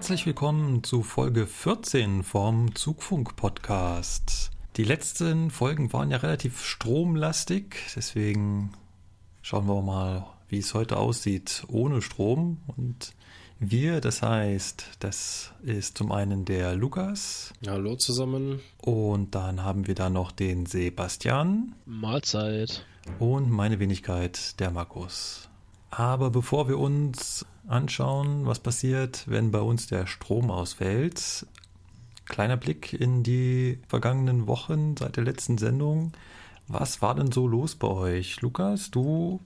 Herzlich willkommen zu Folge 14 vom Zugfunk-Podcast. Die letzten Folgen waren ja relativ stromlastig, deswegen schauen wir mal, wie es heute aussieht ohne Strom und wir, das heißt, das ist zum einen der Lukas. Hallo zusammen. Und dann haben wir da noch den Sebastian. Mahlzeit. Und meine Wenigkeit, der Markus. Aber bevor wir uns anschauen, was passiert, wenn bei uns der Strom ausfällt, kleiner Blick in die vergangenen Wochen seit der letzten Sendung. Was war denn so los bei euch? Lukas, du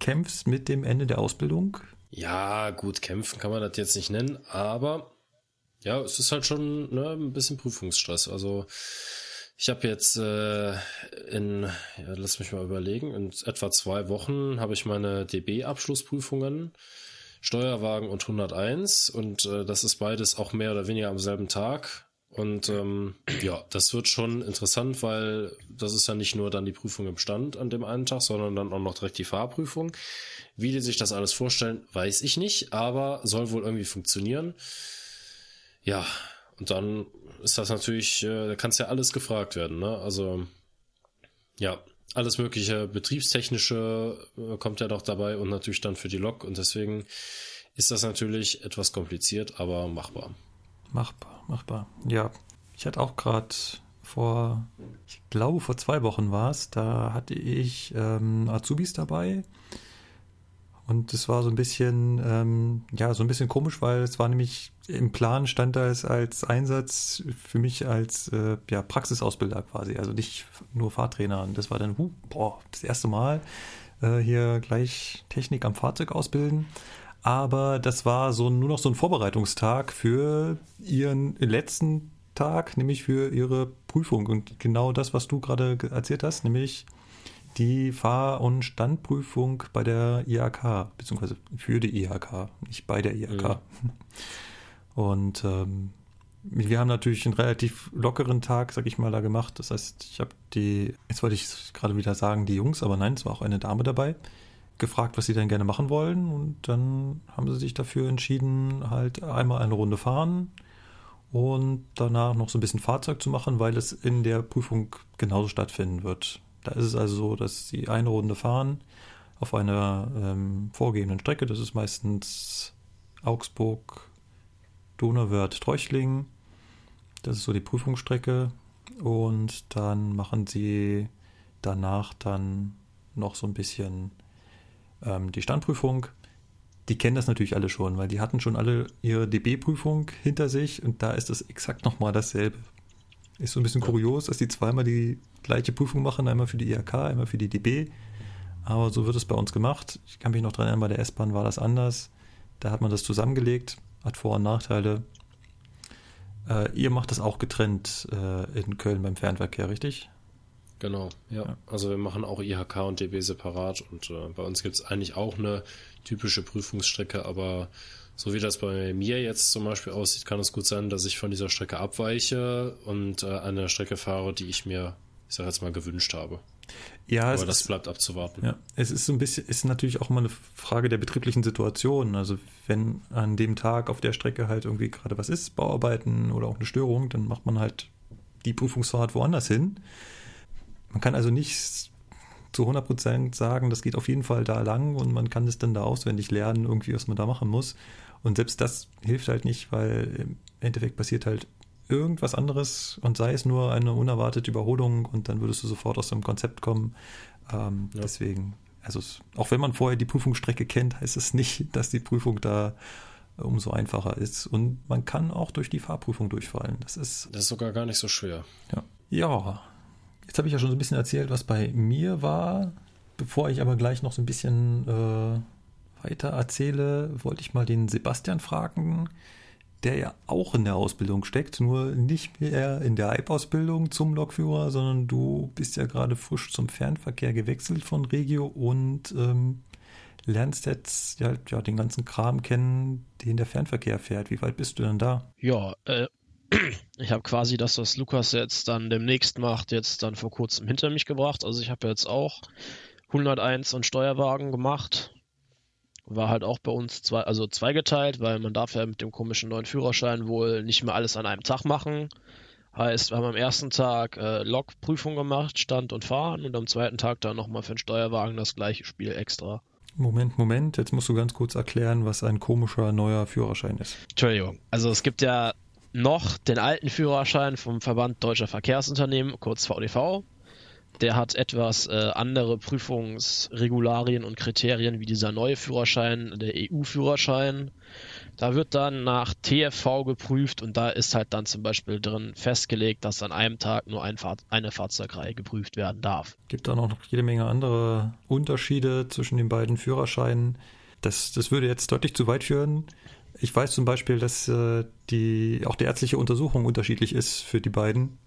kämpfst mit dem Ende der Ausbildung. Ja, gut, kämpfen kann man das jetzt nicht nennen, aber ja, es ist halt schon ne, ein bisschen Prüfungsstress. Also ich habe jetzt äh, in, ja, lass mich mal überlegen, in etwa zwei Wochen habe ich meine DB-Abschlussprüfungen, Steuerwagen und 101 und äh, das ist beides auch mehr oder weniger am selben Tag. Und ähm, ja, das wird schon interessant, weil das ist ja nicht nur dann die Prüfung im Stand an dem einen Tag, sondern dann auch noch direkt die Fahrprüfung. Wie die sich das alles vorstellen, weiß ich nicht, aber soll wohl irgendwie funktionieren. Ja, und dann ist das natürlich, äh, da kann es ja alles gefragt werden, ne? Also, ja, alles mögliche betriebstechnische äh, kommt ja doch dabei und natürlich dann für die Lok und deswegen ist das natürlich etwas kompliziert, aber machbar. Machbar, machbar. Ja, ich hatte auch gerade vor, ich glaube vor zwei Wochen war es, da hatte ich ähm, Azubis dabei und es war so ein bisschen, ähm, ja, so ein bisschen komisch, weil es war nämlich im Plan stand da es als Einsatz für mich als äh, ja, Praxisausbilder quasi, also nicht nur Fahrtrainer. Und das war dann, huh, boah, das erste Mal äh, hier gleich Technik am Fahrzeug ausbilden. Aber das war so nur noch so ein Vorbereitungstag für ihren letzten Tag, nämlich für ihre Prüfung. Und genau das, was du gerade erzählt hast, nämlich die Fahr- und Standprüfung bei der IHK, beziehungsweise für die IHK, nicht bei der IHK. Mhm. Und ähm, wir haben natürlich einen relativ lockeren Tag, sag ich mal, da gemacht. Das heißt, ich habe die, jetzt wollte ich gerade wieder sagen, die Jungs, aber nein, es war auch eine Dame dabei, gefragt, was sie denn gerne machen wollen. Und dann haben sie sich dafür entschieden, halt einmal eine Runde fahren und danach noch so ein bisschen Fahrzeug zu machen, weil es in der Prüfung genauso stattfinden wird. Da ist es also so, dass sie eine Runde fahren auf einer ähm, vorgegebenen Strecke. Das ist meistens Augsburg, Donauwörth, Treuchtlingen. Das ist so die Prüfungsstrecke. Und dann machen sie danach dann noch so ein bisschen ähm, die Standprüfung. Die kennen das natürlich alle schon, weil die hatten schon alle ihre DB-Prüfung hinter sich und da ist es exakt nochmal dasselbe. Ist so ein bisschen kurios, dass die zweimal die gleiche Prüfung machen, einmal für die IHK, einmal für die DB. Aber so wird es bei uns gemacht. Ich kann mich noch dran erinnern, bei der S-Bahn war das anders. Da hat man das zusammengelegt, hat Vor- und Nachteile. Äh, ihr macht das auch getrennt äh, in Köln beim Fernverkehr, richtig? Genau, ja. ja. Also wir machen auch IHK und DB separat und äh, bei uns gibt es eigentlich auch eine typische Prüfungsstrecke, aber so wie das bei mir jetzt zum Beispiel aussieht, kann es gut sein, dass ich von dieser Strecke abweiche und äh, eine Strecke fahre, die ich mir, ich sag jetzt mal, gewünscht habe. Ja, aber das ist, bleibt abzuwarten. Ja, es ist so ein bisschen, ist natürlich auch immer eine Frage der betrieblichen Situation. Also wenn an dem Tag auf der Strecke halt irgendwie gerade was ist, Bauarbeiten oder auch eine Störung, dann macht man halt die Prüfungsfahrt woanders hin. Man kann also nicht zu 100% sagen, das geht auf jeden Fall da lang und man kann es dann da auswendig lernen, irgendwie, was man da machen muss. Und selbst das hilft halt nicht, weil im Endeffekt passiert halt irgendwas anderes und sei es nur eine unerwartete Überholung und dann würdest du sofort aus dem Konzept kommen. Ähm, ja. Deswegen, also es, auch wenn man vorher die Prüfungsstrecke kennt, heißt es nicht, dass die Prüfung da umso einfacher ist. Und man kann auch durch die Fahrprüfung durchfallen. Das ist. Das ist sogar gar nicht so schwer. Ja. Ja. Jetzt habe ich ja schon so ein bisschen erzählt, was bei mir war, bevor ich aber gleich noch so ein bisschen äh, weiter erzähle, wollte ich mal den Sebastian fragen, der ja auch in der Ausbildung steckt, nur nicht mehr in der EIB-Ausbildung zum Lokführer, sondern du bist ja gerade frisch zum Fernverkehr gewechselt von Regio und ähm, lernst jetzt ja, ja, den ganzen Kram kennen, den der Fernverkehr fährt. Wie weit bist du denn da? Ja, äh, ich habe quasi das, was Lukas jetzt dann demnächst macht, jetzt dann vor kurzem hinter mich gebracht. Also ich habe jetzt auch 101 und Steuerwagen gemacht. War halt auch bei uns zwei, also zweigeteilt, weil man darf ja mit dem komischen neuen Führerschein wohl nicht mehr alles an einem Tag machen. Heißt, wir haben am ersten Tag äh, Lokprüfung gemacht, Stand und Fahren und am zweiten Tag dann nochmal für den Steuerwagen das gleiche Spiel extra. Moment, Moment, jetzt musst du ganz kurz erklären, was ein komischer neuer Führerschein ist. Entschuldigung. Also es gibt ja noch den alten Führerschein vom Verband Deutscher Verkehrsunternehmen, kurz VDV. Der hat etwas äh, andere Prüfungsregularien und Kriterien wie dieser neue Führerschein, der EU-Führerschein. Da wird dann nach TFV geprüft und da ist halt dann zum Beispiel drin festgelegt, dass an einem Tag nur ein Fahr eine Fahrzeugreihe geprüft werden darf. Gibt da noch jede Menge andere Unterschiede zwischen den beiden Führerscheinen. Das, das würde jetzt deutlich zu weit führen. Ich weiß zum Beispiel, dass äh, die, auch die ärztliche Untersuchung unterschiedlich ist für die beiden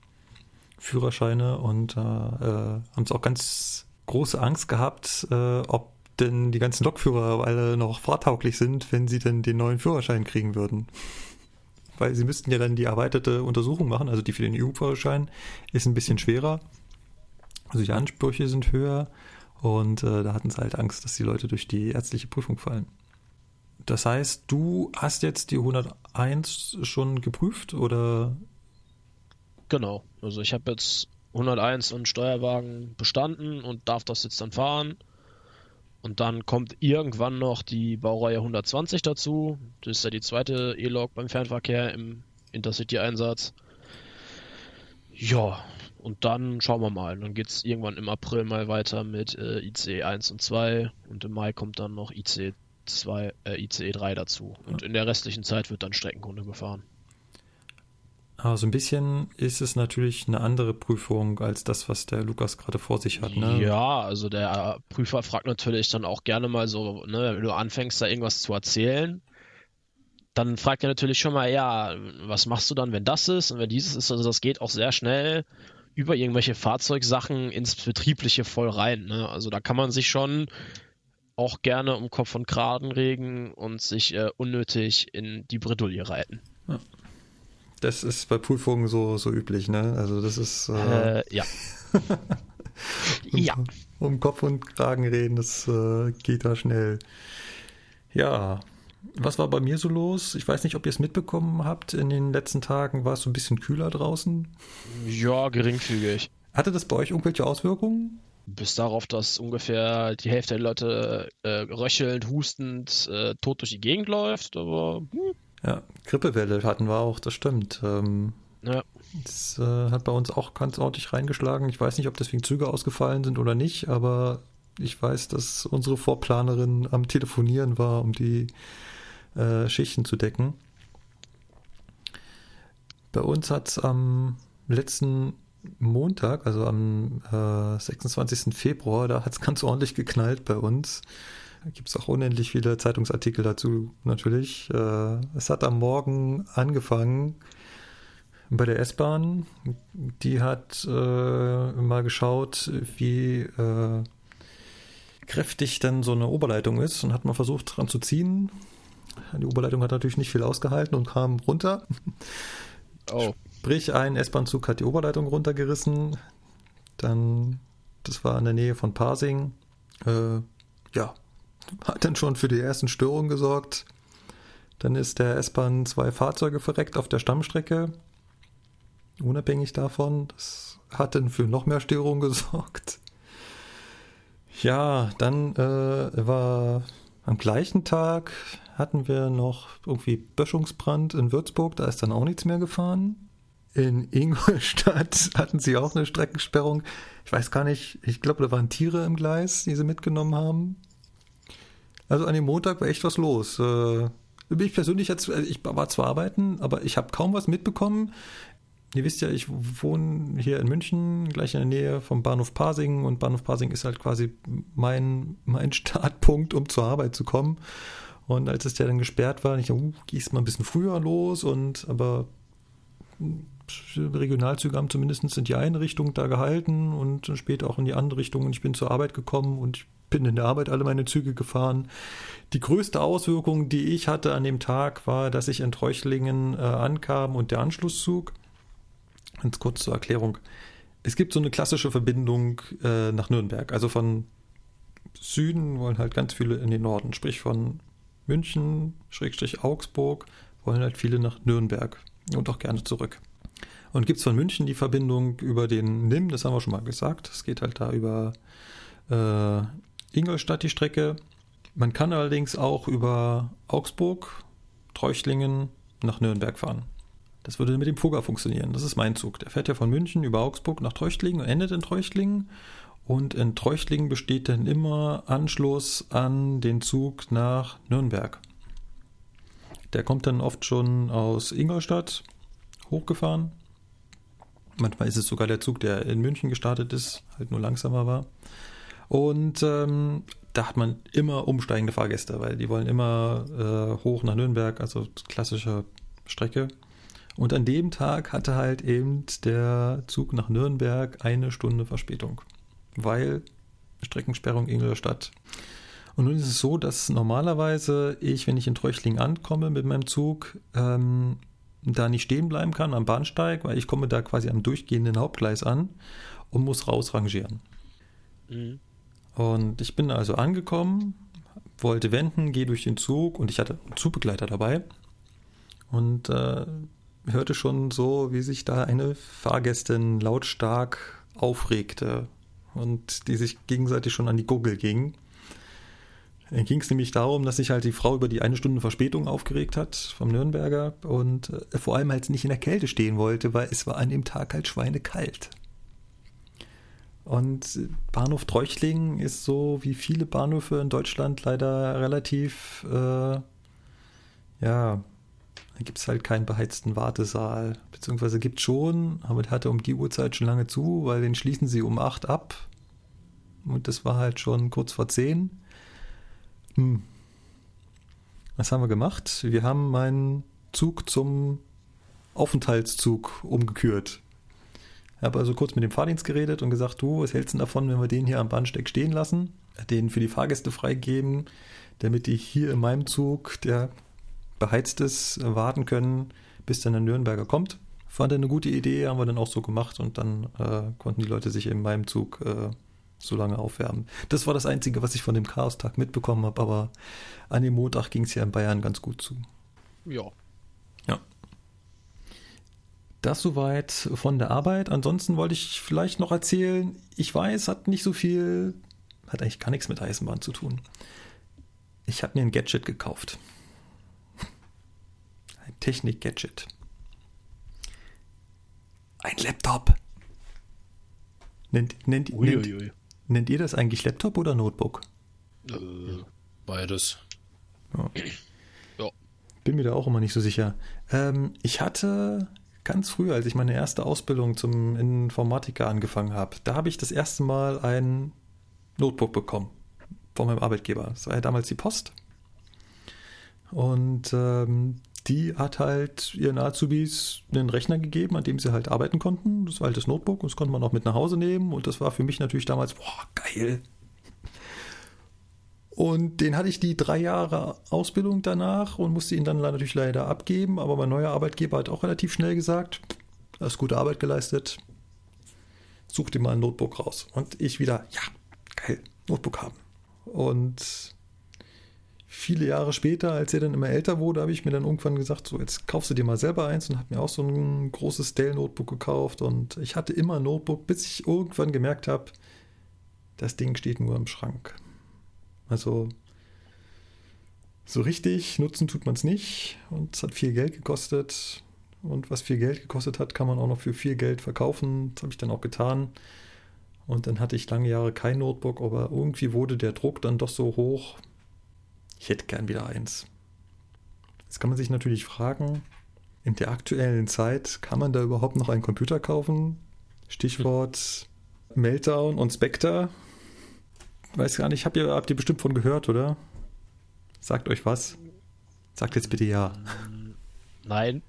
Führerscheine und äh, äh, haben es auch ganz große Angst gehabt, äh, ob denn die ganzen Lokführer alle noch fahrtauglich sind, wenn sie denn den neuen Führerschein kriegen würden. Weil sie müssten ja dann die erweiterte Untersuchung machen, also die für den EU-Führerschein ist ein bisschen schwerer. Also die Ansprüche sind höher und äh, da hatten sie halt Angst, dass die Leute durch die ärztliche Prüfung fallen. Das heißt, du hast jetzt die 101 schon geprüft oder? Genau. Also ich habe jetzt 101 und Steuerwagen bestanden und darf das jetzt dann fahren. Und dann kommt irgendwann noch die Baureihe 120 dazu. Das ist ja die zweite E-Log beim Fernverkehr im Intercity-Einsatz. Ja, und dann schauen wir mal. Dann geht es irgendwann im April mal weiter mit äh, ICE 1 und 2 und im Mai kommt dann noch ICE 2, äh, ICE 3 dazu. Und in der restlichen Zeit wird dann Streckenkunde gefahren. Also ein bisschen ist es natürlich eine andere Prüfung als das, was der Lukas gerade vor sich hat. Ne? Ja, also der Prüfer fragt natürlich dann auch gerne mal so, ne, wenn du anfängst, da irgendwas zu erzählen, dann fragt er natürlich schon mal, ja, was machst du dann, wenn das ist und wenn dieses ist? Also das geht auch sehr schnell über irgendwelche Fahrzeugsachen ins Betriebliche voll rein. Ne? Also da kann man sich schon auch gerne um Kopf und Kragen regen und sich äh, unnötig in die Bredouille reiten. Ja. Das ist bei Prüfungen so, so üblich, ne? Also das ist. Äh, äh ja. um, ja. Um Kopf und Kragen reden, das äh, geht da schnell. Ja. Was war bei mir so los? Ich weiß nicht, ob ihr es mitbekommen habt. In den letzten Tagen war es so ein bisschen kühler draußen. Ja, geringfügig. Hatte das bei euch irgendwelche Auswirkungen? bis darauf, dass ungefähr die Hälfte der Leute äh, röchelnd, hustend, äh, tot durch die Gegend läuft, aber. Hm. Ja, Grippewelle hatten wir auch, das stimmt. Ähm, ja. Das äh, hat bei uns auch ganz ordentlich reingeschlagen. Ich weiß nicht, ob deswegen Züge ausgefallen sind oder nicht, aber ich weiß, dass unsere Vorplanerin am Telefonieren war, um die äh, Schichten zu decken. Bei uns hat es am letzten Montag, also am äh, 26. Februar, da hat es ganz ordentlich geknallt bei uns. Gibt es auch unendlich viele Zeitungsartikel dazu natürlich. Äh, es hat am Morgen angefangen bei der S-Bahn. Die hat äh, mal geschaut, wie äh, kräftig dann so eine Oberleitung ist und hat mal versucht dran zu ziehen. Die Oberleitung hat natürlich nicht viel ausgehalten und kam runter. Oh. Sprich, ein S-Bahn-Zug hat die Oberleitung runtergerissen. Dann, das war in der Nähe von Parsing. Äh, ja, hat dann schon für die ersten Störungen gesorgt. Dann ist der S-Bahn zwei Fahrzeuge verreckt auf der Stammstrecke. Unabhängig davon, das hat dann für noch mehr Störungen gesorgt. Ja, dann äh, war am gleichen Tag hatten wir noch irgendwie Böschungsbrand in Würzburg, da ist dann auch nichts mehr gefahren. In Ingolstadt hatten sie auch eine Streckensperrung. Ich weiß gar nicht, ich glaube, da waren Tiere im Gleis, die sie mitgenommen haben. Also an dem Montag war echt was los. Äh, ich persönlich jetzt, äh, ich war zwar arbeiten, aber ich habe kaum was mitbekommen. ihr wisst ja, ich wohne hier in München, gleich in der Nähe vom Bahnhof Pasing und Bahnhof Pasing ist halt quasi mein, mein Startpunkt, um zur Arbeit zu kommen. Und als es der dann gesperrt war, ich dachte, uh, gehst mal ein bisschen früher los und aber Regionalzüge haben zumindest in die eine Richtung da gehalten und später auch in die andere Richtung. Und ich bin zur Arbeit gekommen und ich bin in der Arbeit alle meine Züge gefahren. Die größte Auswirkung, die ich hatte an dem Tag, war, dass ich in Treuchlingen äh, ankam und der Anschlusszug. Ganz kurz zur Erklärung. Es gibt so eine klassische Verbindung äh, nach Nürnberg. Also von Süden wollen halt ganz viele in den Norden, sprich von München, Schrägstrich Augsburg, wollen halt viele nach Nürnberg und auch gerne zurück. Und gibt es von München die Verbindung über den NIM, das haben wir schon mal gesagt. Es geht halt da über äh, Ingolstadt die Strecke. Man kann allerdings auch über Augsburg, Treuchtlingen nach Nürnberg fahren. Das würde mit dem Fugger funktionieren. Das ist mein Zug. Der fährt ja von München über Augsburg nach Treuchtlingen und endet in Treuchtlingen. Und in Treuchtlingen besteht dann immer Anschluss an den Zug nach Nürnberg. Der kommt dann oft schon aus Ingolstadt hochgefahren. Manchmal ist es sogar der Zug, der in München gestartet ist, halt nur langsamer war. Und ähm, da hat man immer umsteigende Fahrgäste, weil die wollen immer äh, hoch nach Nürnberg, also klassische Strecke. Und an dem Tag hatte halt eben der Zug nach Nürnberg eine Stunde Verspätung, weil Streckensperrung Ingolstadt. Und nun ist es so, dass normalerweise ich, wenn ich in Treuchtlingen ankomme mit meinem Zug, ähm, da nicht stehen bleiben kann am Bahnsteig, weil ich komme da quasi am durchgehenden Hauptgleis an und muss rausrangieren. Mhm. Und ich bin also angekommen, wollte wenden, gehe durch den Zug und ich hatte einen Zugbegleiter dabei und äh, hörte schon so, wie sich da eine Fahrgästin lautstark aufregte und die sich gegenseitig schon an die Gurgel ging. Ging es nämlich darum, dass sich halt die Frau über die eine Stunde Verspätung aufgeregt hat vom Nürnberger und äh, vor allem halt nicht in der Kälte stehen wollte, weil es war an dem Tag halt schweinekalt. Und Bahnhof Treuchtlingen ist so wie viele Bahnhöfe in Deutschland leider relativ, äh, ja, da gibt es halt keinen beheizten Wartesaal. Beziehungsweise gibt es schon, aber der hatte um die Uhrzeit schon lange zu, weil den schließen sie um 8 ab. Und das war halt schon kurz vor 10. Hm. Was haben wir gemacht? Wir haben meinen Zug zum Aufenthaltszug umgekürt. Ich habe also kurz mit dem Fahrdienst geredet und gesagt, du, was hältst du davon, wenn wir den hier am Bahnsteig stehen lassen, den für die Fahrgäste freigeben, damit die hier in meinem Zug, der beheizt ist, warten können, bis dann der Nürnberger kommt. Fand er eine gute Idee, haben wir dann auch so gemacht und dann äh, konnten die Leute sich in meinem Zug äh, so lange aufwärmen. Das war das Einzige, was ich von dem Chaos-Tag mitbekommen habe, aber an dem Montag ging es ja in Bayern ganz gut zu. Ja, das soweit von der Arbeit. Ansonsten wollte ich vielleicht noch erzählen, ich weiß, hat nicht so viel, hat eigentlich gar nichts mit Eisenbahn zu tun. Ich habe mir ein Gadget gekauft. Ein Technik-Gadget. Ein Laptop. Nennt, nennt, nennt, nennt, ihr das eigentlich Laptop oder Notebook? Äh, beides. Ja. ja. Bin mir da auch immer nicht so sicher. Ähm, ich hatte ganz früh, als ich meine erste Ausbildung zum Informatiker angefangen habe, da habe ich das erste Mal ein Notebook bekommen von meinem Arbeitgeber. Das war ja damals die Post. Und ähm, die hat halt ihren Azubis einen Rechner gegeben, an dem sie halt arbeiten konnten. Das war halt das Notebook und das konnte man auch mit nach Hause nehmen. Und das war für mich natürlich damals, boah, geil. Und den hatte ich die drei Jahre Ausbildung danach und musste ihn dann natürlich leider abgeben. Aber mein neuer Arbeitgeber hat auch relativ schnell gesagt, hast gute Arbeit geleistet, such dir mal ein Notebook raus. Und ich wieder, ja, geil, Notebook haben. Und viele Jahre später, als er dann immer älter wurde, habe ich mir dann irgendwann gesagt, so jetzt kaufst du dir mal selber eins und habe mir auch so ein großes Dell-Notebook gekauft. Und ich hatte immer ein Notebook, bis ich irgendwann gemerkt habe, das Ding steht nur im Schrank. Also so richtig nutzen tut man es nicht und es hat viel Geld gekostet. Und was viel Geld gekostet hat, kann man auch noch für viel Geld verkaufen. Das habe ich dann auch getan. Und dann hatte ich lange Jahre kein Notebook, aber irgendwie wurde der Druck dann doch so hoch. Ich hätte gern wieder eins. Jetzt kann man sich natürlich fragen, in der aktuellen Zeit kann man da überhaupt noch einen Computer kaufen? Stichwort Meltdown und Spectre. Weiß gar nicht, habt ihr, habt ihr bestimmt von gehört, oder? Sagt euch was? Sagt jetzt bitte ja. Nein.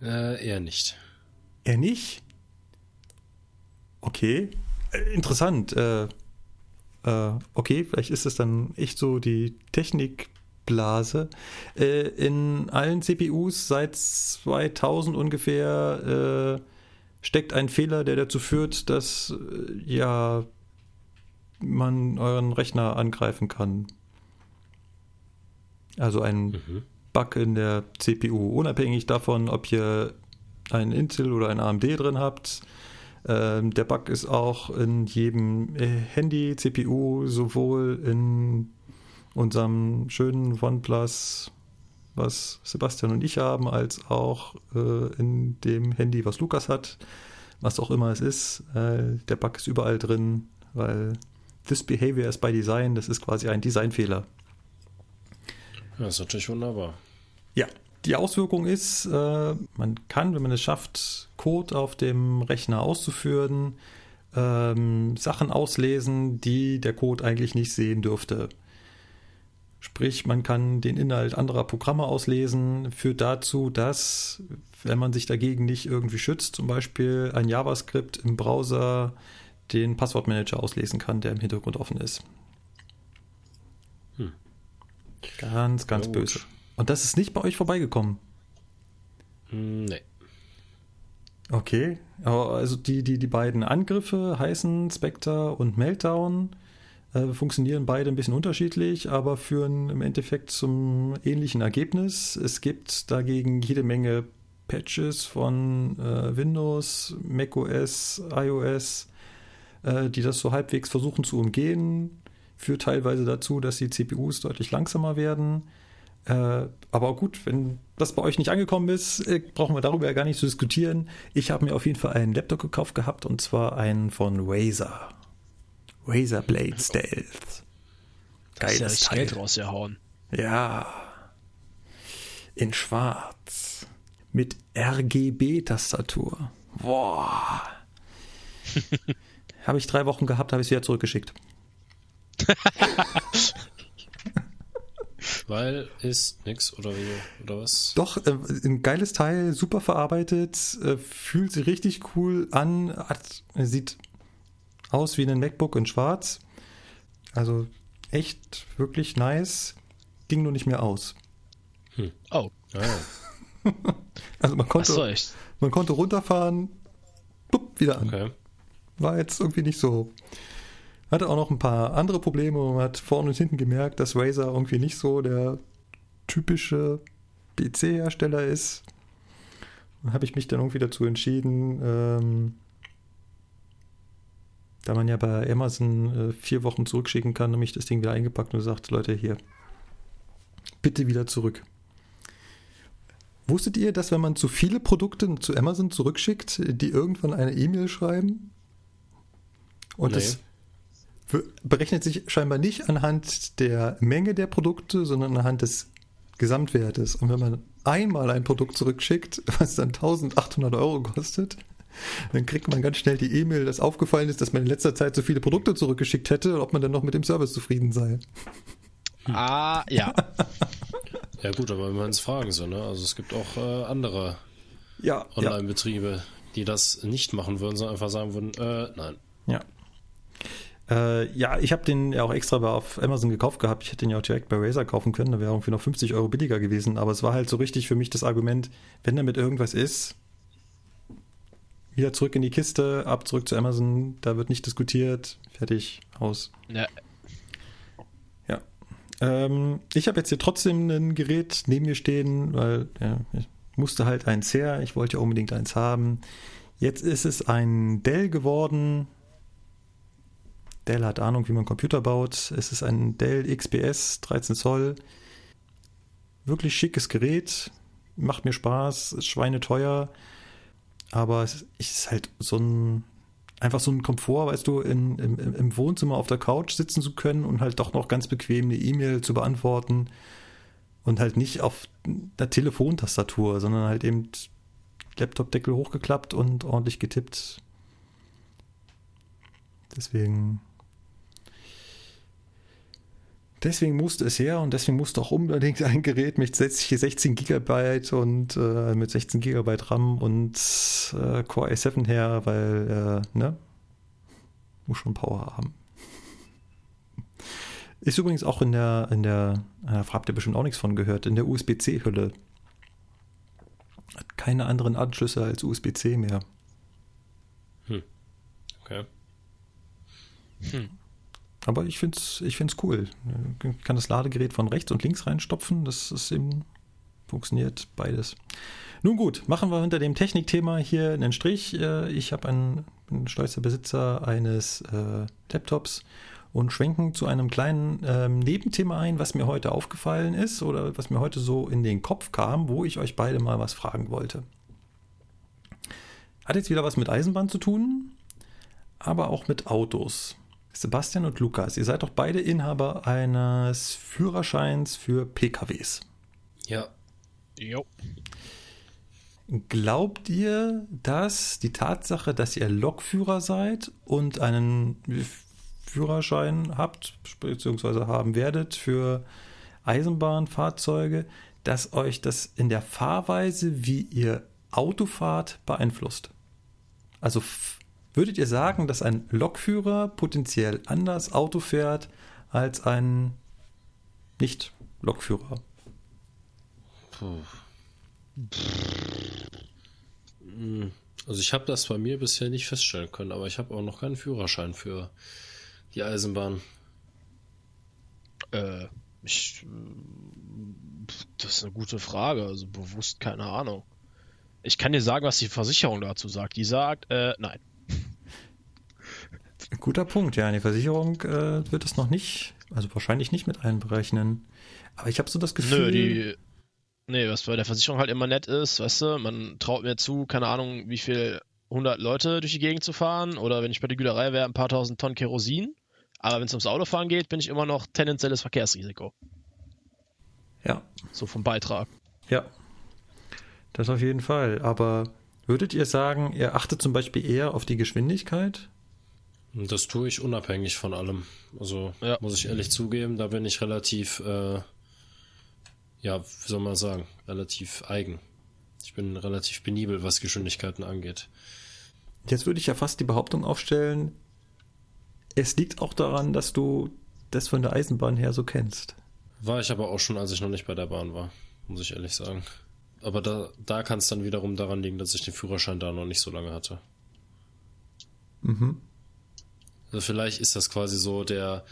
Äh, eher nicht. Er nicht? Okay. Äh, interessant. Äh, äh, okay, vielleicht ist es dann echt so die Technikblase. Äh, in allen CPUs seit 2000 ungefähr äh, steckt ein Fehler, der dazu führt, dass äh, ja man euren Rechner angreifen kann. Also ein Mhm. Bug in der CPU, unabhängig davon, ob ihr ein Intel oder ein AMD drin habt. Ähm, der Bug ist auch in jedem äh, Handy, CPU, sowohl in unserem schönen OnePlus, was Sebastian und ich haben, als auch äh, in dem Handy, was Lukas hat, was auch immer es ist. Äh, der Bug ist überall drin, weil this behavior is by design, das ist quasi ein Designfehler. Ja, ist natürlich wunderbar. Ja, die Auswirkung ist, äh, man kann, wenn man es schafft, Code auf dem Rechner auszuführen, ähm, Sachen auslesen, die der Code eigentlich nicht sehen dürfte. Sprich, man kann den Inhalt anderer Programme auslesen, führt dazu, dass, wenn man sich dagegen nicht irgendwie schützt, zum Beispiel ein JavaScript im Browser den Passwortmanager auslesen kann, der im Hintergrund offen ist. Hm. Ganz, ganz Ja, gut. Und das ist nicht bei euch vorbeigekommen. Hm, Nee. Okay, also die, die, die beiden Angriffe heißen Spectre und Meltdown, äh, funktionieren beide ein bisschen unterschiedlich, aber führen im Endeffekt zum ähnlichen Ergebnis. Es gibt dagegen jede Menge Patches von äh, Windows, macOS, iOS, äh, die das so halbwegs versuchen zu umgehen. Führt teilweise dazu, dass die CPUs deutlich langsamer werden. Äh, aber gut, wenn das bei euch nicht angekommen ist, äh, brauchen wir darüber ja gar nicht zu diskutieren. Ich habe mir auf jeden Fall einen Laptop gekauft gehabt und zwar einen von Razer. Razer Blade Stealth. Da ist ja Geiles Teil. Geld rausgehauen. Ja. In schwarz. Mit RGB-Tastatur. Boah. habe ich drei Wochen gehabt, habe ich es wieder zurückgeschickt. Weil ist nix oder wie oder was? Doch, äh, ein geiles Teil, super verarbeitet, äh, fühlt sich richtig cool an, hat, sieht aus wie ein MacBook in schwarz. Also echt wirklich nice. Ging nur nicht mehr aus. Oh, Ah, ja. Also man konnte, echt. man konnte runterfahren, bupp, wieder an. Okay. War jetzt irgendwie nicht so. Hatte auch noch ein paar andere Probleme. Man hat vorne und hinten gemerkt, dass Razer irgendwie nicht so der typische PC-Hersteller ist. Dann habe ich mich dann irgendwie dazu entschieden, ähm, da man ja bei Amazon äh, vier Wochen zurückschicken kann, habe ich das Ding wieder eingepackt und gesagt, Leute, hier, bitte wieder zurück. Wusstet ihr, dass wenn man zu viele Produkte zu Amazon zurückschickt, die irgendwann eine E-Mail schreiben? Und Nee. das berechnet sich scheinbar nicht anhand der Menge der Produkte, sondern anhand des Gesamtwertes. Und wenn man einmal ein Produkt zurückschickt, was dann 1800 Euro kostet, dann kriegt man ganz schnell die E-Mail, dass aufgefallen ist, dass man in letzter Zeit so viele Produkte zurückgeschickt hätte und ob man dann noch mit dem Service zufrieden sei. Ah, ja. Ja gut, aber wenn man es fragen so, ne? Also es gibt auch äh, andere Ja, ja. Online-Betriebe, die das nicht machen würden, sondern einfach sagen würden, äh, nein. Ja. Äh, ja, ich habe den ja auch extra bei- auf Amazon gekauft gehabt. Ich hätte den ja auch direkt bei Razer kaufen können. Da wäre irgendwie noch 50 Euro billiger gewesen. Aber es war halt so richtig für mich das Argument, wenn damit irgendwas ist, wieder zurück in die Kiste, ab zurück zu Amazon. Da wird nicht diskutiert. Fertig, aus. ja. Ja. Ähm, ich habe jetzt hier trotzdem ein Gerät neben mir stehen, weil ja, ich musste halt eins her. Ich wollte ja unbedingt eins haben. Jetzt ist es ein Dell geworden. Dell hat Ahnung, wie man Computer baut. Es ist ein Dell XPS 13 Zoll. Wirklich schickes Gerät. Macht mir Spaß. Ist schweineteuer. Aber es ist halt so ein einfach so ein Komfort, weißt du, in, im, im Wohnzimmer auf der Couch sitzen zu können und halt doch noch ganz bequem eine E-Mail zu beantworten und halt nicht auf der Telefontastatur, sondern halt eben Laptop-Deckel hochgeklappt und ordentlich getippt. Deswegen. Deswegen musste es her und deswegen musste auch unbedingt ein Gerät mit 16 GB und äh, mit 16 GB RAM und äh, Core i7 her, weil, äh, ne? Muss schon Power haben. Ist übrigens auch in der, in der, äh, habt ihr bestimmt auch nichts von gehört, in der USB-C-Hülle. Hat keine anderen Anschlüsse als USB-C mehr. Hm. Okay. Hm. Aber ich finde es ich find's cool. Ich kann das Ladegerät von rechts und links reinstopfen. Das ist eben, funktioniert beides. Nun gut, machen wir unter dem Technikthema hier einen Strich. Äh, ich habe einen, bin stolzer Besitzer eines äh, Laptops und schwenken zu einem kleinen ähm, Nebenthema ein, was mir heute aufgefallen ist oder was mir heute so in den Kopf kam, wo ich euch beide mal was fragen wollte. Hat jetzt wieder was mit Eisenbahn zu tun, aber auch mit Autos. Sebastian und Lukas, ihr seid doch beide Inhaber eines Führerscheins für PKWs. Ja. Jo. Glaubt ihr, dass die Tatsache, dass ihr Lokführer seid und einen Führerschein habt, beziehungsweise haben werdet für Eisenbahnfahrzeuge, dass euch das in der Fahrweise, wie ihr Auto fahrt, beeinflusst. Also würdet ihr sagen, dass ein Lokführer potenziell anders Auto fährt als ein Nicht-Lokführer? Also ich habe das bei mir bisher nicht feststellen können, aber ich habe auch noch keinen Führerschein für die Eisenbahn? Äh, ich, das ist eine gute Frage. Also bewusst keine Ahnung. Ich kann dir sagen, was die Versicherung dazu sagt. Die sagt, äh, nein. Guter Punkt, ja. Die Versicherung äh, wird es noch nicht, also wahrscheinlich nicht mit einberechnen. Aber ich habe so das Gefühl. Nö, die. Nee, was bei der Versicherung halt immer nett ist, weißt du, man traut mir zu, keine Ahnung, wie viel 100 Leute durch die Gegend zu fahren oder wenn ich bei der Güterei wäre, ein paar tausend Tonnen Kerosin. Aber wenn es ums Autofahren geht, bin ich immer noch tendenzielles Verkehrsrisiko. Ja. So vom Beitrag. Ja. Das auf jeden Fall. Aber würdet ihr sagen, ihr achtet zum Beispiel eher auf die Geschwindigkeit? Das tue ich unabhängig von allem. Also ja. muss ich ehrlich zugeben, da bin ich relativ, äh, ja, wie soll man sagen, relativ eigen. Ich bin relativ penibel, was Geschwindigkeiten angeht. Jetzt würde ich ja fast die Behauptung aufstellen, es liegt auch daran, dass du das von der Eisenbahn her so kennst. War ich aber auch schon, als ich noch nicht bei der Bahn war, muss ich ehrlich sagen. Aber da, da kann es dann wiederum daran liegen, dass ich den Führerschein da noch nicht so lange hatte. Mhm. Also vielleicht ist das quasi so der,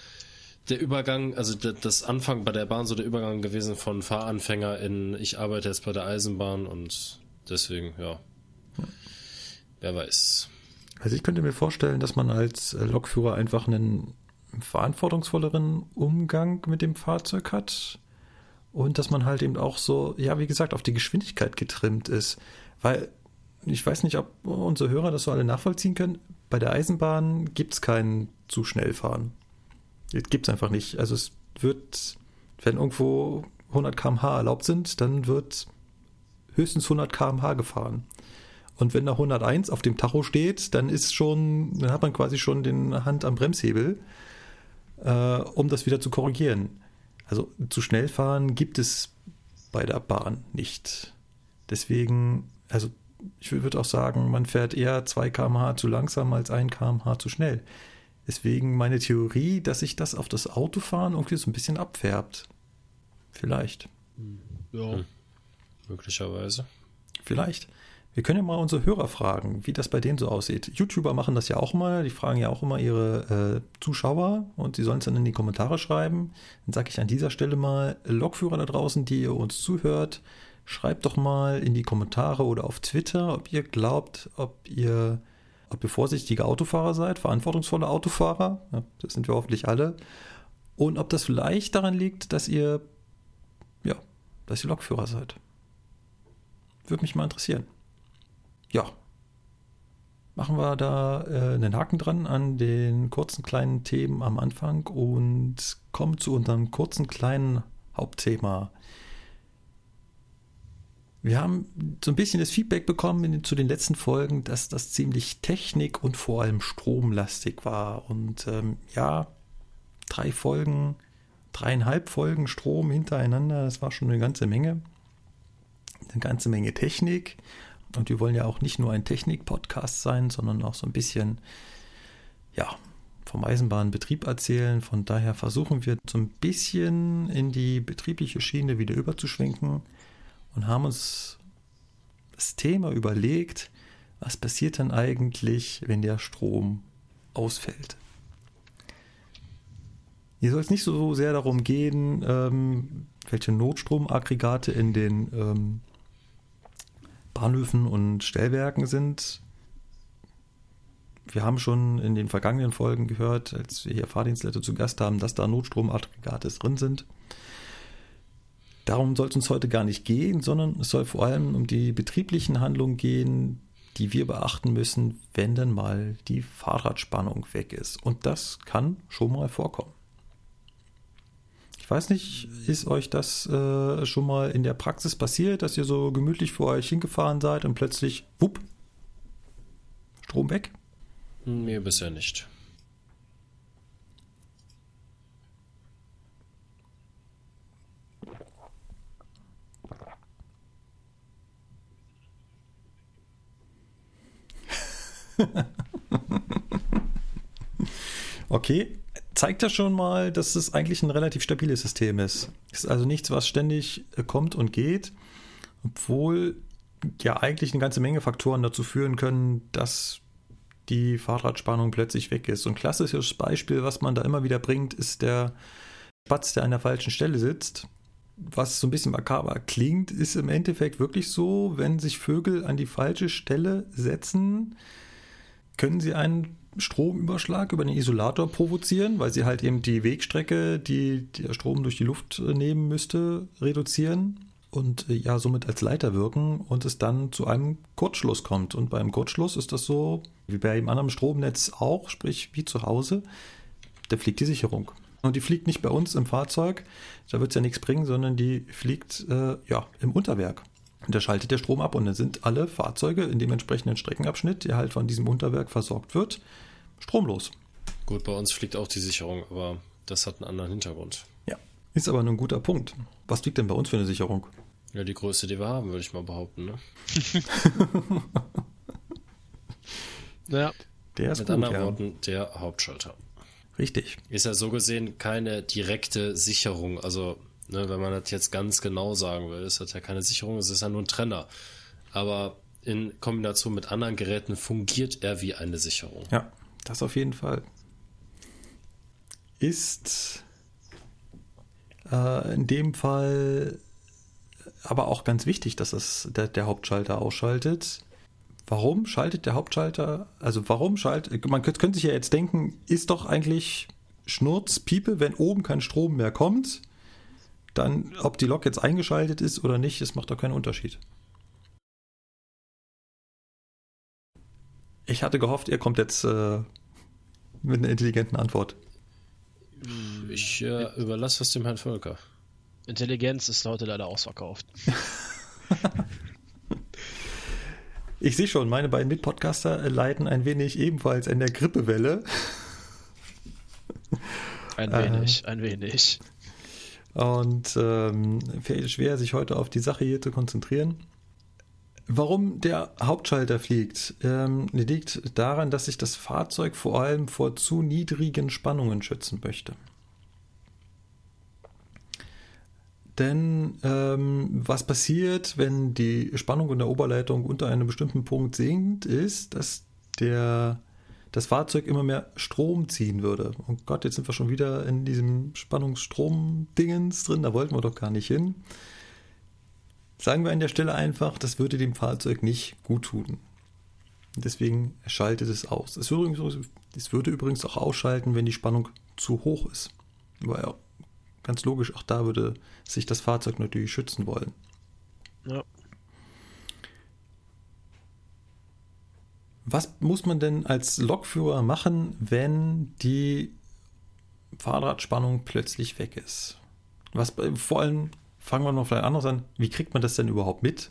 der Übergang, also das Anfang bei der Bahn so der Übergang gewesen von Fahranfänger in ich arbeite jetzt bei der Eisenbahn und deswegen, ja. Wer weiß. Also ich könnte mir vorstellen, dass man als äh, Lokführer einfach einen verantwortungsvolleren Umgang mit dem Fahrzeug hat und dass man halt eben auch so, ja, wie gesagt, auf die Geschwindigkeit getrimmt ist. Weil ich weiß nicht, ob unsere Hörer das so alle nachvollziehen können. Bei der Eisenbahn gibt es kein zu schnell fahren. Gibt es einfach nicht. Also es wird, wenn irgendwo 100 km/h erlaubt sind, dann wird höchstens 100 km/h gefahren. Und wenn da 101 auf dem Tacho steht, dann ist schon, dann hat man quasi schon den Hand am Bremshebel, äh, um das wieder zu korrigieren. Also zu schnell fahren gibt es bei der Bahn nicht. Deswegen, also ich würde auch sagen, man fährt eher 2 km/h zu langsam als 1 km/h zu schnell. Deswegen meine Theorie, dass sich das auf das Autofahren irgendwie so ein bisschen abfärbt. Vielleicht. Ja. Hm. Möglicherweise. Vielleicht. Wir können ja mal unsere Hörer fragen, wie das bei denen so aussieht. YouTuber machen das ja auch mal, die fragen ja auch immer ihre äh, Zuschauer und sie sollen es dann in die Kommentare schreiben. Dann sage ich an dieser Stelle mal, Lokführer da draußen, die ihr uns zuhört, schreibt doch mal in die Kommentare oder auf Twitter, ob ihr glaubt, ob ihr, ob ihr vorsichtige Autofahrer seid, verantwortungsvolle Autofahrer, ja, das sind wir hoffentlich alle, und ob das vielleicht daran liegt, dass ihr, ja, dass ihr Lokführer seid. Würde mich mal interessieren ja, machen wir da äh, einen Haken dran an den kurzen kleinen Themen am Anfang und kommen zu unserem kurzen kleinen Hauptthema. Wir haben so ein bisschen das Feedback bekommen in, zu den letzten Folgen, dass das ziemlich technik- und vor allem stromlastig war. Und ähm, ja, drei Folgen, dreieinhalb Folgen Strom hintereinander, das war schon eine ganze Menge. Eine ganze Menge Technik. Und wir wollen ja auch nicht nur ein Technik-Podcast sein, sondern auch so ein bisschen, ja, vom Eisenbahnbetrieb erzählen. Von daher versuchen wir so ein bisschen in die betriebliche Schiene wieder überzuschwenken und haben uns das Thema überlegt, was passiert dann eigentlich, wenn der Strom ausfällt. Hier soll es nicht so sehr darum gehen, ähm, welche Notstromaggregate in den ähm, Bahnhöfen und Stellwerken sind. Wir haben schon in den vergangenen Folgen gehört, als wir hier Fahrdienstleiter zu Gast haben, dass da Notstromaggregate drin sind. Darum soll es uns heute gar nicht gehen, sondern es soll vor allem um die betrieblichen Handlungen gehen, die wir beachten müssen, wenn dann mal die Fahrradspannung weg ist. Und das kann schon mal vorkommen. Ich weiß nicht, ist euch das äh, schon mal in der Praxis passiert, dass ihr so gemütlich vor euch hingefahren seid und plötzlich, wupp, Strom weg? Mir bisher nicht. okay, zeigt das schon mal, dass es eigentlich ein relativ stabiles System ist. Ist also nichts, was ständig äh, kommt und geht, obwohl ja eigentlich eine ganze Menge Faktoren dazu führen können, dass die Fahrradspannung plötzlich weg ist. Und ein klassisches Beispiel, was man da immer wieder bringt, ist der Spatz, der an der falschen Stelle sitzt. Was so ein bisschen makaber klingt, ist im Endeffekt wirklich so, wenn sich Vögel an die falsche Stelle setzen, können sie einen Stromüberschlag über den Isolator provozieren, weil sie halt eben die Wegstrecke, die der Strom durch die Luft äh, nehmen müsste, reduzieren und äh, ja somit als Leiter wirken und es dann zu einem Kurzschluss kommt. Und beim Kurzschluss ist das so wie bei einem anderen Stromnetz auch, sprich wie zu Hause, da fliegt die Sicherung. Und die fliegt nicht bei uns im Fahrzeug, da wird es ja nichts bringen, sondern die fliegt äh, ja im Unterwerk. Und da schaltet der Strom ab und dann sind alle Fahrzeuge in dem entsprechenden Streckenabschnitt, der halt von diesem Unterwerk versorgt wird, stromlos. Gut, bei uns fliegt auch die Sicherung, aber das hat einen anderen Hintergrund. Ja, ist aber ein guter Punkt. Was liegt denn bei uns für eine Sicherung? Ja, die größte, die wir haben, würde ich mal behaupten. Ne? ja. Der ist Mit gut, anderen ja. Worten, der Hauptschalter. Richtig. Ist ja so gesehen keine direkte Sicherung. Also Ne, wenn man das jetzt ganz genau sagen will, ist das ja keine Sicherung, es ist ja nur ein Trenner. Aber in Kombination mit anderen Geräten fungiert er wie eine Sicherung. Ja, das auf jeden Fall. Ist äh, in dem Fall aber auch ganz wichtig, dass es der, der Hauptschalter ausschaltet. Warum schaltet der Hauptschalter, also warum schaltet, man könnte, könnte sich ja jetzt denken, ist doch eigentlich Schnurz, Piepe, wenn oben kein Strom mehr kommt, dann, ob die Lok jetzt eingeschaltet ist oder nicht, das macht doch keinen Unterschied. Ich hatte gehofft, ihr kommt jetzt äh, mit einer intelligenten Antwort. Ich äh, überlasse es dem Herrn Völker. Intelligenz ist heute leider ausverkauft. ich sehe schon, meine beiden Mitpodcaster leiden ein wenig ebenfalls an der Grippewelle. Ein wenig, äh, ein wenig. Und ähm, fällt schwer, sich heute auf die Sache hier zu konzentrieren. Warum der Hauptschalter fliegt, ähm, liegt daran, dass sich das Fahrzeug vor allem vor zu niedrigen Spannungen schützen möchte. Denn ähm, was passiert, wenn die Spannung in der Oberleitung unter einem bestimmten Punkt sinkt, ist, dass der das Fahrzeug immer mehr Strom ziehen würde. Und oh Gott, jetzt sind wir schon wieder in diesem Spannungsstrom-Dingens drin, da wollten wir doch gar nicht hin. Sagen wir an der Stelle einfach, das würde dem Fahrzeug nicht gut tun. Deswegen schaltet es aus. Es würde, übrigens, es würde übrigens auch ausschalten, wenn die Spannung zu hoch ist. Weil ja, ganz logisch, auch da würde sich das Fahrzeug natürlich schützen wollen. Ja. Was muss man denn als Lokführer machen, wenn die Fahrradspannung plötzlich weg ist? Was vor allem, fangen wir noch vielleicht anders an, wie kriegt man das denn überhaupt mit?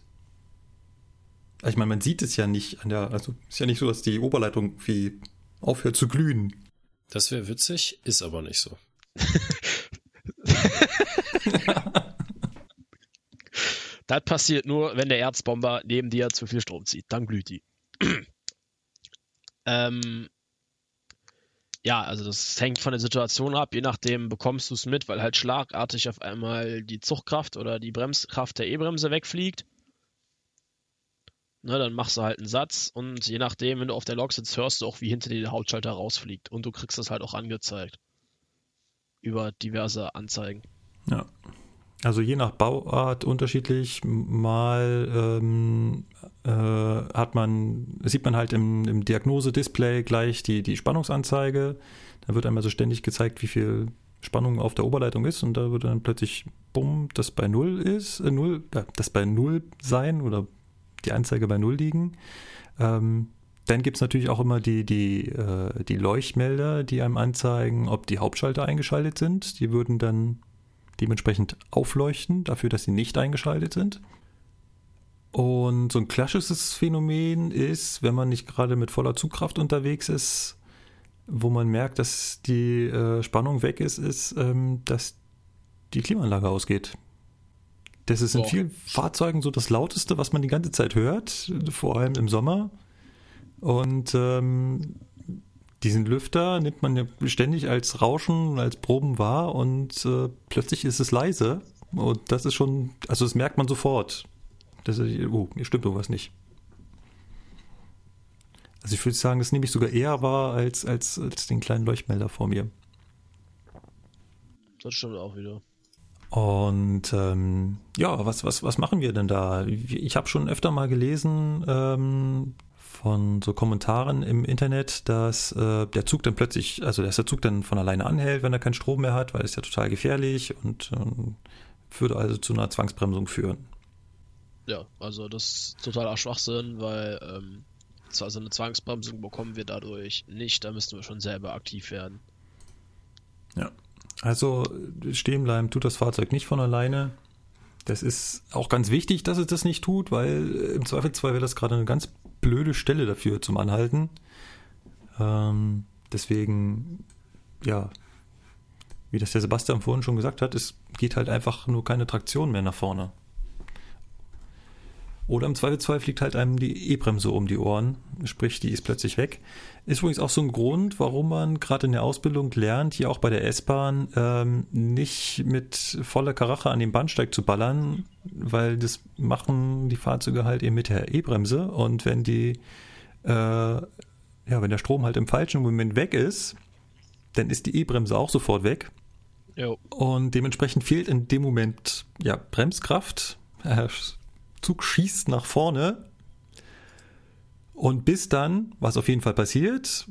Ich meine, man sieht es ja nicht an der, also ist ja nicht so, dass die Oberleitung wie aufhört zu glühen. Das wäre witzig, ist aber nicht so. das passiert nur, wenn der Erzbomber neben dir zu viel Strom zieht. Dann glüht die. Ähm, ja, also das hängt von der Situation ab. Je nachdem bekommst du es mit, weil halt schlagartig auf einmal die Zuchtkraft oder die Bremskraft der E-Bremse wegfliegt. Ne, dann machst du halt einen Satz und je nachdem, wenn du auf der Lok sitzt, hörst du auch, wie hinter dir der Hauptschalter rausfliegt. Und du kriegst das halt auch angezeigt. Über diverse Anzeigen. Ja. Also je nach Bauart unterschiedlich. Mal ähm, äh, hat man, sieht man halt im, im Diagnosedisplay gleich die, die Spannungsanzeige. Da wird einmal so ständig gezeigt, wie viel Spannung auf der Oberleitung ist und da wird dann plötzlich bumm, das bei null ist, äh, null, äh, das bei null sein oder die Anzeige bei null liegen. Ähm, dann gibt es natürlich auch immer die, die, äh, die Leuchtmelder, die einem anzeigen, ob die Hauptschalter eingeschaltet sind. Die würden dann dementsprechend aufleuchten, dafür, dass sie nicht eingeschaltet sind. Und so ein klassisches Phänomen ist, wenn man nicht gerade mit voller Zugkraft unterwegs ist, wo man merkt, dass die äh, Spannung weg ist, ist, ähm, dass die Klimaanlage ausgeht. Das ist in vielen Fahrzeugen so das Lauteste, was man die ganze Zeit hört, vor allem im Sommer. Und ähm, diesen Lüfter nimmt man ja ständig als Rauschen, als Proben wahr und äh, plötzlich ist es leise. Und das ist schon, also das merkt man sofort. Das ist, oh, hier stimmt irgendwas nicht. Also ich würde sagen, das nehme ich sogar eher wahr als, als, als den kleinen Leuchtmelder vor mir. Das stimmt auch wieder. Und ähm, ja, was, was, was machen wir denn da? Ich habe schon öfter mal gelesen ähm, von so Kommentaren im Internet, dass äh, der Zug dann plötzlich, also dass der Zug dann von alleine anhält, wenn er keinen Strom mehr hat, weil es ja total gefährlich und ähm, würde also zu einer Zwangsbremsung führen. Ja, also das ist totaler Schwachsinn, weil ähm, also eine Zwangsbremsung bekommen wir dadurch nicht, da müssten wir schon selber aktiv werden. Ja. Also stehen bleiben tut das Fahrzeug nicht von alleine. Das ist auch ganz wichtig, dass es das nicht tut, weil im Zweifelsfall wäre das gerade eine ganz blöde Stelle dafür zum Anhalten. Ähm, deswegen, ja, wie das der Sebastian vorhin schon gesagt hat, es geht halt einfach nur keine Traktion mehr nach vorne. Oder im Zweifelsfall fliegt halt einem die E-Bremse um die Ohren, sprich, die ist plötzlich weg. Ist übrigens auch so ein Grund, warum man gerade in der Ausbildung lernt, hier auch bei der S-Bahn, ähm, nicht mit voller Karache an den Bahnsteig zu ballern, weil das machen die Fahrzeuge halt eben mit der E-Bremse und wenn die, äh, ja, wenn der Strom halt im falschen Moment weg ist, dann ist die E-Bremse auch sofort weg. Jo. Und dementsprechend fehlt in dem Moment ja Bremskraft. Äh, Zug schießt nach vorne. Und bis dann, was auf jeden Fall passiert,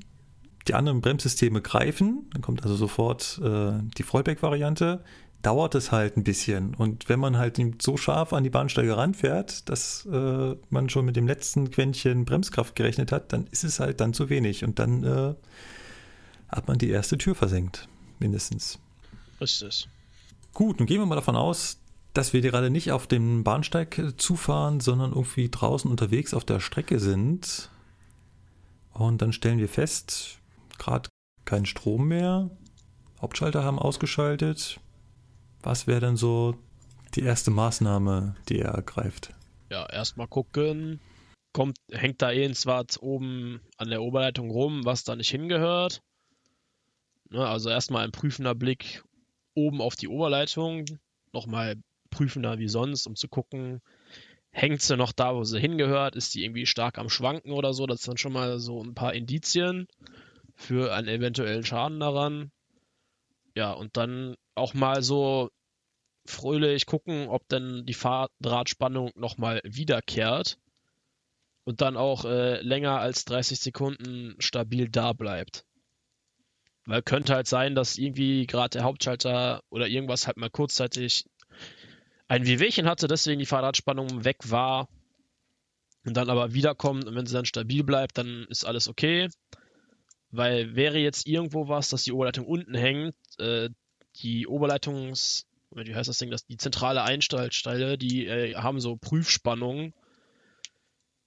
die anderen Bremssysteme greifen, dann kommt also sofort äh, die Vollback-Variante, dauert es halt ein bisschen. Und wenn man halt so scharf an die Bahnsteige ranfährt, dass äh, man schon mit dem letzten Quäntchen Bremskraft gerechnet hat, dann ist es halt dann zu wenig. Und dann äh, hat man die erste Tür versenkt, mindestens. Ist es. Gut, nun gehen wir mal davon aus, dass wir gerade nicht auf dem Bahnsteig zufahren, sondern irgendwie draußen unterwegs auf der Strecke sind. Und dann stellen wir fest, gerade kein Strom mehr. Hauptschalter haben ausgeschaltet. Was wäre denn so die erste Maßnahme, die er ergreift? Ja, erstmal gucken. Kommt, hängt da irgendwas oben an der Oberleitung rum, was da nicht hingehört? Ne, also erstmal ein prüfender Blick oben auf die Oberleitung. Nochmal prüfender wie sonst, um zu gucken, hängt sie noch da, wo sie hingehört, ist die irgendwie stark am Schwanken oder so. Das sind schon mal so ein paar Indizien für einen eventuellen Schaden daran. Ja, und dann auch mal so fröhlich gucken, ob denn die Fahrdrahtspannung nochmal wiederkehrt und dann auch äh, länger als 30 Sekunden stabil da bleibt. Weil könnte halt sein, dass irgendwie gerade der Hauptschalter oder irgendwas halt mal kurzzeitig ein Wehwehchen hatte, deswegen die Fahrradspannung weg war und dann aber wiederkommt und wenn sie dann stabil bleibt, dann ist alles okay. Weil wäre jetzt irgendwo was, dass die Oberleitung unten hängt, äh, die Oberleitungs, wie heißt das Ding, das, die zentrale Einstellstelle, die äh, haben so Prüfspannungen.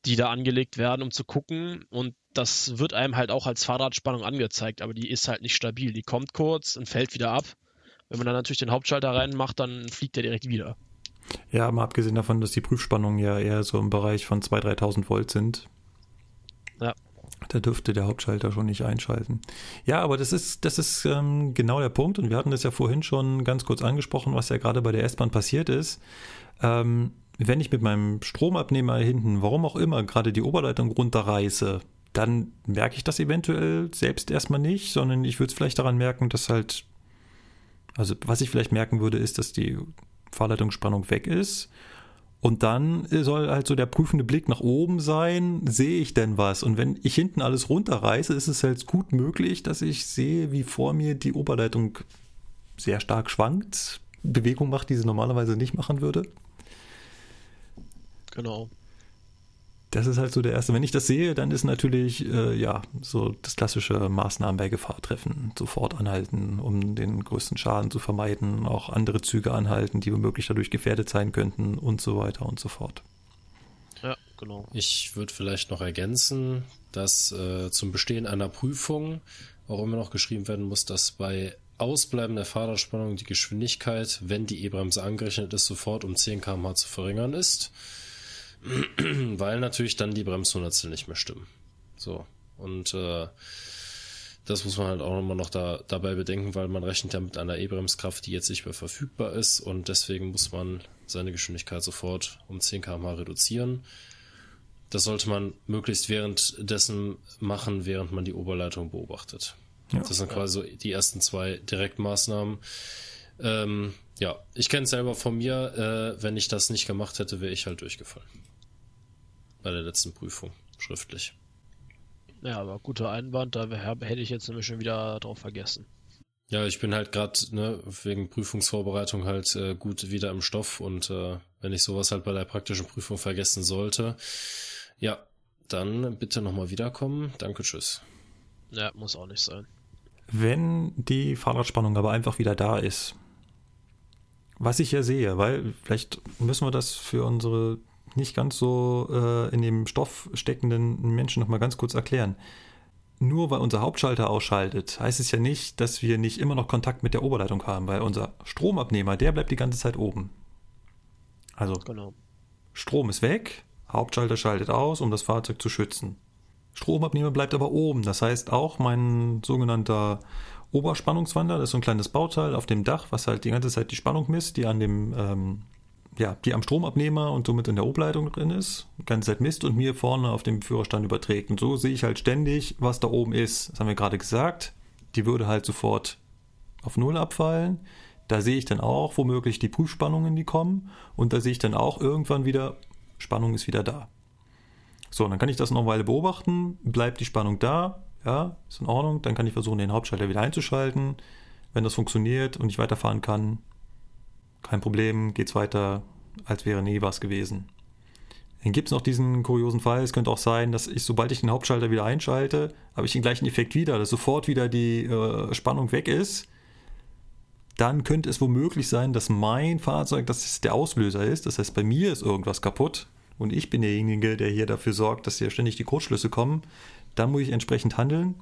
die da angelegt werden, um zu gucken. Und das wird einem halt auch als Fahrradspannung angezeigt, aber die ist halt nicht stabil. Die kommt kurz und fällt wieder ab. Wenn man dann natürlich den Hauptschalter reinmacht, dann fliegt der direkt wieder. Ja, mal abgesehen davon, dass die Prüfspannungen ja eher so im Bereich von 2.000, 3.000 Volt sind. Ja. Da dürfte der Hauptschalter schon nicht einschalten. Ja, aber das ist, das ist ähm, genau der Punkt. Und wir hatten das ja vorhin schon ganz kurz angesprochen, was ja gerade bei der S-Bahn passiert ist. Ähm, wenn ich mit meinem Stromabnehmer hinten, warum auch immer, gerade die Oberleitung runterreiße, dann merke ich das eventuell selbst erstmal nicht, sondern ich würde es vielleicht daran merken, dass halt, also was ich vielleicht merken würde, ist, dass die Fahrleitungsspannung weg ist. Und dann soll halt so der prüfende Blick nach oben sein, sehe ich denn was? Und wenn ich hinten alles runterreiße, ist es halt gut möglich, dass ich sehe, wie vor mir die Oberleitung sehr stark schwankt, Bewegung macht, die sie normalerweise nicht machen würde. Genau. Das ist halt so der erste. Wenn ich das sehe, dann ist natürlich, äh, ja, so das klassische Maßnahmen bei Gefahr treffen. Sofort anhalten, um den größten Schaden zu vermeiden. Auch andere Züge anhalten, die womöglich dadurch gefährdet sein könnten und so weiter und so fort. Ja, genau. Ich würde vielleicht noch ergänzen, dass äh, zum Bestehen einer Prüfung auch immer noch geschrieben werden muss, dass bei Ausbleiben der Fahrradspannung die Geschwindigkeit, wenn die E-Bremse angerechnet ist, sofort um 10 km/h zu verringern ist. weil natürlich dann die Bremshundertstel nicht mehr stimmen. So. Und äh, das muss man halt auch immer noch da, dabei bedenken, weil man rechnet ja mit einer E-Bremskraft, die jetzt nicht mehr verfügbar ist und deswegen muss man seine Geschwindigkeit sofort um 10 km/h reduzieren. Das sollte man möglichst währenddessen machen, während man die Oberleitung beobachtet. Ja, das sind quasi so die ersten zwei Direktmaßnahmen. Ähm, ja, ich kenne es selber von mir. Äh, wenn ich das nicht gemacht hätte, wäre ich halt durchgefallen bei der letzten Prüfung, schriftlich. Ja, aber guter Einwand, da hätte ich jetzt nämlich schon wieder drauf vergessen. Ja, ich bin halt gerade ne, wegen Prüfungsvorbereitung halt äh, gut wieder im Stoff und äh, wenn ich sowas halt bei der praktischen Prüfung vergessen sollte, ja, dann bitte nochmal wiederkommen. Danke, tschüss. Ja, muss auch nicht sein. Wenn die Fahrradspannung aber einfach wieder da ist, was ich ja sehe, weil vielleicht müssen wir das für unsere nicht ganz so äh, in dem Stoff steckenden Menschen noch mal ganz kurz erklären. Nur weil unser Hauptschalter ausschaltet, heißt es ja nicht, dass wir nicht immer noch Kontakt mit der Oberleitung haben, weil unser Stromabnehmer, der bleibt die ganze Zeit oben. Also genau. Strom ist weg, Hauptschalter schaltet aus, um das Fahrzeug zu schützen. Stromabnehmer bleibt aber oben. Das heißt auch mein sogenannter Oberspannungswander, das ist so ein kleines Bauteil auf dem Dach, was halt die ganze Zeit die Spannung misst, die an dem ähm, ja, die am Stromabnehmer und somit in der Obleitung drin ist, die ganze Zeit misst und mir vorne auf dem Führerstand überträgt. Und so sehe ich halt ständig, was da oben ist. Das haben wir gerade gesagt. Die würde halt sofort auf Null abfallen. Da sehe ich dann auch womöglich die Prüfspannungen, die kommen. Und da sehe ich dann auch irgendwann wieder, Spannung ist wieder da. So, dann kann ich das noch eine Weile beobachten. Bleibt die Spannung da? Ja, ist in Ordnung. Dann kann ich versuchen, den Hauptschalter wieder einzuschalten. Wenn das funktioniert und ich weiterfahren kann, kein Problem, geht's weiter, als wäre nie was gewesen. Dann gibt es noch diesen kuriosen Fall, es könnte auch sein, dass ich, sobald ich den Hauptschalter wieder einschalte, habe ich den gleichen Effekt wieder, dass sofort wieder die äh, Spannung weg ist. Dann könnte es womöglich sein, dass mein Fahrzeug, das der Auslöser ist. Das heißt, bei mir ist irgendwas kaputt und ich bin derjenige, der hier dafür sorgt, dass hier ständig die Kurzschlüsse kommen. Dann muss ich entsprechend handeln.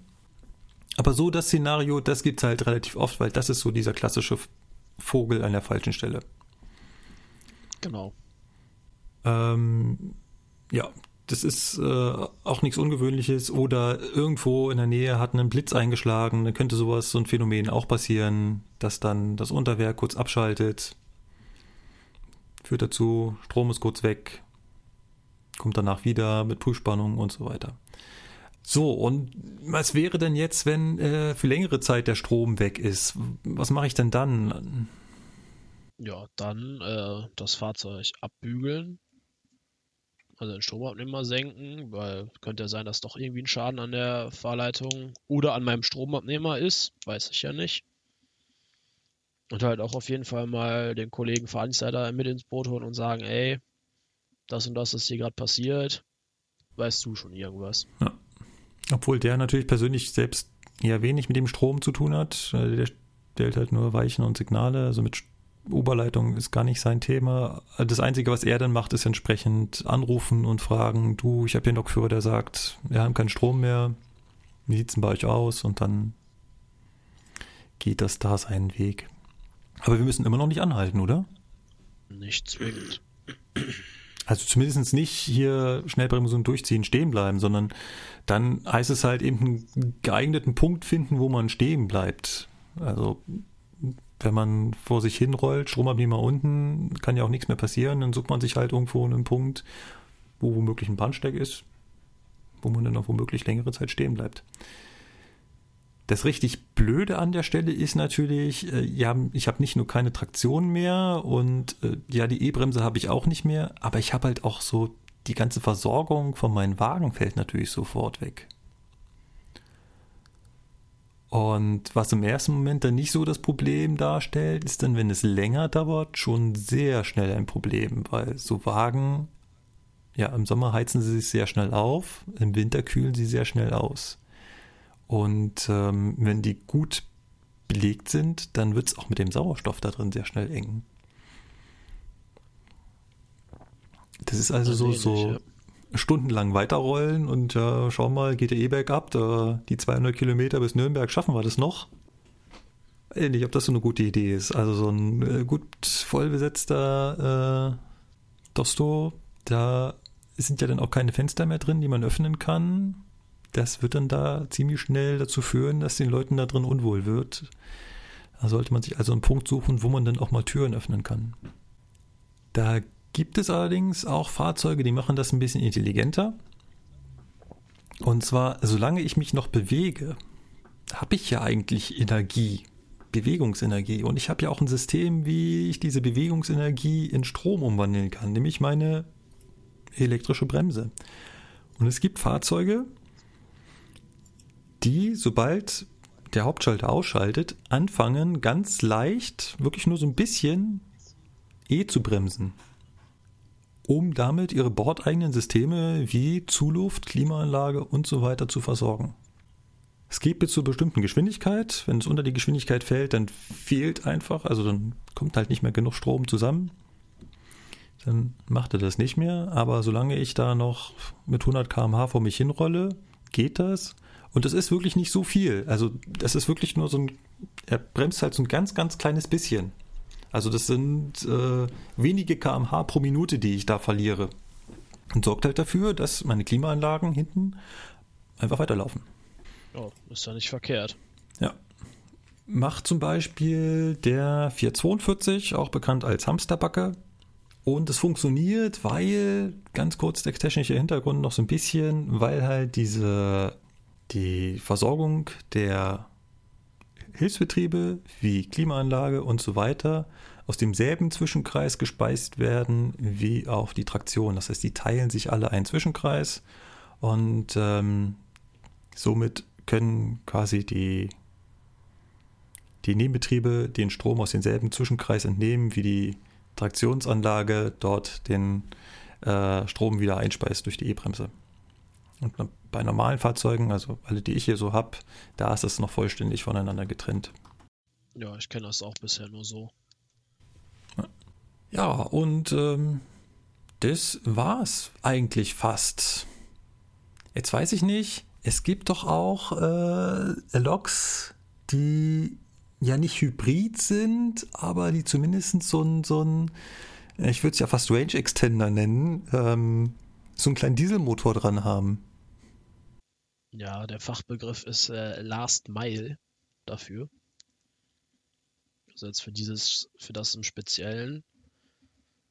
Aber so das Szenario, das gibt es halt relativ oft, weil das ist so dieser klassische Vogel an der falschen Stelle. Genau. Ähm, ja, das ist äh, auch nichts Ungewöhnliches. Oder irgendwo in der Nähe hat einen Blitz eingeschlagen. Dann könnte sowas, so ein Phänomen auch passieren, dass dann das Unterwerk kurz abschaltet. Führt dazu, Strom ist kurz weg, kommt danach wieder mit Prüfspannung und so weiter. So, und was wäre denn jetzt, wenn äh, für längere Zeit der Strom weg ist? Was mache ich denn dann? Ja, dann äh, das Fahrzeug abbügeln, also den Stromabnehmer senken, weil könnte ja sein, dass doch irgendwie ein Schaden an der Fahrleitung oder an meinem Stromabnehmer ist, weiß ich ja nicht. Und halt auch auf jeden Fall mal den Kollegen Veranstalter mit ins Boot holen und sagen, ey, das und das ist hier gerade passiert, weißt du schon irgendwas? Ja. Obwohl der natürlich persönlich selbst eher wenig mit dem Strom zu tun hat. Der stellt halt nur Weichen und Signale, also mit Oberleitung ist gar nicht sein Thema. Das Einzige, was er dann macht, ist entsprechend anrufen und fragen, du, ich habe hier einen Lokführer, der sagt, wir haben keinen Strom mehr, wie sieht es denn bei euch aus? Und dann geht das da seinen Weg. Aber wir müssen immer noch nicht anhalten, oder? Nicht zwingend. Also zumindest nicht hier Schnellbremsung durchziehen, stehen bleiben, sondern dann heißt es halt eben einen geeigneten Punkt finden, wo man stehen bleibt. Also wenn man vor sich hinrollt, Stromabnehmer unten, kann ja auch nichts mehr passieren, dann sucht man sich halt irgendwo einen Punkt, wo womöglich ein Bahnsteig ist, wo man dann auch womöglich längere Zeit stehen bleibt. Das richtig Blöde an der Stelle ist natürlich, äh, ja, ich habe nicht nur keine Traktion mehr und äh, ja, die E-Bremse habe ich auch nicht mehr, aber ich habe halt auch so die ganze Versorgung von meinem Wagen fällt natürlich sofort weg. Und was im ersten Moment dann nicht so das Problem darstellt, ist dann, wenn es länger dauert, schon sehr schnell ein Problem, weil so Wagen, ja, im Sommer heizen sie sich sehr schnell auf, im Winter kühlen sie sehr schnell aus. Und ähm, wenn die gut belegt sind, dann wird es auch mit dem Sauerstoff da drin sehr schnell eng. Das ist also so, so, stundenlang weiterrollen und ja, schau mal, geht der eh bergab, da die 200 Kilometer bis Nürnberg schaffen wir das noch. Ich weiß nicht, ob das so eine gute Idee ist. Also so ein äh, gut vollbesetzter äh, Dosto, da sind ja dann auch keine Fenster mehr drin, die man öffnen kann. Das wird dann da ziemlich schnell dazu führen, dass den Leuten da drin unwohl wird. Da sollte man sich also einen Punkt suchen, wo man dann auch mal Türen öffnen kann. Da gibt es allerdings auch Fahrzeuge, die machen das ein bisschen intelligenter. Und zwar, solange ich mich noch bewege, habe ich ja eigentlich Energie, Bewegungsenergie. Und ich habe ja auch ein System, wie ich diese Bewegungsenergie in Strom umwandeln kann, nämlich meine elektrische Bremse. Und es gibt Fahrzeuge, die, sobald der Hauptschalter ausschaltet, anfangen ganz leicht, wirklich nur so ein bisschen E zu bremsen um damit ihre bordeigenen Systeme wie Zuluft, Klimaanlage und so weiter zu versorgen. Es geht bis zur bestimmten Geschwindigkeit. Wenn es unter die Geschwindigkeit fällt, dann fehlt einfach, also dann kommt halt nicht mehr genug Strom zusammen. Dann macht er das nicht mehr. Aber solange ich da noch mit 100 km/h vor mich hinrolle, geht das. Und das ist wirklich nicht so viel. Also das ist wirklich nur so ein, er bremst halt so ein ganz, ganz kleines bisschen. Also das sind äh, wenige kmh pro Minute, die ich da verliere. Und sorgt halt dafür, dass meine Klimaanlagen hinten einfach weiterlaufen. Oh, ist ja nicht verkehrt. Ja. Macht zum Beispiel der 442, auch bekannt als Hamsterbacke. Und es funktioniert, weil, ganz kurz der technische Hintergrund noch so ein bisschen, weil halt diese, die Versorgung der Hilfsbetriebe wie Klimaanlage und so weiter aus demselben Zwischenkreis gespeist werden wie auch die Traktion. Das heißt, die teilen sich alle einen Zwischenkreis und ähm, somit können quasi die, die Nebenbetriebe den Strom aus demselben Zwischenkreis entnehmen, wie die Traktionsanlage dort den äh, Strom wieder einspeist durch die E-Bremse. Und bei normalen Fahrzeugen, also alle, die ich hier so habe, da ist es noch vollständig voneinander getrennt. Ja, ich kenne das auch bisher nur so. Ja, und ähm, das war's eigentlich fast. Jetzt weiß ich nicht, es gibt doch auch äh, Loks, die ja nicht hybrid sind, aber die zumindest so ein, so ein ich würde es ja fast Range Extender nennen, ähm, so einen kleinen Dieselmotor dran haben. Ja, der Fachbegriff ist äh, Last Mile dafür. Also jetzt für dieses, für das im Speziellen.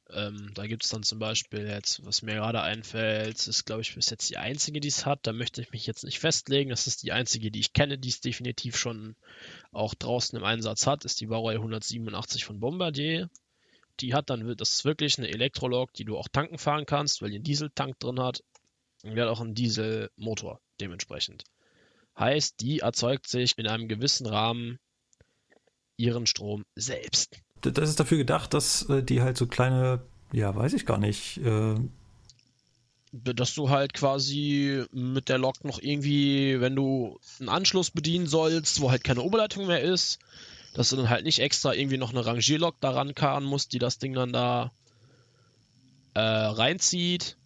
Ähm, da gibt es dann zum Beispiel jetzt, was mir gerade einfällt, ist glaube ich bis jetzt die einzige, die es hat. Da möchte ich mich jetzt nicht festlegen. Das ist die einzige, die ich kenne, die es definitiv schon auch draußen im Einsatz hat, ist die Baureihe 187 von Bombardier. Die hat dann, das ist wirklich eine Elektrolog, die du auch tanken fahren kannst, weil die einen Dieseltank drin hat. Und die hat auch einen Dieselmotor dementsprechend. Heißt, die erzeugt sich in einem gewissen Rahmen ihren Strom selbst. Das ist dafür gedacht, dass äh, die halt so kleine, ja, weiß ich gar nicht, äh dass du halt quasi mit der Lok noch irgendwie, wenn du einen Anschluss bedienen sollst, wo halt keine Oberleitung mehr ist, dass du dann halt nicht extra irgendwie noch eine Rangierlok daran karren musst, die das Ding dann da äh, reinzieht.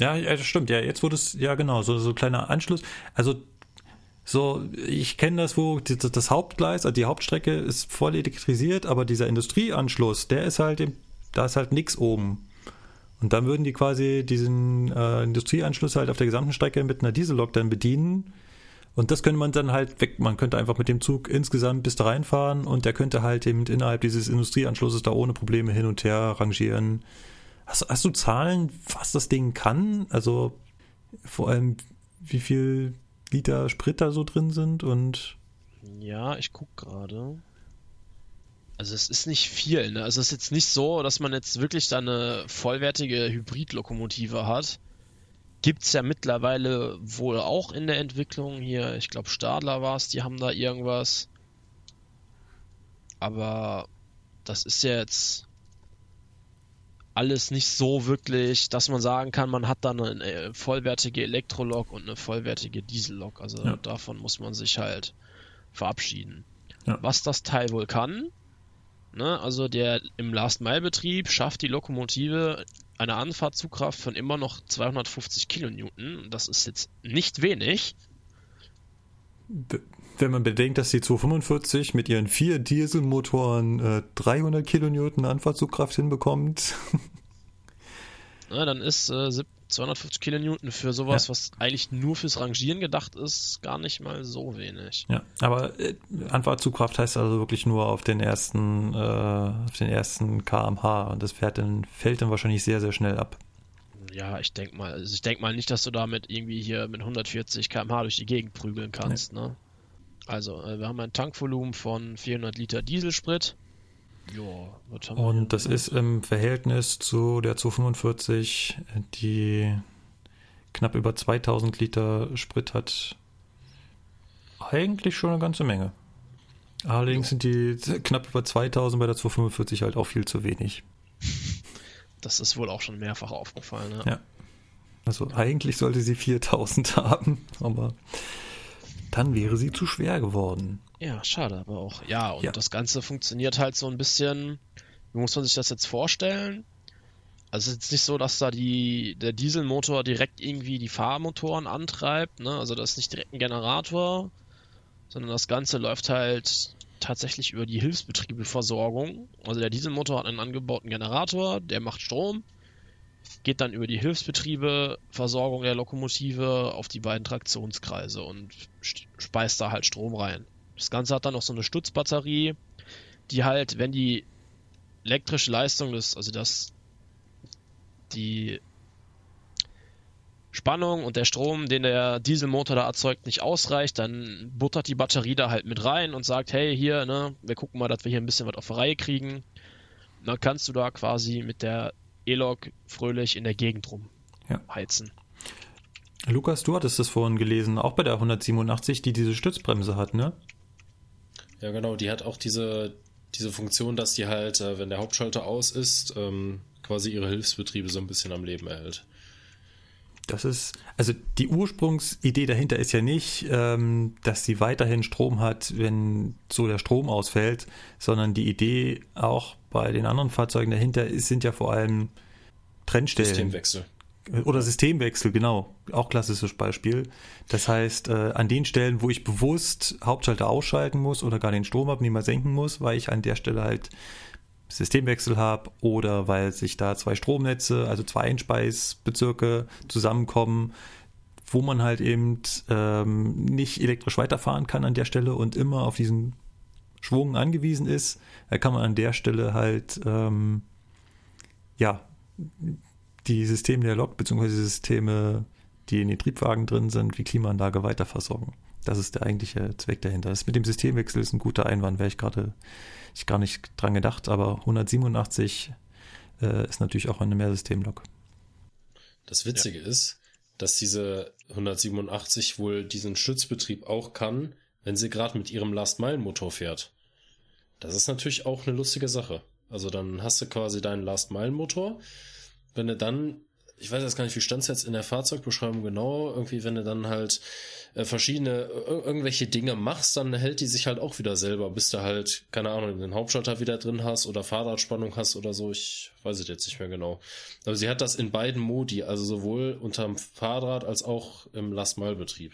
Ja, ja, stimmt. Ja, jetzt wurde es, ja genau, so, so kleiner Anschluss. Also so, ich kenne das, wo die, das Hauptgleis, also die Hauptstrecke ist voll elektrisiert, aber dieser Industrieanschluss, der ist halt, im, da ist halt nichts oben. Und dann würden die quasi diesen äh, Industrieanschluss halt auf der gesamten Strecke mit einer Diesellok dann bedienen. Und das könnte man dann halt weg. Man könnte einfach mit dem Zug insgesamt bis da reinfahren und der könnte halt eben innerhalb dieses Industrieanschlusses da ohne Probleme hin und her rangieren. Hast, hast du Zahlen, was das Ding kann? Also vor allem, wie viel Liter Sprit da so drin sind und. Ja, ich guck gerade. Also es ist nicht viel, ne? Also es ist jetzt nicht so, dass man jetzt wirklich da eine vollwertige Hybridlokomotive hat. Gibt's ja mittlerweile wohl auch in der Entwicklung hier. Ich glaube Stadler war es, die haben da irgendwas. Aber das ist jetzt alles nicht so wirklich, dass man sagen kann, man hat dann eine äh, vollwertige Elektrolok und eine vollwertige Diesellok. Also ja. davon muss man sich halt verabschieden. Ja. Was das Teil wohl kann, ne, also der im Last-Mile-Betrieb schafft die Lokomotive eine Anfahrtzugkraft von immer noch 250 Kilonewton. Das ist jetzt nicht wenig. Wenn man bedenkt, dass die 245 mit ihren vier Dieselmotoren äh, 300 Kilonewton Anfahrtzugkraft hinbekommt. Na, dann ist äh, 250 Kilonewton für sowas, ja. was eigentlich nur fürs Rangieren gedacht ist, gar nicht mal so wenig. Ja, aber äh, Anfahrtzugkraft heißt also wirklich nur auf den ersten, äh, auf den ersten kmh und das fährt dann, fällt dann wahrscheinlich sehr, sehr schnell ab. Ja, ich denke mal, also ich denke mal nicht, dass du damit irgendwie hier mit 140 kmh durch die Gegend prügeln kannst, nee. ne? Also, äh, wir haben ein Tankvolumen von 400 Liter Dieselsprit. Ja, Und das ist im Verhältnis zu der 245, die knapp über 2000 Liter Sprit hat, eigentlich schon eine ganze Menge. Allerdings sind die knapp über 2000 bei der 245 halt auch viel zu wenig. Das ist wohl auch schon mehrfach aufgefallen, ja. ja. Also eigentlich sollte sie 4000 haben, aber dann wäre sie zu schwer geworden. Ja, schade aber auch. Ja, und ja. das Ganze funktioniert halt so ein bisschen. Wie muss man sich das jetzt vorstellen? Also es ist jetzt nicht so, dass da die, der Dieselmotor direkt irgendwie die Fahrmotoren antreibt, ne? Also das ist nicht direkt ein Generator, sondern das Ganze läuft halt tatsächlich über die Hilfsbetriebeversorgung. Also der Dieselmotor hat einen angebauten Generator, der macht Strom geht dann über die Hilfsbetriebe, der Lokomotive auf die beiden Traktionskreise und speist da halt Strom rein. Das Ganze hat dann noch so eine Stutzbatterie, die halt, wenn die elektrische Leistung des, also das, die Spannung und der Strom, den der Dieselmotor da erzeugt, nicht ausreicht, dann buttert die Batterie da halt mit rein und sagt, hey, hier, ne, wir gucken mal, dass wir hier ein bisschen was auf die Reihe kriegen. Und dann kannst du da quasi mit der E-Log fröhlich in der Gegend rumheizen. Ja. Lukas, du hattest das vorhin gelesen, auch bei der 187, die diese Stützbremse hat, ne? Ja, genau, die hat auch diese, diese Funktion, dass die halt, äh, wenn der Hauptschalter aus ist, ähm, quasi ihre Hilfsbetriebe so ein bisschen am Leben erhält. Das ist, also die Ursprungsidee dahinter ist ja nicht, ähm, dass sie weiterhin Strom hat, wenn so der Strom ausfällt, sondern die Idee auch bei den anderen Fahrzeugen dahinter ist, sind ja vor allem Trennstellen. Systemwechsel. Oder Systemwechsel, genau. Auch klassisches Beispiel. Das heißt, äh, an den Stellen, wo ich bewusst Hauptschalter ausschalten muss oder gar den Stromabnehmer senken muss, weil ich an der Stelle halt Systemwechsel habe oder weil sich da zwei Stromnetze, also zwei Einspeisbezirke zusammenkommen, wo man halt eben ähm, nicht elektrisch weiterfahren kann an der Stelle und immer auf diesen Schwung angewiesen ist, kann man an der Stelle halt ähm, ja die Systeme der Lok bzw. Systeme, die in den Triebwagen drin sind, wie Klimaanlage weiterversorgen. Das ist der eigentliche Zweck dahinter. Das mit dem Systemwechsel ist ein guter Einwand, wäre ich gerade ich gar nicht dran gedacht, aber 187 äh, ist natürlich auch eine Mehrsystemlok. Das Witzige ja. ist, dass diese 187 wohl diesen Stützbetrieb auch kann, wenn sie gerade mit ihrem Last-Mile-Motor fährt. Das ist natürlich auch eine lustige Sache. Also dann hast du quasi deinen Last-Mile-Motor. Wenn du dann ich weiß jetzt gar nicht, wie stand es jetzt in der Fahrzeugbeschreibung genau, irgendwie, wenn du dann halt äh, verschiedene, irgendwelche Dinge machst, dann hält die sich halt auch wieder selber, bis du halt, keine Ahnung, den Hauptschalter wieder drin hast oder Fahrradspannung hast oder so, ich weiß es jetzt nicht mehr genau. Aber sie hat das in beiden Modi, also sowohl unterm Fahrrad als auch im Last-Mile-Betrieb.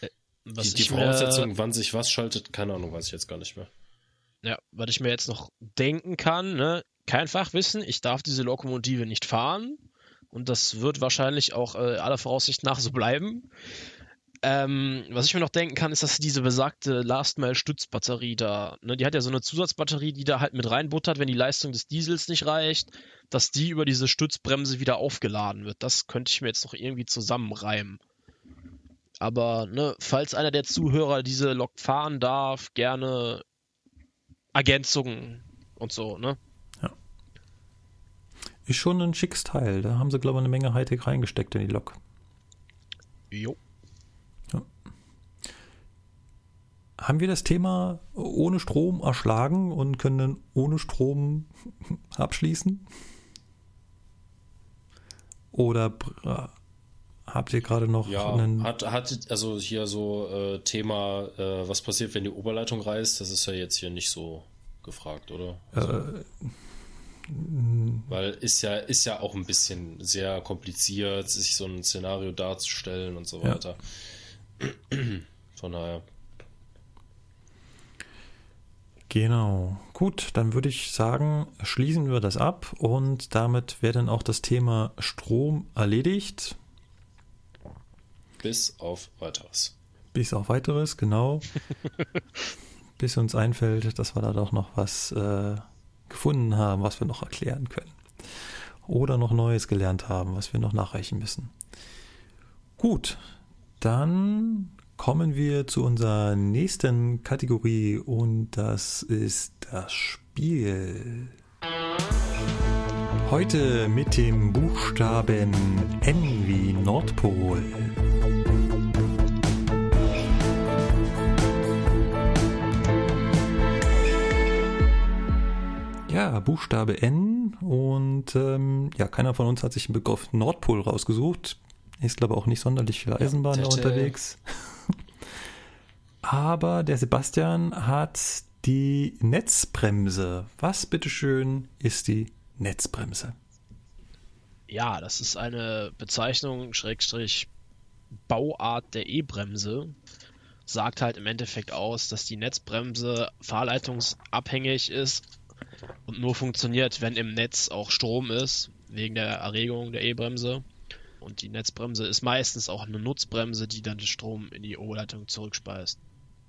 Äh, die, die Voraussetzung, wann sich was schaltet, keine Ahnung, weiß ich jetzt gar nicht mehr. Ja, was ich mir jetzt noch denken kann, ne, kein Fachwissen, ich darf diese Lokomotive nicht fahren und das wird wahrscheinlich auch äh, aller Voraussicht nach so bleiben. Ähm, was ich mir noch denken kann, ist, dass diese besagte Last Mile Stützbatterie da, ne, die hat ja so eine Zusatzbatterie, die da halt mit reinbuttert, wenn die Leistung des Diesels nicht reicht, dass die über diese Stützbremse wieder aufgeladen wird. Das könnte ich mir jetzt noch irgendwie zusammenreimen. Aber, ne, falls einer der Zuhörer diese Lok fahren darf, gerne Ergänzungen und so, ne? Ja. Ist schon ein schickes Teil. Da haben sie, glaube ich, eine Menge Hightech reingesteckt in die Lok. Jo. haben wir das Thema ohne Strom erschlagen und können ohne Strom abschließen? Oder habt ihr gerade noch ja, einen. Hat, hat also hier so äh, Thema, äh, was passiert, wenn die Oberleitung reißt? Das ist ja jetzt hier nicht so gefragt, oder? Also, äh, weil ist ja, ist ja auch ein bisschen sehr kompliziert, sich so ein Szenario darzustellen und so weiter. Ja. Von daher. Genau. Gut, dann würde ich sagen, schließen wir das ab und damit wäre dann auch das Thema Strom erledigt. Bis auf weiteres. Bis auf weiteres, genau. Bis uns einfällt, dass wir da doch noch was äh, gefunden haben, was wir noch erklären können. Oder noch Neues gelernt haben, was wir noch nachreichen müssen. Gut, dann kommen wir zu unserer nächsten Kategorie und das ist das Spiel. Heute mit dem Buchstaben N wie Nordpol. Ja, Buchstabe N und ähm, ja, keiner von uns hat sich den Begriff Nordpol rausgesucht. Ist glaube auch nicht sonderlich viel Eisenbahn ja, da unterwegs. Aber der Sebastian hat die Netzbremse. Was bitteschön ist die Netzbremse? Ja, das ist eine Bezeichnung, Schrägstrich Bauart der E-Bremse. Sagt halt im Endeffekt aus, dass die Netzbremse fahrleitungsabhängig ist und nur funktioniert, wenn im Netz auch Strom ist, wegen der Erregung der E-Bremse. Und die Netzbremse ist meistens auch eine Nutzbremse, die dann den Strom in die Oberleitung zurückspeist.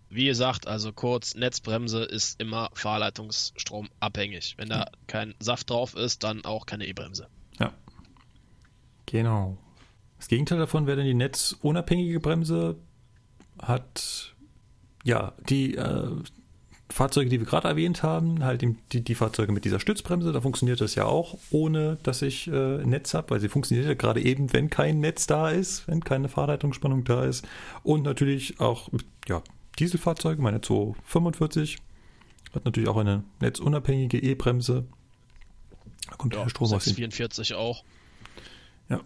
Wie gesagt, also kurz, Netzbremse ist immer Fahrleitungsstrom abhängig. Wenn da kein Saft drauf ist, dann auch keine E-Bremse. Ja. Genau. Das Gegenteil davon wäre dann die netzunabhängige Bremse. Hat ja die äh, Fahrzeuge, die wir gerade erwähnt haben, halt die, die, Fahrzeuge mit dieser Stützbremse, da funktioniert das ja auch, ohne dass ich äh, Netz habe, weil sie funktioniert ja gerade eben, wenn kein Netz da ist, wenn keine Fahrleitungsspannung da ist. Und natürlich auch ja, Dieselfahrzeuge, meine 245, hat natürlich auch eine netzunabhängige E-Bremse. Da kommt ja, der Strom 644 aus. auch. Ja,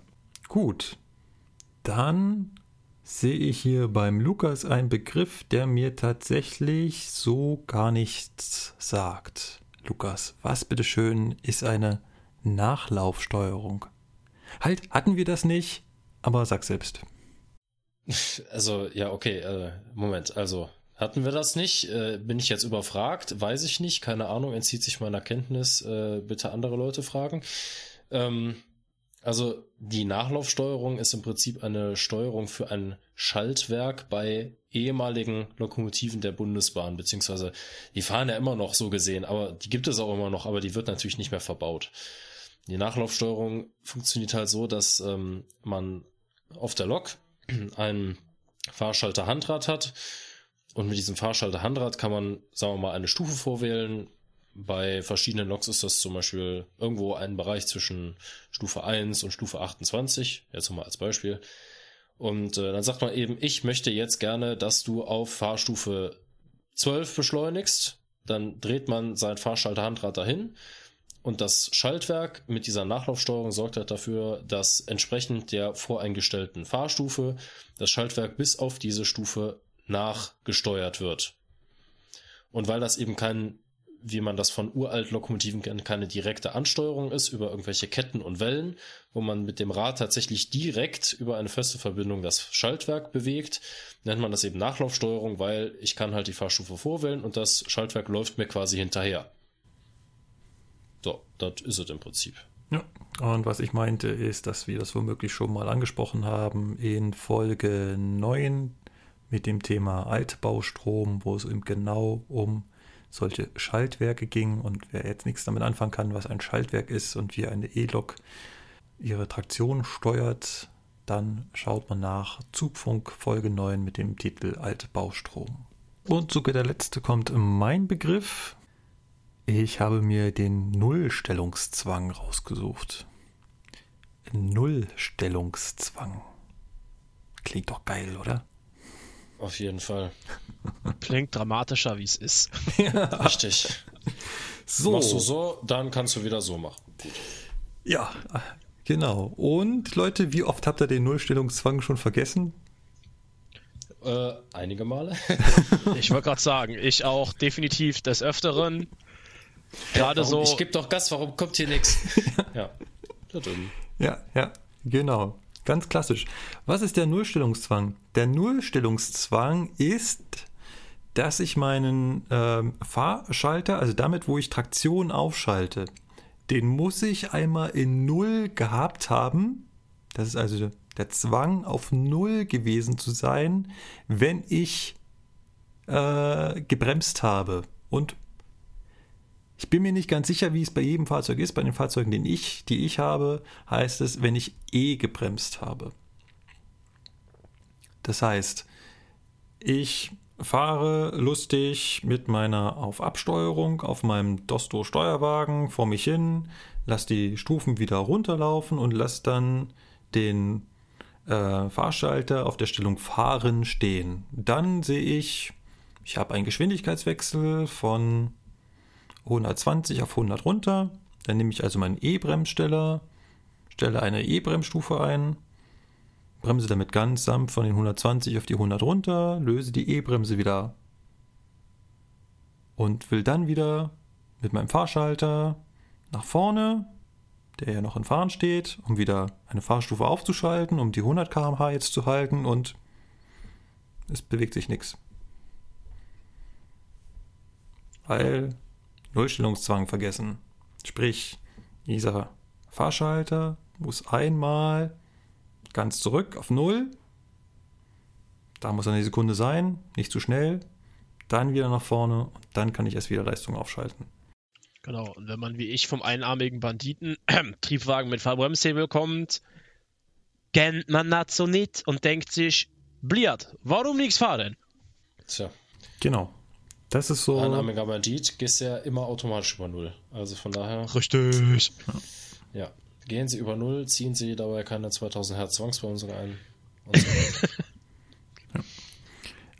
gut. Dann sehe ich hier beim Lukas einen Begriff, der mir tatsächlich so gar nichts sagt. Lukas, was bitteschön ist eine Nachlaufsteuerung? Halt, hatten wir das nicht? Aber sag selbst. Also, ja, okay, äh, Moment, also hatten wir das nicht? Äh, bin ich jetzt überfragt? Weiß ich nicht, keine Ahnung, entzieht sich meiner Kenntnis. Äh, bitte andere Leute fragen. Ähm, also die Nachlaufsteuerung ist im Prinzip eine Steuerung für ein Schaltwerk bei ehemaligen Lokomotiven der Bundesbahn, beziehungsweise die fahren ja immer noch so gesehen, aber die gibt es auch immer noch, aber die wird natürlich nicht mehr verbaut. Die Nachlaufsteuerung funktioniert halt so, dass ähm, man auf der Lok ein Fahrschalter-Handrad hat und mit diesem Fahrschalter-Handrad kann man, sagen wir mal, eine Stufe vorwählen, bei verschiedenen Loks ist das zum Beispiel irgendwo ein Bereich zwischen Stufe 1 und Stufe 28, jetzt nochmal als Beispiel. Und äh, dann sagt man eben, ich möchte jetzt gerne, dass du auf Fahrstufe 12 beschleunigst. Dann dreht man sein Fahrschalter-Handrad dahin und das Schaltwerk mit dieser Nachlaufsteuerung sorgt halt dafür, dass entsprechend der voreingestellten Fahrstufe das Schaltwerk bis auf diese Stufe nachgesteuert wird. Und weil das eben kein, wie man das von uralt Lokomotiven kennt, keine direkte Ansteuerung ist über irgendwelche Ketten und Wellen, wo man mit dem Rad tatsächlich direkt über eine feste Verbindung das Schaltwerk bewegt, nennt man das eben Nachlaufsteuerung, weil ich kann halt die Fahrstufe vorwählen und das Schaltwerk läuft mir quasi hinterher. So, das ist es im Prinzip. Ja, und was ich meinte, ist, dass wir das womöglich schon mal angesprochen haben in Folge 9 mit dem Thema Altbaustrom, wo es eben genau um solche Schaltwerke ging. Und wer jetzt nichts damit anfangen kann, was ein Schaltwerk ist und wie eine E-Lok ihre Traktion steuert, dann schaut man nach Zugfunk Folge 9 mit dem Titel Altbaustrom. Und sogar der letzte kommt mein Begriff. Ich habe mir den Nullstellungszwang rausgesucht. Nullstellungszwang. Klingt doch geil, oder? Auf jeden Fall. Klingt dramatischer, wie es ist. Ja. Richtig. So. Machst du so, dann kannst du wieder so machen. Gut. Ja, genau. Und Leute, wie oft habt ihr den Nullstellungszwang schon vergessen? Äh, einige Male. Ich wollte gerade sagen, ich auch definitiv des Öfteren. Gerade Warum? so. Ich gebe doch Gas, warum kommt hier nichts? Ja. Ja, ja, genau. Ganz klassisch. Was ist der Nullstellungszwang? Der Nullstellungszwang ist, dass ich meinen ähm, Fahrschalter, also damit, wo ich Traktion aufschalte, den muss ich einmal in Null gehabt haben. Das ist also der Zwang, auf Null gewesen zu sein, wenn ich äh, gebremst habe. Und ich bin mir nicht ganz sicher, wie es bei jedem Fahrzeug ist. Bei den Fahrzeugen, den ich, die ich habe, heißt es, wenn ich E gebremst habe. Das heißt, ich fahre lustig mit meiner Auf-Absteuerung auf meinem Dosto-Steuerwagen vor mich hin, lasse die Stufen wieder runterlaufen und lasse dann den äh, Fahrschalter auf der Stellung Fahren stehen. Dann sehe ich, ich habe einen Geschwindigkeitswechsel von 120 auf 100 runter. Dann nehme ich also meinen E-Bremssteller, stelle eine E-Bremsstufe ein, bremse damit ganz sanft von den 120 auf die 100 runter, löse die E-Bremse wieder und will dann wieder mit meinem Fahrschalter nach vorne, der ja noch in Fahren steht, um wieder eine Fahrstufe aufzuschalten, um die 100 km/h jetzt zu halten und es bewegt sich nichts. Weil Nullstellungszwang vergessen. Sprich, dieser Fahrschalter muss einmal ganz zurück auf Null. Da muss eine Sekunde sein, nicht zu schnell. Dann wieder nach vorne und dann kann ich erst wieder Leistung aufschalten. Genau, und wenn man wie ich vom einarmigen Banditen Triebwagen mit Fahrbremshebel kommt, kennt man das so nicht und denkt sich, bliert, warum nichts fahren? Tja. Genau. Das ist so. Einarmiger Bandit gehst ja immer automatisch über Null. Also von daher, Richtig. ja. Gehen Sie über Null, ziehen Sie dabei keine 2000 Hertz Zwangsbremse ein. Und so weiter.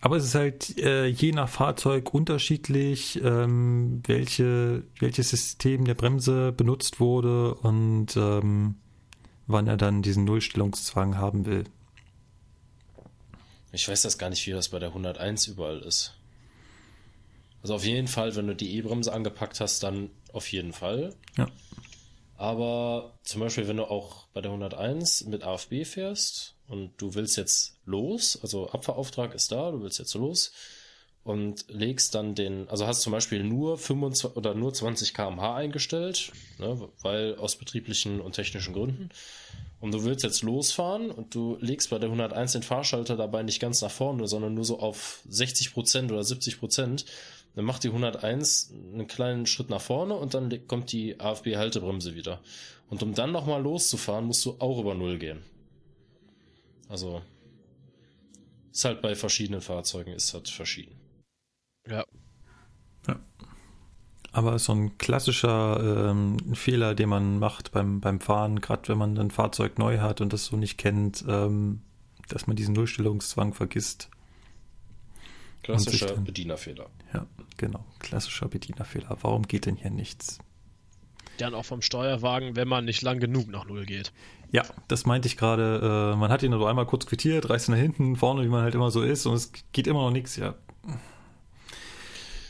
Aber es ist halt äh, je nach Fahrzeug unterschiedlich, ähm, welche, welches System der Bremse benutzt wurde und ähm, wann er dann diesen Nullstellungszwang haben will. ich weiß das gar nicht, wie das bei der 101 überall ist. Also auf jeden Fall, wenn du die E-Bremse angepackt hast, dann auf jeden Fall. Ja. Aber zum Beispiel, wenn du auch bei der 101 mit AFB fährst und du willst jetzt los, also Abfahrauftrag ist da, du willst jetzt los und legst dann den, also hast zum Beispiel nur 25 oder nur 20 km/h eingestellt, ne, weil aus betrieblichen und technischen Gründen. Und du willst jetzt losfahren und du legst bei der 101 den Fahrschalter dabei nicht ganz nach vorne, sondern nur so auf 60% oder 70%. Dann macht die 101 einen kleinen Schritt nach vorne und dann kommt die AFB-Haltebremse wieder. Und um dann nochmal loszufahren, musst du auch über Null gehen. Also ist halt bei verschiedenen Fahrzeugen ist halt verschieden. Ja. Aber so ein klassischer ähm, Fehler, den man macht beim, beim Fahren, gerade wenn man ein Fahrzeug neu hat und das so nicht kennt, ähm, dass man diesen Nullstellungszwang vergisst. Klassischer dann- Bedienerfehler. Ja, genau. Klassischer Bedienerfehler. Warum geht denn hier nichts? Dann auch vom Steuerwagen, wenn man nicht lang genug nach Null geht. Ja, das meinte ich gerade. Äh, man hat ihn nur einmal kurz quittiert, reißt ihn nach hinten, vorne, wie man halt immer so ist, und es geht immer noch nichts. Ja,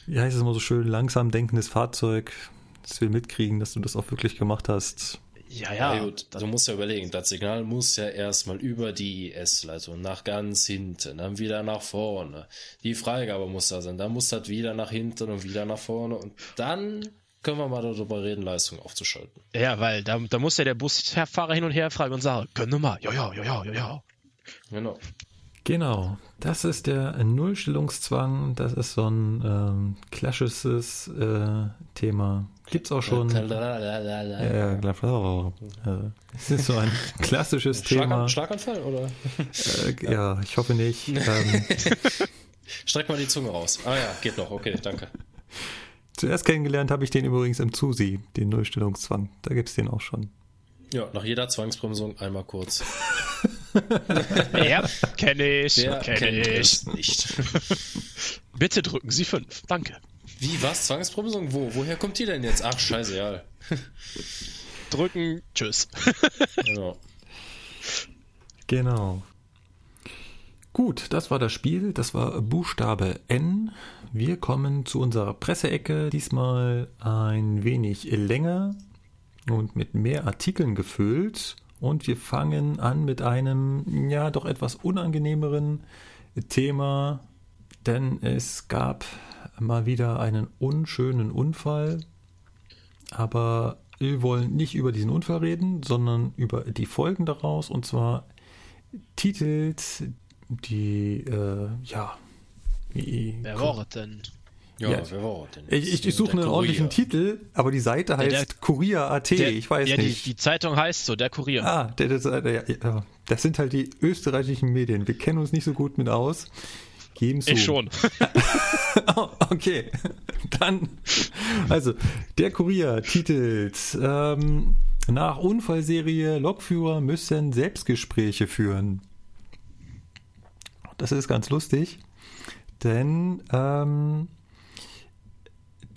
wie heißt es immer so schön, langsam denkendes Fahrzeug. Das will mitkriegen, dass du das auch wirklich gemacht hast. Ja, ja. ja gut, du musst ja überlegen, das Signal muss ja erstmal über die IS-Leitung nach ganz hinten, dann wieder nach vorne. Die Freigabe muss da sein, dann muss das wieder nach hinten und wieder nach vorne und dann können wir mal darüber reden, Leistung aufzuschalten. Ja, weil da, da muss ja der Busfahrer hin und her fragen und sagen, können wir mal, ja, ja, ja, ja, ja, ja. Genau. Genau, das ist der Nullstellungszwang. Das ist so ein ähm, klassisches äh, Thema. Gibt's auch schon. ja, das ist so ein klassisches Thema. Schlaganfall oder? Äh, ja, ich hoffe nicht. ähm, Streck mal die Zunge raus. Ah ja, geht noch. Okay, danke. Zuerst kennengelernt habe ich den übrigens im Zusi, den Nullstellungszwang. Da gibt's den auch schon. Ja, nach jeder Zwangsbremsung einmal kurz. ja, kenne ich. Wer kenn kennt ich. es nicht? Bitte drücken Sie fünf. Danke. Wie, was? Zwangsbremsung? Wo? Woher kommt die denn jetzt? Ach, scheiße, ja. drücken, tschüss. genau. Genau. Gut, das war das Spiel. Das war Buchstabe N. Wir kommen zu unserer Presseecke. Diesmal ein wenig länger und mit mehr Artikeln gefüllt. Und wir fangen an mit einem, ja, doch etwas unangenehmeren Thema, denn es gab mal wieder einen unschönen Unfall. Aber wir wollen nicht über diesen Unfall reden, sondern über die Folgen daraus. Und zwar titelt die, äh, ja, wie. Wer war denn? Ja, ja, wer war denn? Ich, ich, ich suche einen ordentlichen Titel, aber die Seite heißt Kurier.at, ich weiß ja, nicht. Die, die, Zeitung heißt so, der Kurier. Ah, der, der, der, ja, das sind halt die österreichischen Medien. Wir kennen uns nicht so gut mit aus. Geben zu. Ich schon. oh, okay, dann, also, der Kurier titelt, ähm, nach Unfallserie Lokführer müssen Selbstgespräche führen. Das ist ganz lustig, denn ähm,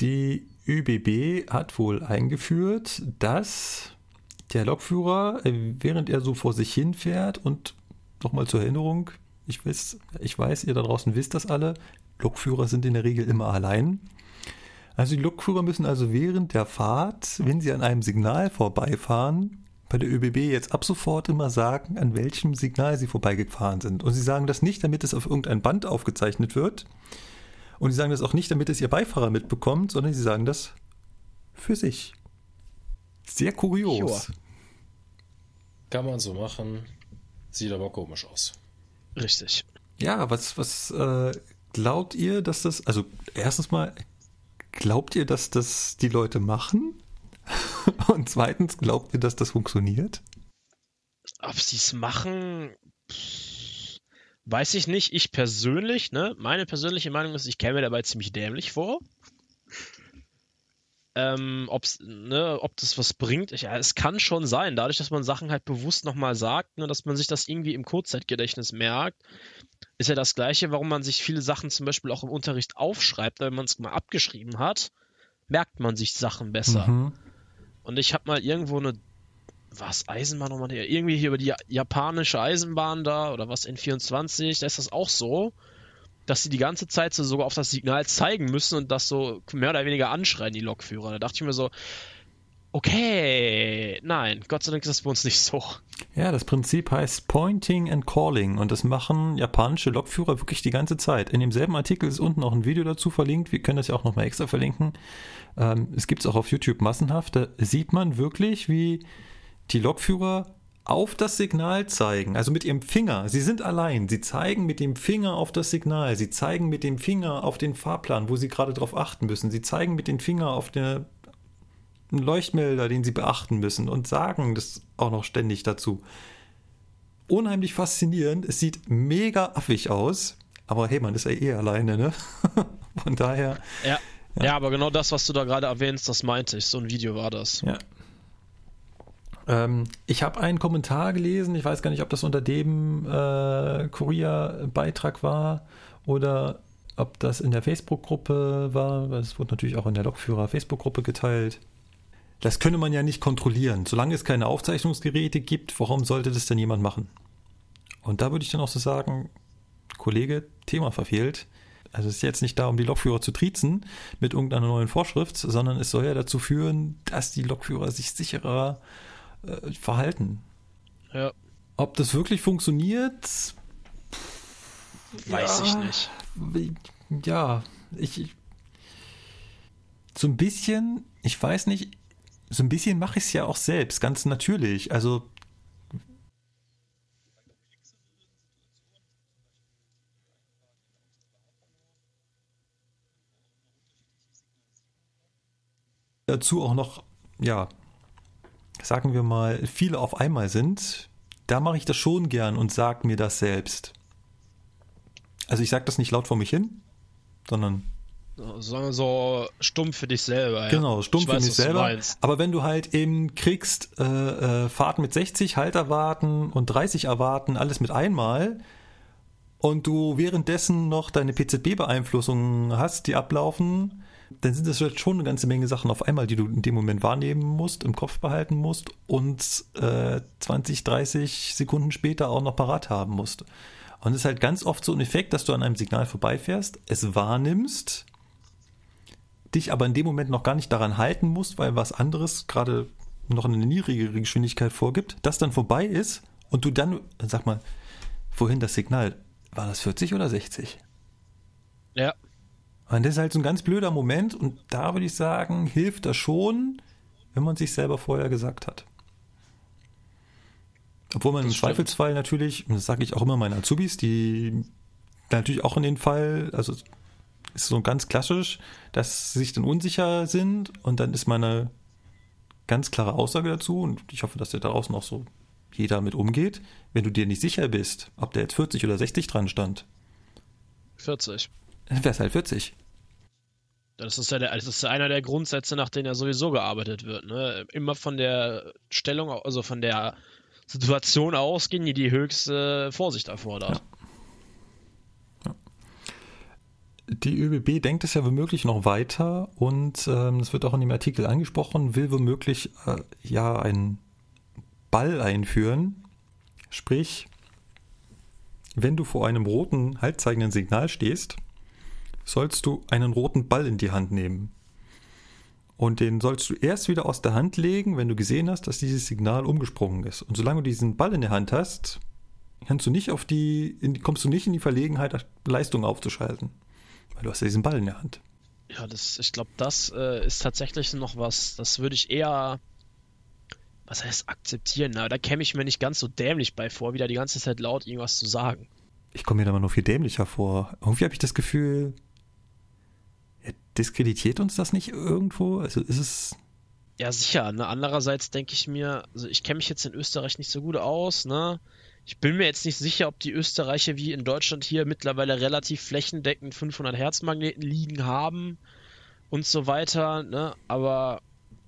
die ÖBB hat wohl eingeführt, dass der Lokführer, äh, während er so vor sich hin fährt und nochmal zur Erinnerung, ich weiß, ich weiß, ihr da draußen wisst das alle, Lokführer sind in der Regel immer allein. Also die Lokführer müssen also während der Fahrt, wenn sie an einem Signal vorbeifahren, bei der ÖBB jetzt ab sofort immer sagen, an welchem Signal sie vorbeigefahren sind. Und sie sagen das nicht, damit es auf irgendein Band aufgezeichnet wird, und sie sagen das auch nicht, damit es ihr Beifahrer mitbekommt, sondern sie sagen das für sich. Sehr kurios. Sure. Kann man so machen. Sieht aber komisch aus. Richtig. Ja, was, was äh, glaubt ihr, dass das, also erstens mal, glaubt ihr, dass das die Leute machen? Und zweitens, glaubt ihr, dass das funktioniert? Ob sie es machen, Weiß ich nicht. Ich persönlich, ne, meine persönliche Meinung ist, ich käme mir dabei ziemlich dämlich vor. Ähm, ob's, ne, ob das was bringt, ich, ja, es kann schon sein, dadurch, dass man Sachen halt bewusst nochmal sagt, ne, dass man sich das irgendwie im Kurzzeitgedächtnis merkt, ist ja das Gleiche, warum man sich viele Sachen zum Beispiel auch im Unterricht aufschreibt, wenn man es mal abgeschrieben hat, merkt man sich Sachen besser. Mhm. Und ich habe mal irgendwo eine was, Eisenbahn nochmal? Irgendwie hier über die japanische Eisenbahn da oder was, N24, da ist das auch so, dass sie die ganze Zeit so sogar auf das Signal zeigen müssen und das so mehr oder weniger anschreien, die Lokführer. Da dachte ich mir so, okay, nein, Gott sei Dank ist das bei uns nicht so. Ja, das Prinzip heißt Pointing and Calling und das machen japanische Lokführer wirklich die ganze Zeit. In demselben Artikel ist unten auch ein Video dazu verlinkt, wir können das ja auch nochmal extra verlinken. Ähm, es gibt es auch auf YouTube massenhaft, da sieht man wirklich, wie die Lokführer auf das Signal zeigen, also mit ihrem Finger. Sie sind allein. Sie zeigen mit dem Finger auf das Signal. Sie zeigen mit dem Finger auf den Fahrplan, wo sie gerade darauf achten müssen. Sie zeigen mit dem Finger auf den Leuchtmelder, den sie beachten müssen und sagen das auch noch ständig dazu. Unheimlich faszinierend. Es sieht mega affig aus. Aber hey, man ist ja eh alleine, ne? Von daher. Ja. ja. Ja, aber genau das, was du da gerade erwähnst, das meinte ich. So ein Video war das. Ja, ähm, ich habe einen Kommentar gelesen, ich weiß gar nicht, ob das unter dem äh, Kurier-Beitrag war oder ob das in der Facebook-Gruppe war. Es wurde natürlich auch in der Lokführer-Facebook-Gruppe geteilt. das könne man ja nicht kontrollieren. Solange es keine Aufzeichnungsgeräte gibt, warum sollte das denn jemand machen? Und da würde ich dann auch so sagen, Kollege, Thema verfehlt. Also es ist jetzt nicht da, um die Lokführer zu triezen mit irgendeiner neuen Vorschrift, sondern es soll ja dazu führen, dass die Lokführer sich sicherer äh, verhalten. Ja. Ob das wirklich funktioniert, weiß ja, ich nicht. Ja, ich so ein bisschen, ich weiß nicht, so ein bisschen mache ich es ja auch selbst, ganz natürlich. Also dazu auch noch, ja, sagen wir mal, viele auf einmal sind, da mache ich das schon gern und sage mir das selbst. Also ich sage das nicht laut vor mich hin, sondern Sagen so stumm für dich selber. Genau, stumm ich für weiß, mich selber. Aber wenn du halt eben kriegst, äh, äh, Fahrten mit 60, Halt erwarten und 30 erwarten, alles mit einmal, und du währenddessen noch deine PZB-Beeinflussungen hast, die ablaufen, dann sind das schon eine ganze Menge Sachen auf einmal, die du in dem Moment wahrnehmen musst, im Kopf behalten musst und äh, 20, 30 Sekunden später auch noch parat haben musst. Und es ist halt ganz oft so ein Effekt, dass du an einem Signal vorbeifährst, es wahrnimmst, dich aber in dem Moment noch gar nicht daran halten musst, weil was anderes gerade noch eine niedrigere Geschwindigkeit vorgibt, das dann vorbei ist und du dann, sag mal, wohin das Signal? War das 40 oder 60? Ja. Und das ist halt so ein ganz blöder Moment und da würde ich sagen, hilft das schon, wenn man sich selber vorher gesagt hat. Obwohl man das im stimmt. Zweifelsfall natürlich, und das sage ich auch immer meinen Azubis, die natürlich auch in den Fall, also ist so ganz klassisch, dass sie sich dann unsicher sind und dann ist meine ganz klare Aussage dazu und ich hoffe, dass der daraus noch so jeder mit umgeht, wenn du dir nicht sicher bist, ob der jetzt 40 oder 60 dran stand. 40. Wäre es halt 40. Das ist ja der, das ist einer der Grundsätze, nach denen ja sowieso gearbeitet wird. Ne? Immer von der Stellung, also von der Situation ausgehen, die die höchste Vorsicht erfordert. Ja. Ja. Die ÖBB denkt es ja womöglich noch weiter und ähm, das wird auch in dem Artikel angesprochen, will womöglich äh, ja einen Ball einführen. Sprich, wenn du vor einem roten haltzeigenden Signal stehst, sollst du einen roten Ball in die Hand nehmen. Und den sollst du erst wieder aus der Hand legen, wenn du gesehen hast, dass dieses Signal umgesprungen ist. Und solange du diesen Ball in der Hand hast, kannst du nicht auf die, in, kommst du nicht in die Verlegenheit, Leistung aufzuschalten. Weil du hast ja diesen Ball in der Hand. Ja, das, ich glaube, das äh, ist tatsächlich noch was, das würde ich eher, was heißt akzeptieren? Na, da käme ich mir nicht ganz so dämlich bei vor, wieder die ganze Zeit laut irgendwas zu sagen. Ich komme mir da mal noch viel dämlicher vor. Irgendwie habe ich das Gefühl, diskreditiert uns das nicht irgendwo? Also ist es. Ja, sicher. Ne? Andererseits denke ich mir, also ich kenne mich jetzt in Österreich nicht so gut aus, ne? Ich bin mir jetzt nicht sicher, ob die Österreicher wie in Deutschland hier mittlerweile relativ flächendeckend 500 Hertz Magneten liegen haben und so weiter, ne? Aber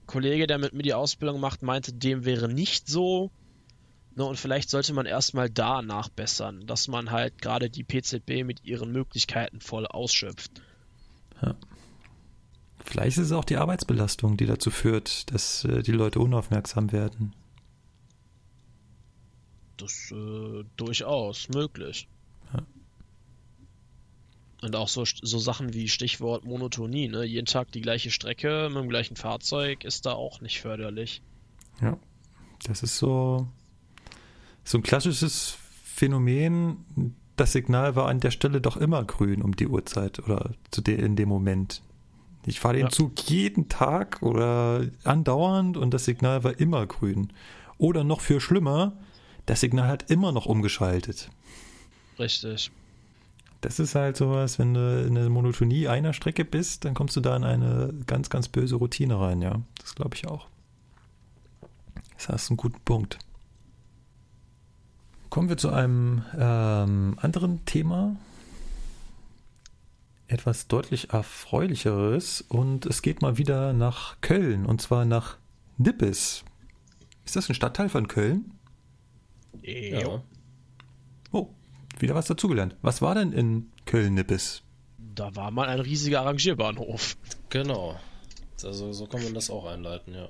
Kollege, der mit mir die Ausbildung macht, meinte, dem wäre nicht so. Ne? Und vielleicht sollte man erstmal da nachbessern, dass man halt gerade die PZB mit ihren Möglichkeiten voll ausschöpft. Ja. Vielleicht ist es auch die Arbeitsbelastung, die dazu führt, dass äh, die Leute unaufmerksam werden. Das äh, durchaus möglich. Ja. Und auch so, so Sachen wie Stichwort Monotonie, ne? Jeden Tag die gleiche Strecke mit dem gleichen Fahrzeug ist da auch nicht förderlich. Ja. Das ist so, so ein klassisches Phänomen. Das Signal war an der Stelle doch immer grün um die Uhrzeit oder zu de in dem Moment. Ich fahre den ja. Zug jeden Tag oder andauernd und das Signal war immer grün. Oder noch viel schlimmer, das Signal hat immer noch umgeschaltet. Richtig. Das ist halt sowas, wenn du in der Monotonie einer Strecke bist, dann kommst du da in eine ganz, ganz böse Routine rein, ja. Das glaube ich auch. Das hast einen guten Punkt. Kommen wir zu einem ähm, anderen Thema, etwas deutlich erfreulicheres und es geht mal wieder nach Köln und zwar nach Nippes. Ist das ein Stadtteil von Köln? Ja. Oh, wieder was dazugelernt. Was war denn in Köln-Nippes? Da war mal ein riesiger Arrangierbahnhof. Genau. Also so kann man das auch einleiten, ja.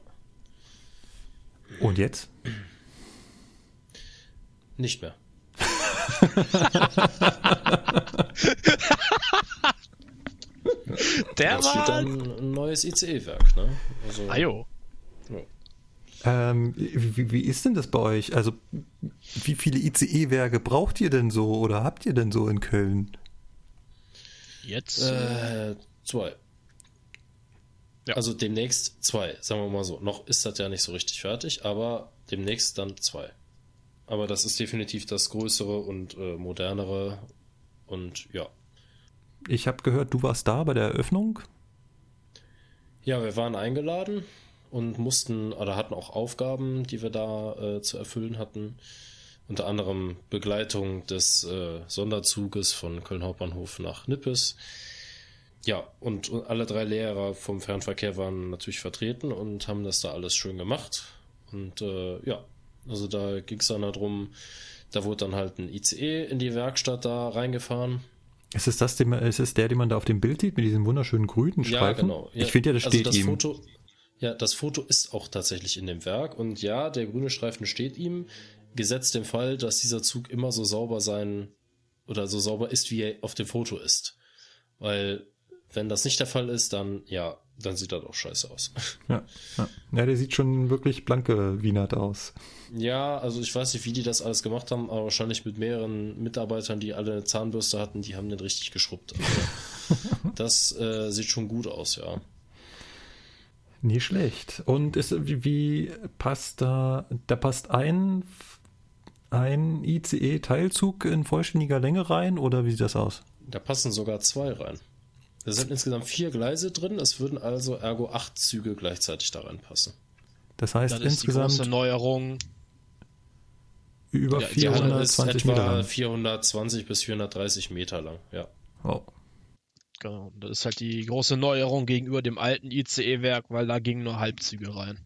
Und jetzt? Nicht mehr. Der Da steht war. dann ein neues ICE-Werk, ne? Also, Ajo. Ähm, wie, wie ist denn das bei euch? Also, wie viele ICE-Werke braucht ihr denn so oder habt ihr denn so in Köln? Jetzt. Äh, zwei. Ja. Also demnächst zwei, sagen wir mal so. Noch ist das ja nicht so richtig fertig, aber demnächst dann zwei. Aber das ist definitiv das größere und äh, modernere und ja. Ich habe gehört, du warst da bei der Eröffnung. Ja, wir waren eingeladen und mussten oder hatten auch Aufgaben, die wir da äh, zu erfüllen hatten. Unter anderem Begleitung des äh, Sonderzuges von Köln Hauptbahnhof nach Nippes. Ja, und alle drei Lehrer vom Fernverkehr waren natürlich vertreten und haben das da alles schön gemacht. Und äh, ja, also da ging es dann darum, da wurde dann halt ein ICE in die Werkstatt da reingefahren. Ist es das, den ist es der, den man da auf dem Bild sieht, mit diesem wunderschönen grünen Ja, Streifen? genau. Ja, Ich finde ja, das also steht das ihm. Foto, ja, das Foto ist auch tatsächlich in dem Werk und ja, der grüne Streifen steht ihm, gesetzt dem Fall, dass dieser Zug immer so sauber sein oder so sauber ist, wie er auf dem Foto ist. Weil, wenn das nicht der Fall ist, dann, ja, dann sieht das auch scheiße aus. Ja, ja. ja, der sieht schon wirklich blanke Wienert aus. Ja, also ich weiß nicht, wie die das alles gemacht haben, aber wahrscheinlich mit mehreren Mitarbeitern, die alle eine Zahnbürste hatten, die haben den richtig geschrubbt. Also, das äh, sieht schon gut aus, ja. Nie schlecht. Und ist, wie, wie passt da, da passt ein, ein ICE-Teilzug in vollständiger Länge rein oder wie sieht das aus? Da passen sogar zwei rein. Es sind insgesamt vier Gleise drin, es würden also ergo acht Züge gleichzeitig da reinpassen. Das heißt Das ist die große insgesamt Neuerung. über Ja, die Halle ist 420 Meter etwa lang. 420 bis 430 Meter lang, ja. Oh. Genau. Das ist halt die große Neuerung gegenüber dem alten ICE-Werk, weil da gingen nur Halbzüge rein.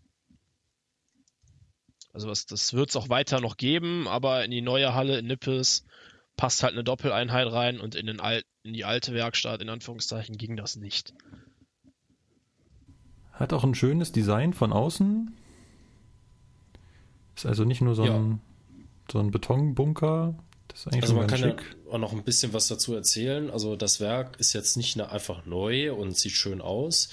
Also was, das wird es auch weiter noch geben, aber in die neue Halle in Nippes passt halt eine Doppeleinheit rein und in, den Al in die alte Werkstatt, in Anführungszeichen, ging das nicht. Hat auch ein schönes Design von außen. Ist also nicht nur so ein, so ein Betonbunker. Das ist eigentlich Also schon man ganz kann schick. ja auch noch ein bisschen was dazu erzählen. Also das Werk ist jetzt nicht nur einfach neu und sieht schön aus.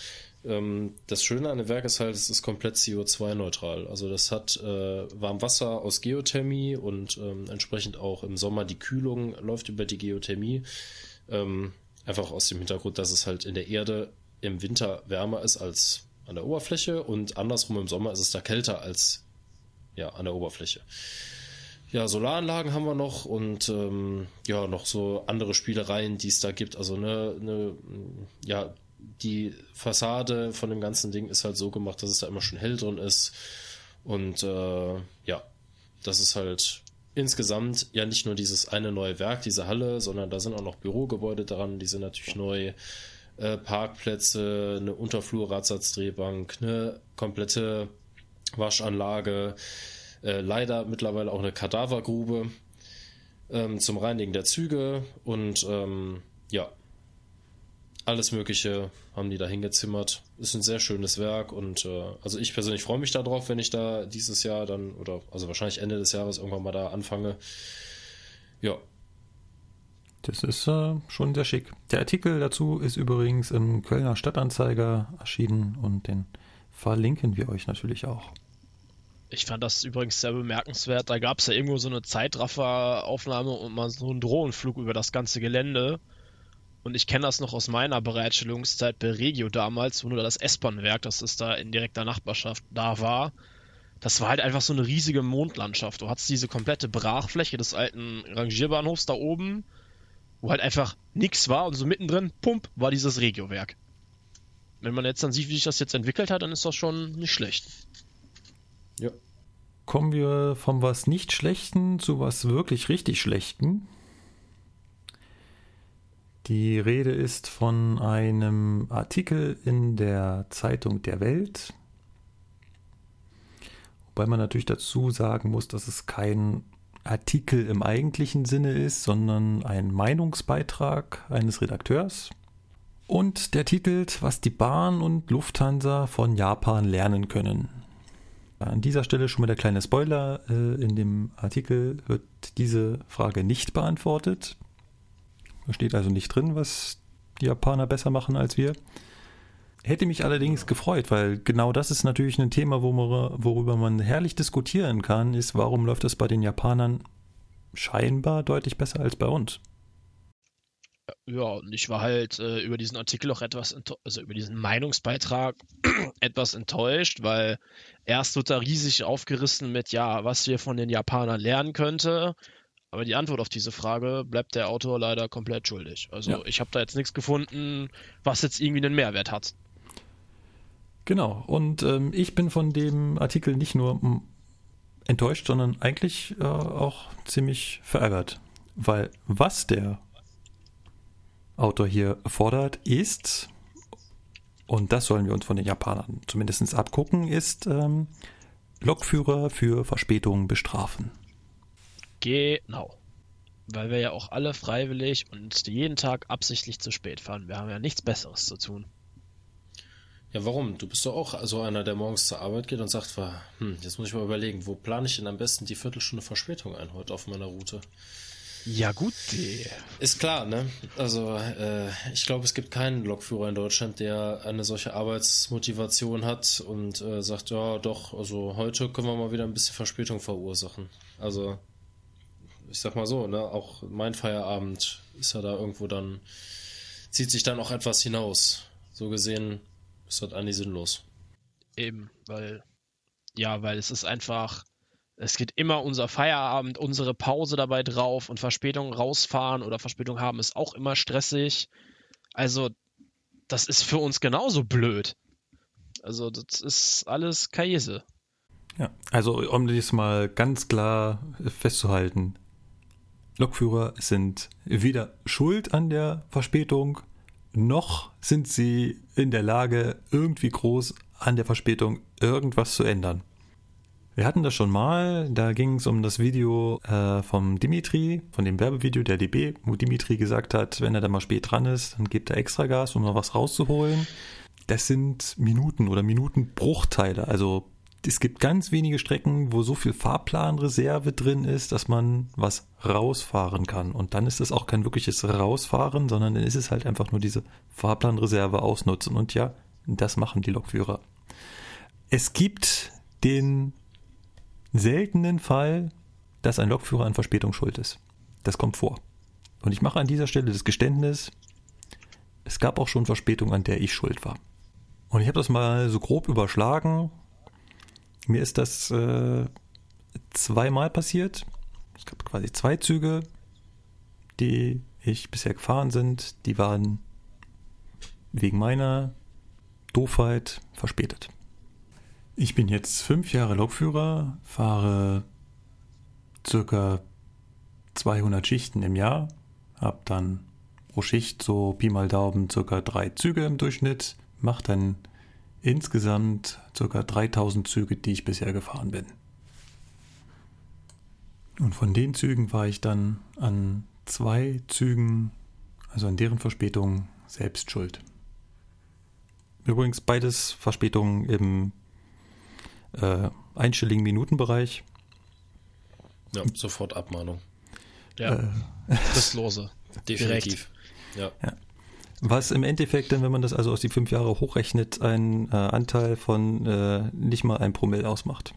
Ähm, das Schöne an dem Werk ist halt, es ist komplett CO2-neutral. Also das hat äh, Warmwasser aus Geothermie und ähm, entsprechend auch im Sommer die Kühlung läuft über die Geothermie. Ähm, einfach aus dem Hintergrund, dass es halt in der Erde im Winter wärmer ist als an der Oberfläche und andersrum im Sommer ist es da kälter als ja, an der Oberfläche. Ja, Solaranlagen haben wir noch und ähm, ja, noch so andere Spielereien, die es da gibt. Also ne, ne, ja, die Fassade von dem ganzen Ding ist halt so gemacht, dass es da immer schön hell drin ist. Und äh, ja, das ist halt insgesamt ja nicht nur dieses eine neue Werk, diese Halle, sondern da sind auch noch Bürogebäude dran, die sind natürlich neu. Äh, Parkplätze, eine Unterflur-Radsatzdrahbank, eine komplette Waschanlage, äh, leider mittlerweile auch eine Kadavergrube ähm, zum Reinigen der Züge und ähm, ja, alles Mögliche haben die da hingezimmert. Ist ein sehr schönes Werk und äh, also ich persönlich freue mich darauf, wenn ich da dieses Jahr dann oder also wahrscheinlich Ende des Jahres irgendwann mal da anfange. Ja, Das ist äh, schon sehr schick. Der Artikel dazu ist übrigens im Kölner Stadtanzeiger erschienen und den verlinken wir euch natürlich auch. Ich fand das übrigens sehr bemerkenswert. Da gab es ja irgendwo so eine Zeitrafferaufnahme und mal so einen Drohnenflug über das ganze Gelände. Und ich kenne das noch aus meiner Bereitstellungszeit bei Regio damals, wo nur das S-Bahn-Werk, das ist da in direkter Nachbarschaft, da war. Das war halt einfach so eine riesige Mondlandschaft. Du hattest diese komplette Brachfläche des alten Rangierbahnhofs da oben, wo halt einfach nichts war und so mittendrin, pump, war dieses Regio-Werk. Wenn man jetzt dann sieht, wie sich das jetzt entwickelt hat, dann ist das schon nicht schlecht. ja. Kommen wir vom was nicht Schlechten zu was wirklich richtig Schlechten. Die Rede ist von einem Artikel in der Zeitung Der Welt. Wobei man natürlich dazu sagen muss, dass es kein Artikel im eigentlichen Sinne ist, sondern ein Meinungsbeitrag eines Redakteurs. Und der titelt, was die Bahn und Lufthansa von Japan lernen können. An dieser Stelle schon mal der kleine Spoiler. Äh, in dem Artikel wird diese Frage nicht beantwortet. Steht also nicht drin, was die Japaner besser machen als wir. Hätte mich allerdings gefreut, weil genau das ist natürlich ein Thema, worüber man herrlich diskutieren kann, ist, warum läuft das bei den Japanern scheinbar deutlich besser als bei uns. Ja, und ich war halt äh, über diesen Artikel auch etwas, also über diesen Meinungsbeitrag etwas enttäuscht, weil erst wird da riesig aufgerissen mit, ja, was wir von den Japanern lernen könnte. Aber die Antwort auf diese Frage bleibt der Autor leider komplett schuldig. Also ja. ich habe da jetzt nichts gefunden, was jetzt irgendwie einen Mehrwert hat. Genau, und ähm, ich bin von dem Artikel nicht nur enttäuscht, sondern eigentlich äh, auch ziemlich verärgert. Weil was der Autor hier fordert, ist, und das sollen wir uns von den Japanern zumindest abgucken, ist ähm, Lokführer für Verspätungen bestrafen. Genau. Weil wir ja auch alle freiwillig und jeden Tag absichtlich zu spät fahren. Wir haben ja nichts Besseres zu tun. Ja, warum? Du bist doch auch so einer, der morgens zur Arbeit geht und sagt, hm, jetzt muss ich mal überlegen, wo plane ich denn am besten die Viertelstunde Verspätung ein heute auf meiner Route? Ja, gut. Ist klar, ne? Also, äh, ich glaube, es gibt keinen Lokführer in Deutschland, der eine solche Arbeitsmotivation hat und äh, sagt, ja, doch, also heute können wir mal wieder ein bisschen Verspätung verursachen. Also, ich sag mal so, ne? Auch mein Feierabend ist ja da irgendwo dann, zieht sich dann auch etwas hinaus. So gesehen ist das eigentlich sinnlos. Eben, weil, ja, weil es ist einfach, es geht immer unser Feierabend, unsere Pause dabei drauf und Verspätung rausfahren oder Verspätung haben ist auch immer stressig. Also, das ist für uns genauso blöd. Also, das ist alles Käse. Ja, also um das mal ganz klar festzuhalten, Lokführer sind weder schuld an der Verspätung, noch sind sie in der Lage, irgendwie groß an der Verspätung irgendwas zu ändern. Wir hatten das schon mal, da ging es um das Video äh, vom Dimitri, von dem Werbevideo der DB, wo Dimitri gesagt hat, wenn er da mal spät dran ist, dann gibt er extra Gas, um noch was rauszuholen. Das sind Minuten oder Minutenbruchteile. Also es gibt ganz wenige Strecken, wo so viel Fahrplanreserve drin ist, dass man was rausfahren kann. Und dann ist es auch kein wirkliches Rausfahren, sondern dann ist es halt einfach nur diese Fahrplanreserve ausnutzen. Und ja, das machen die Lokführer. Es gibt den seltenen Fall, dass ein Lokführer an Verspätung schuld ist. Das kommt vor. Und ich mache an dieser Stelle das Geständnis, es gab auch schon Verspätung, an der ich schuld war. Und ich habe das mal so grob überschlagen mir ist das äh, zweimal passiert. Es gab quasi zwei Züge, die ich bisher gefahren sind. Die waren wegen meiner Doofheit verspätet. Ich bin jetzt fünf Jahre Lokführer, fahre circa 200 Schichten im Jahr, habe dann pro Schicht so Pi mal Daumen circa drei Züge im Durchschnitt, mache dann insgesamt ca. 3000 Züge, die ich bisher gefahren bin. Und von den Zügen war ich dann an zwei Zügen, also an deren Verspätung, selbst schuld. Übrigens beides Verspätungen im äh, einstelligen Minutenbereich. Ja, sofort Abmahnung. Ja, äh, das Lose. Definitiv. Ja. ja. Was im Endeffekt, wenn man das also aus die fünf Jahre hochrechnet, ein äh, Anteil von äh, nicht mal ein Promille ausmacht.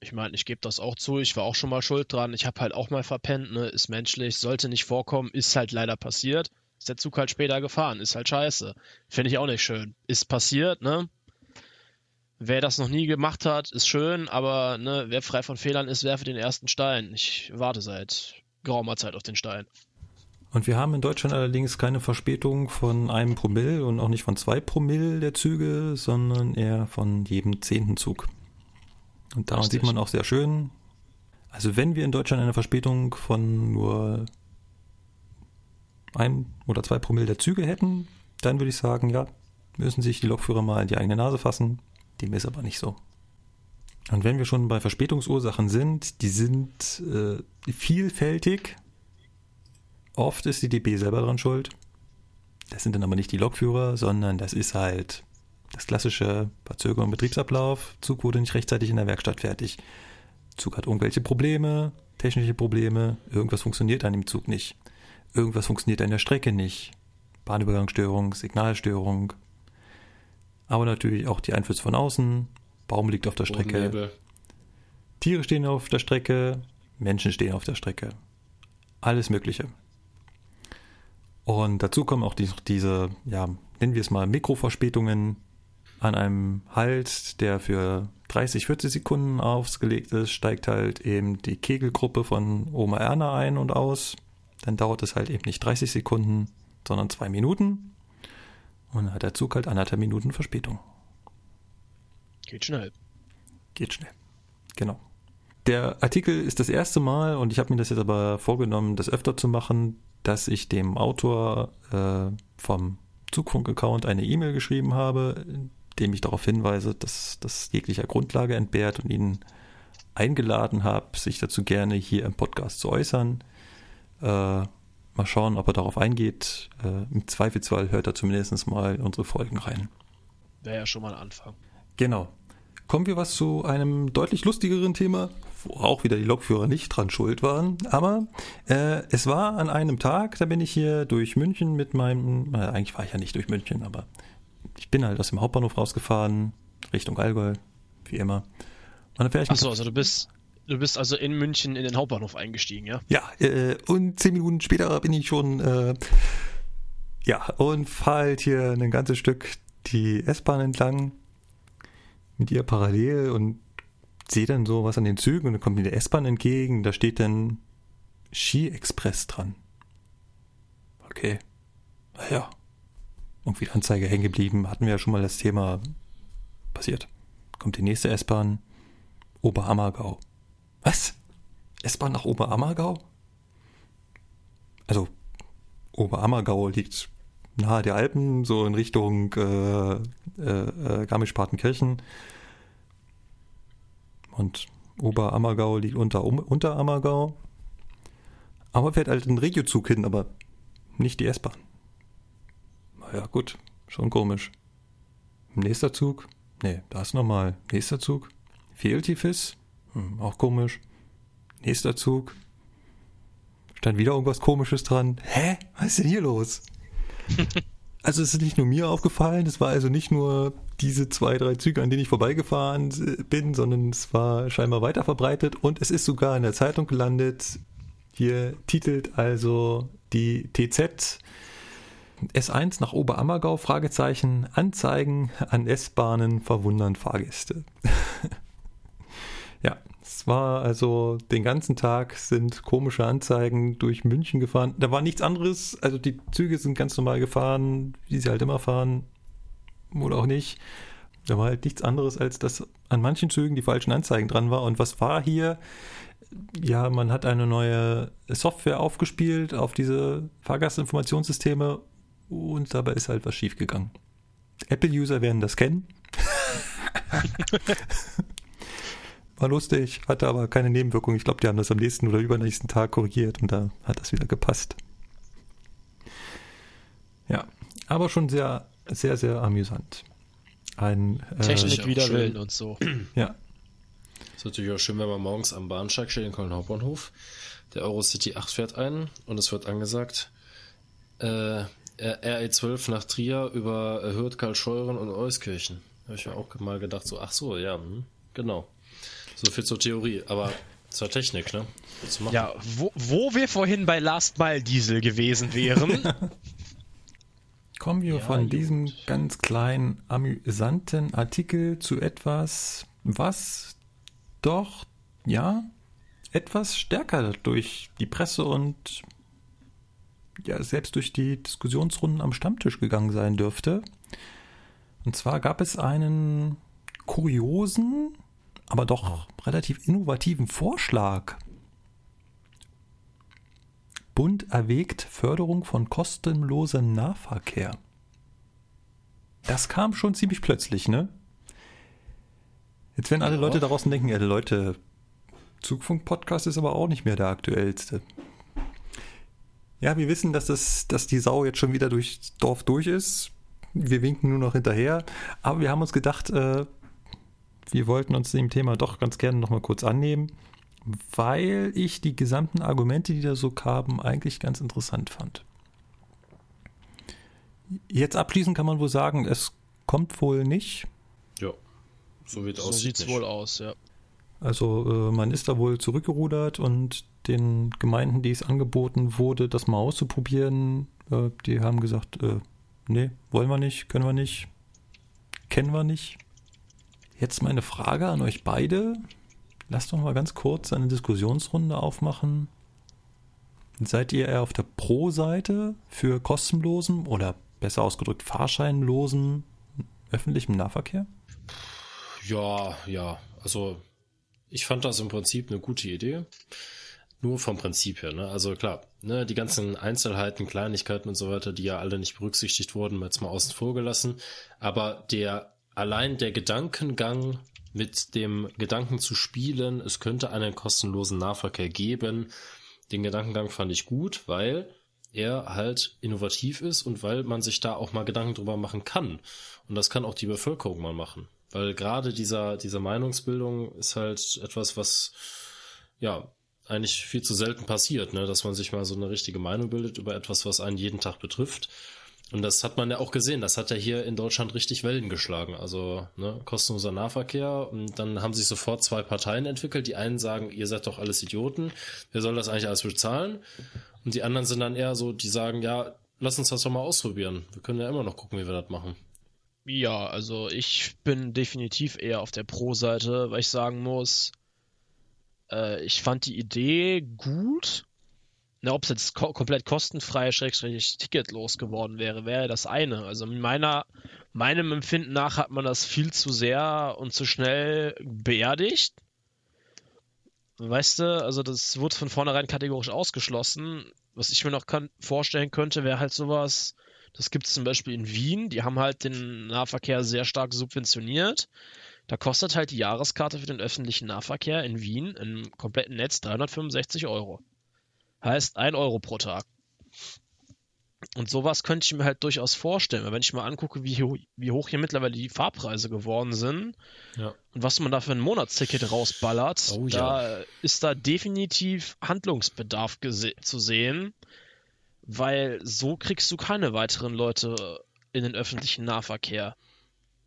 Ich meine, ich gebe das auch zu, ich war auch schon mal schuld dran. Ich habe halt auch mal verpennt, ne? ist menschlich, sollte nicht vorkommen, ist halt leider passiert. Ist der Zug halt später gefahren, ist halt scheiße. Finde ich auch nicht schön. Ist passiert, ne? Wer das noch nie gemacht hat, ist schön, aber ne, wer frei von Fehlern ist, werfe den ersten Stein. Ich warte seit geraumer Zeit auf den Stein. Und wir haben in Deutschland allerdings keine Verspätung von einem Promille und auch nicht von zwei Promille der Züge, sondern eher von jedem zehnten Zug. Und daran Richtig. sieht man auch sehr schön, also wenn wir in Deutschland eine Verspätung von nur ein oder zwei Promille der Züge hätten, dann würde ich sagen, ja, müssen sich die Lokführer mal in die eigene Nase fassen. Dem ist aber nicht so. Und wenn wir schon bei Verspätungsursachen sind, die sind äh, vielfältig Oft ist die DB selber dran schuld. Das sind dann aber nicht die Lokführer, sondern das ist halt Das klassische Verzögerung im Betriebsablauf, Zug wurde nicht rechtzeitig in der Werkstatt fertig. Zug hat irgendwelche Probleme, technische Probleme, irgendwas funktioniert an dem Zug nicht. Irgendwas funktioniert an der Strecke nicht. Bahnübergangsstörung, Signalstörung. Aber natürlich auch die Einflüsse von außen. Baum liegt auf der Strecke. Tiere stehen auf der Strecke, Menschen stehen auf der Strecke. Alles Mögliche. Und dazu kommen auch die, diese, ja, nennen wir es mal Mikroverspätungen an einem Halt, der für 30, 40 Sekunden ausgelegt ist, steigt halt eben die Kegelgruppe von Oma Erna ein und aus. Dann dauert es halt eben nicht 30 Sekunden, sondern zwei Minuten. Und dann hat der Zug halt anderthalb Minuten Verspätung. Geht schnell. Geht schnell. Genau. Der Artikel ist das erste Mal, und ich habe mir das jetzt aber vorgenommen, das öfter zu machen, dass ich dem Autor äh, vom Zugfunk-Account eine E-Mail geschrieben habe, dem ich darauf hinweise, dass das jeglicher Grundlage entbehrt und ihn eingeladen habe, sich dazu gerne hier im Podcast zu äußern. Äh, mal schauen, ob er darauf eingeht. Äh, Im Zweifelsfall hört er zumindest mal unsere Folgen rein. Wäre ja schon mal ein Anfang. Genau. Kommen wir was zu einem deutlich lustigeren Thema, wo auch wieder die Lokführer nicht dran schuld waren. Aber äh, es war an einem Tag, da bin ich hier durch München mit meinem, äh, eigentlich war ich ja nicht durch München, aber ich bin halt aus dem Hauptbahnhof rausgefahren, Richtung Allgäu, wie immer. Und dann fähre ich Achso, also du bist, du bist also in München in den Hauptbahnhof eingestiegen, ja? Ja, äh, und zehn Minuten später bin ich schon, äh, ja, und fahre halt hier ein ganzes Stück die S-Bahn entlang mit ihr parallel und sehe dann so was an den Zügen und dann kommt mir der S-Bahn entgegen, da steht dann Ski-Express dran. Okay. Naja. Irgendwie Anzeige hängen geblieben, hatten wir ja schon mal das Thema passiert. Kommt die nächste S-Bahn, Oberammergau. Was? S-Bahn nach Oberammergau? Also, Oberammergau liegt nahe der Alpen, so in Richtung äh, äh, äh, Garmisch-Partenkirchen. Und Oberammergau liegt unter um, Unterammergau. Aber fährt halt ein Regiozug hin, aber nicht die S-Bahn. Naja, gut, schon komisch. Nächster Zug? Nee, da ist nochmal. Nächster Zug? Fehltifis? Hm, auch komisch. Nächster Zug. Stand wieder irgendwas komisches dran. Hä? Was ist denn hier los? also es ist nicht nur mir aufgefallen, es war also nicht nur diese zwei, drei Züge, an denen ich vorbeigefahren äh, bin, sondern es war scheinbar weiter verbreitet und es ist sogar in der Zeitung gelandet. Hier titelt also die TZ S1 nach Oberammergau, Fragezeichen, Anzeigen an S-Bahnen verwundern Fahrgäste. ja, es war also den ganzen Tag sind komische Anzeigen durch München gefahren. Da war nichts anderes, also die Züge sind ganz normal gefahren, wie sie halt immer fahren, oder auch nicht. Da war halt nichts anderes, als dass an manchen Zügen die falschen Anzeigen dran war. Und was war hier? Ja, man hat eine neue Software aufgespielt auf diese Fahrgastinformationssysteme und dabei ist halt was schiefgegangen. Apple-User werden das kennen. War lustig, hatte aber keine Nebenwirkung. Ich glaube, die haben das am nächsten oder übernächsten Tag korrigiert und da hat das wieder gepasst. Ja, aber schon sehr, sehr, sehr amüsant. Ein, äh, Technik wider. Willen und so. ja, Ist natürlich auch schön, wenn man morgens am Bahnsteig steht in Köln Hauptbahnhof. Der Eurocity 8 fährt ein und es wird angesagt, äh, RE12 nach Trier über äh, Hürth, Karlscheuren und Euskirchen. Habe ich mir auch mal gedacht, so, ach so, ja, hm, genau. So viel zur Theorie, aber zur Technik, ne? Ja, wo, wo wir vorhin bei Last Mile Diesel gewesen wären. Kommen wir Ja, von gut. diesem ganz kleinen, amüsanten Artikel zu etwas, was doch, ja, etwas stärker durch die Presse und ja, selbst durch die Diskussionsrunden am Stammtisch gegangen sein dürfte. Und zwar gab es einen kuriosen, aber doch relativ innovativen Vorschlag. Bund erwägt Förderung von kostenlosem Nahverkehr. Das kam schon ziemlich plötzlich, ne? Jetzt werden alle. Leute da draußen denken, ja, Leute, Zugfunk-Podcast ist aber auch nicht mehr der aktuellste. Ja, wir wissen, dass, das, dass die Sau jetzt schon wieder durchs Dorf durch ist. wir winken nur noch hinterher. Aber wir haben uns gedacht, äh, wir wollten uns dem Thema doch ganz gerne nochmal kurz annehmen, weil ich die gesamten Argumente, die da so kamen, eigentlich ganz interessant fand. Jetzt abschließend kann man wohl sagen, es kommt wohl nicht. Ja, so, so sieht es wohl aus, ja. Also äh, man ist da wohl zurückgerudert und den Gemeinden, die es angeboten wurde, das mal auszuprobieren, äh, die haben gesagt, äh, nee, wollen wir nicht, können wir nicht, kennen wir nicht. Jetzt meine Frage an euch beide. Lasst doch mal ganz kurz eine Diskussionsrunde aufmachen. Seid ihr eher auf der Pro-Seite für kostenlosen oder besser ausgedrückt fahrscheinlosen öffentlichen Nahverkehr? Ja, ja. Also ich fand das im Prinzip eine gute Idee. Nur vom Prinzip her, ne? Also klar, ne, die ganzen Einzelheiten, Kleinigkeiten und so weiter, die ja alle nicht berücksichtigt wurden, jetzt mal außen vor gelassen. Aber der allein der Gedankengang mit dem Gedanken zu spielen, es könnte einen kostenlosen Nahverkehr geben, den Gedankengang fand ich gut, weil er halt innovativ ist und weil man sich da auch mal Gedanken drüber machen kann. Und das kann auch die Bevölkerung mal machen. Weil gerade dieser, diese Meinungsbildung ist halt etwas, was ja eigentlich viel zu selten passiert, ne? dass man sich mal so eine richtige Meinung bildet über etwas, was einen jeden Tag betrifft. Und das hat man ja auch gesehen. Das hat ja hier in Deutschland richtig Wellen geschlagen. Also ne, kostenloser Nahverkehr. Und dann haben sich sofort zwei Parteien entwickelt. Die einen sagen, ihr seid doch alles Idioten. Wer soll das eigentlich alles bezahlen? Und die anderen sind dann eher so, die sagen, ja, lass uns das doch mal ausprobieren. Wir können ja immer noch gucken, wie wir das machen. Ja, also ich bin definitiv eher auf der Pro-Seite, weil ich sagen muss, äh, ich fand die Idee gut. Na, ob es jetzt ko komplett kostenfrei, schrägstrich ticketlos geworden wäre, wäre das eine. Also in meiner, meinem Empfinden nach hat man das viel zu sehr und zu schnell beerdigt. Weißt du, also das wurde von vornherein kategorisch ausgeschlossen. Was ich mir noch vorstellen könnte, wäre halt sowas, das gibt es zum Beispiel in Wien, die haben halt den Nahverkehr sehr stark subventioniert. Da kostet halt die Jahreskarte für den öffentlichen Nahverkehr in Wien im kompletten Netz 365 Euro. Heißt 1 Euro pro Tag. Und sowas könnte ich mir halt durchaus vorstellen, weil wenn ich mal angucke, wie, wie hoch hier mittlerweile die Fahrpreise geworden sind ja. und was man da für ein Monatsticket rausballert, oh, da ja. ist da definitiv Handlungsbedarf zu sehen, weil so kriegst du keine weiteren Leute in den öffentlichen Nahverkehr.